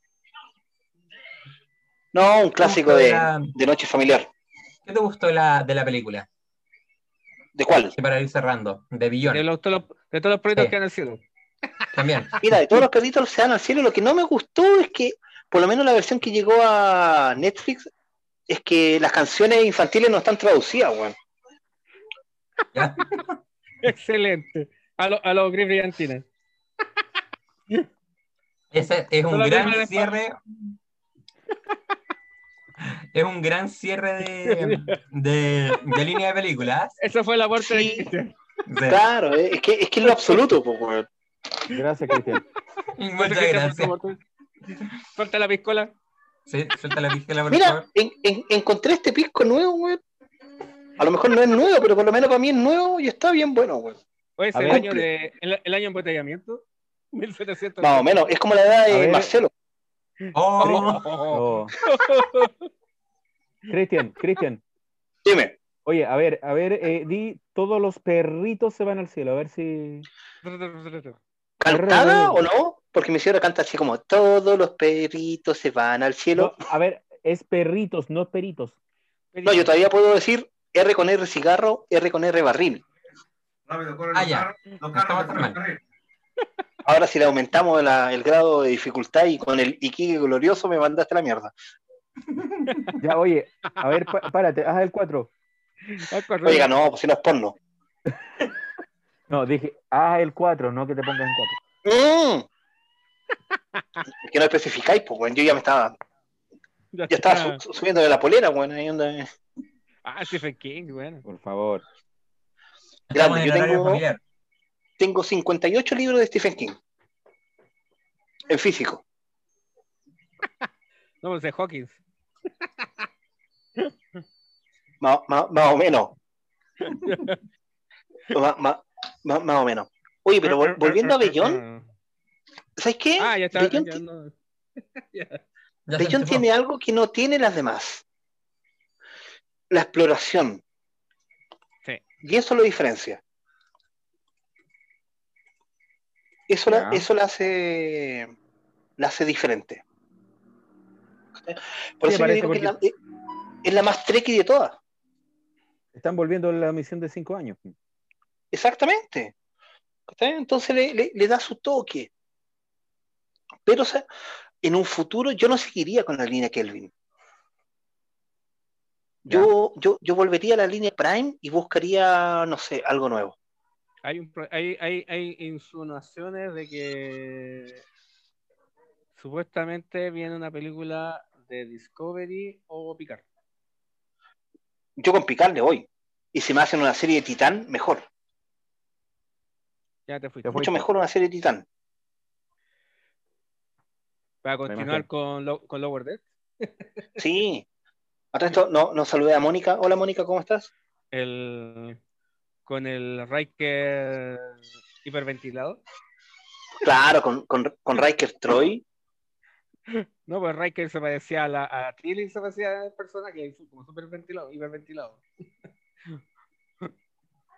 No, un clásico de, la- de noche familiar. ¿Qué te gustó la, de la película? ¿De cuál? Y para ir cerrando, de De, Billón, los, todos los- de todos los perritos Sí. que hay en el cielo. también. Mira, de todos los perritos se van al cielo. Lo que no me gustó es que, por lo menos la versión que llegó a Netflix, es que las canciones infantiles no están traducidas, weón. Excelente. A los a lo Gris Brillantina. Ese es un gran cierre. Es un gran cierre de, de, de línea de películas. Esa fue la puerta Sí. de Cristian. Claro, eh, es que es que es lo absoluto, pues, weón. Gracias, Cristian. Muchas gracias. Suelta la piscola. Sí, suelta la piscola, por Mira, favor. en- en- encontré este pisco nuevo, weón. A lo mejor no es nuevo, pero por lo menos para mí es nuevo y está bien bueno, weón. Oye, es A el año de el, el año de embotellamiento. 1700. Más o menos, es como la edad de ver. Marcelo. Oh, Oh. Cristian, Cristian. Dime, Oye, a ver, a ver, eh, di, todos los perritos se van al cielo, a ver si... ¿cantada o no? Porque mi señora canta así como todos los perritos se van al cielo. No, a ver, es perritos, no peritos. No, yo todavía puedo decir R con R cigarro, R con R barril. Rápido, corren Ah, los ya. carros, los carros. Ahora si le aumentamos la- el grado de dificultad y con el Iquique glorioso me mandaste la mierda. Ya, oye, a ver, párate, haz el 4. Oiga, no, pues si no es porno. No, dije, haz el 4, no que te pongas en 4. Mm. Que no especificáis, pues, weón. Yo ya me estaba, Ya ya estaba su- subiendo de la polera. Ahí donde... Ah, Stephen King, bueno. Por favor. Grande, yo tengo- familiar. Tengo 58 libros de Stephen King. En físico. No, pues es Hawkins. Más, más- más o menos. más, más- más- más o menos. Oye, pero vol- volviendo a Bellón, ¿sabes qué? Ah, ya está. Bellón, ya no- tiene algo que no tiene las demás. La exploración. Sí. Y eso lo diferencia. Eso, la, eso la hace la hace diferente. Por Sí, eso yo parece digo que es la, es la más tricky de todas. Están volviendo a la misión de 5 años. Exactamente. Entonces le, le- le da su toque. Pero o sea, en un futuro yo no seguiría con la línea Kelvin. Yo, yo, yo volvería a la línea Prime y buscaría, no sé, algo nuevo. Hay, un, pro- hay, hay, hay insinuaciones de que supuestamente viene una película de Discovery o Picard. Yo con Picard le voy. Y si me hacen una serie de Titán, mejor. Ya te fuiste. Mucho mejor una serie de Titán. Para continuar con, Lo- con Lower Deck. Sí. A esto, no, no saludé a Mónica. Hola Mónica, ¿cómo estás? El, con el Riker hiperventilado. Claro, con, con, con Riker Troy. No, pues Riker se parecía a, la, a Tilly, se parecía al personaje, como súper ventilado, hiperventilado.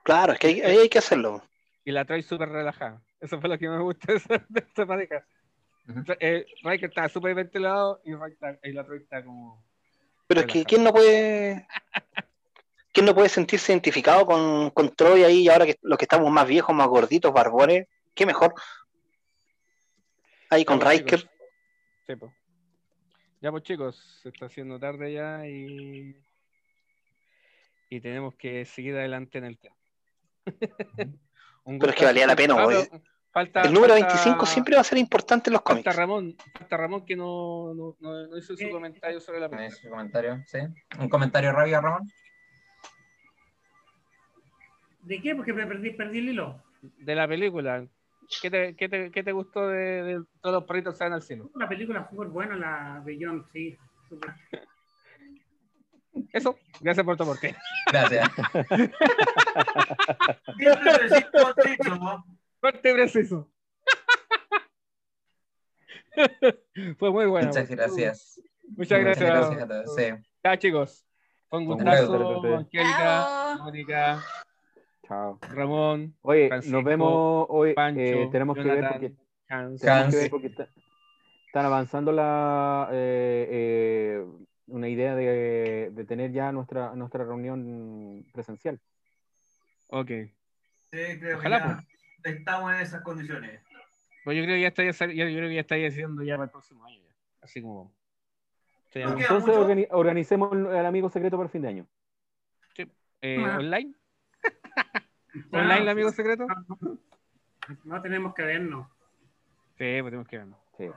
Claro, es que hay, ahí hay que hacerlo. Y la Troy súper relajada. Eso fue lo que me gusta de esa pareja. Eh, Riker está súper ventilado y, la Troy está como... Pero es que ¿quién no puede, quién no puede sentirse identificado con, con Troy ahí y ahora que los que estamos más viejos, más gorditos, barbones? ¿Qué mejor? Ahí con Ya, pues, Riker. Sí, pues. Ya pues chicos, se está haciendo tarde ya y... Y tenemos que seguir adelante en el tema. Pero es que valía la pena, Ah, güey. pero falta- El número falta- 25 siempre va a ser importante en los Falta cómics. Ramón, falta Ramón que no, no, no- no hizo su comentario sobre la No película. hizo su comentario, sí. Un comentario rápido, Ramón. ¿De qué? Porque me perdí, perdí el hilo. De la película. ¿Qué te, qué te, qué te gustó de, de todos los perritos que van al cielo? La película fue buena, la Beyond, sí. Eso, gracias por tu aporte. Gracias. Corte preciso. Fue muy bueno. Muchas gracias. Muchas gracias. gracias a todos. Sí. Ya, chicos. Con gustazo, gusto. Angélica, Chao. Mónica, Chao. Ramón, Oye, Francisco, nos vemos hoy. Pancho, eh, tenemos que ver porque, Hans. tenemos Hans. que ver porque está- están avanzando la eh, eh, una idea de, de tener ya nuestra nuestra reunión presencial. Ok. Sí, creo Ojalá, que ya estamos en esas condiciones. Pues yo creo que ya estaría, yo creo que ya estaría haciendo ya para el próximo año. ya. Así como. Sí, No Entonces organi- organicemos el, amigo secreto para el fin de año. eh, Ah. ¿Online? ¿Online, el amigo secreto? No tenemos que vernos. Sí, pues tenemos que vernos. Sí.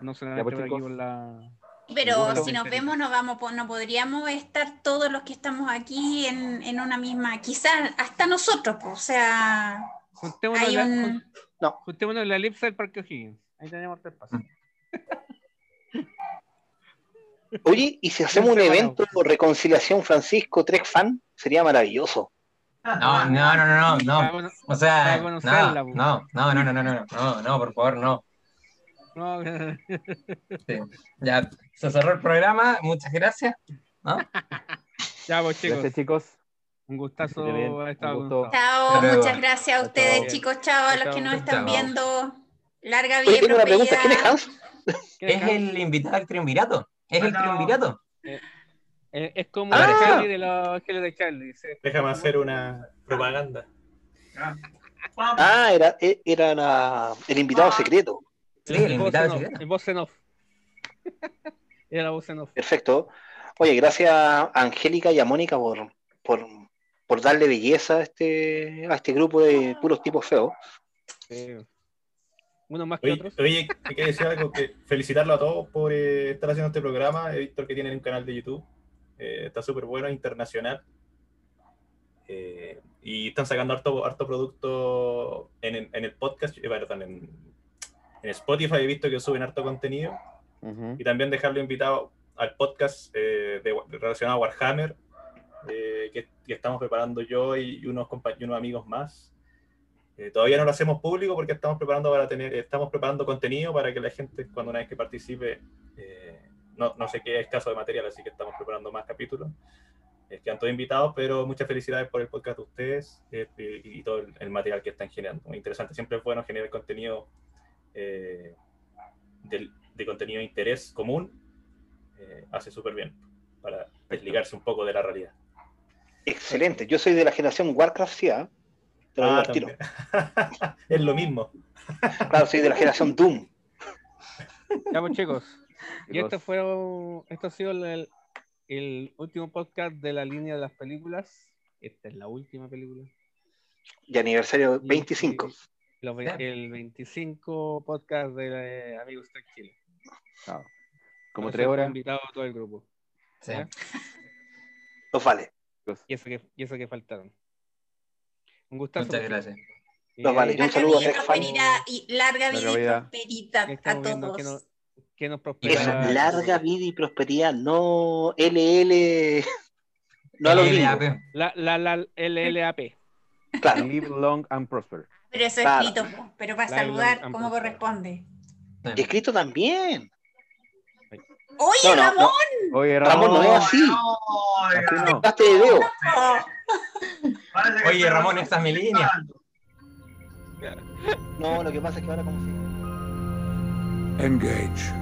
No solamente pues, por aquí por la. Pero si nos sí. vemos, no vamos, no podríamos estar todos los que estamos aquí en, en una misma, quizás hasta nosotros, pues, o sea, Juntémonos, hay en la, un, jun- No. juntémonos en la elipse del Parque O'Higgins. Ahí tenemos tres pasos. Oye, ¿y si hacemos un evento reconciliación Francisco Trek fan? Sería maravilloso. No, no, no, no, no, O sea, no, no, no, no, no, no, no, no, no, por favor, no. Sí. Ya se cerró el programa, muchas gracias. ¿no? ya, pues chicos. Gracias chicos. Un gustazo chao, muchas gracias a ustedes, chao. chicos, chao, a los que nos están Chao. viendo, larga vida tengo una pregunta. ¿Quién es prosperidad. Hans? ¿Quién es Es el invitado al triunvirato. Es el triunvirato. Eh, es como Ah. el Charlie de los ángeles de Charlie. sí. Déjame hacer una propaganda. Pam. Ah, era, e- era la- el invitado secreto. Sí, el voz invitado en off, secreto. El voz en off. Era la voz en off. Perfecto. Oye, gracias a Angélica y a Mónica por, por, por darle belleza a este, a este grupo de puros tipos feos. Sí. Unos más que Oye, otros. oye, hay que decir algo, que felicitarlo a todos por eh, estar haciendo este programa. He visto que tienen un canal de YouTube. Eh, está súper bueno, internacional. Eh, y están sacando harto, harto producto en, en- en el podcast, eh, perdón, en, en Spotify he visto que suben harto contenido. Y también dejarlo invitado al podcast eh, de- relacionado a Warhammer, eh, que, que estamos preparando yo y unos, y unos amigos más. Eh, todavía no lo hacemos público porque estamos preparando para tener, estamos preparando contenido para que la gente cuando una vez que participe eh, no, no se quede escaso de material, así que estamos preparando más capítulos. Quedan todos invitados, pero muchas felicidades por el podcast de ustedes eh, y, y todo el, el material que están generando. Muy interesante, siempre es bueno generar contenido eh, del- de contenido de interés común. eh, hace súper bien para desligarse un poco de la realidad. Excelente. Yo soy de la generación Warcraft, sí, ¿ah? Te lo Ah, al tiro. es lo mismo. Claro, soy de la generación Doom. Ya pues chicos. Y esto fue esto ha sido el, el último podcast de la línea de las películas. Esta es la última película. Y aniversario Y- 25. y los ve- el 25 podcast de eh, Amigos Trek Chile. Claro. Como tres horas. invitado a todo el grupo. Sí. Los vale. Y eso que, y eso que faltaron. Un gustazo. Muchas gracias. Los vale. Y un Larga saludo a vida y prosperidad larga vida Larga y prosperidad a viendo que todos. nos, que nos Eso, prospera. larga vida y prosperidad, no LL. No a los. La, la, la LLAP. Claro. Live long and prosper. Pero eso Claro. escrito, pero para Larga saludar como prosper. corresponde. Y escrito también. Oye, No, no, no. Ramón. Oye, Ramón, Ramón. no es así. Así no. Hazte de dedo. Parece que Oye, Ramón, esta es mi línea. No, lo que pasa es que ahora como si. Engage.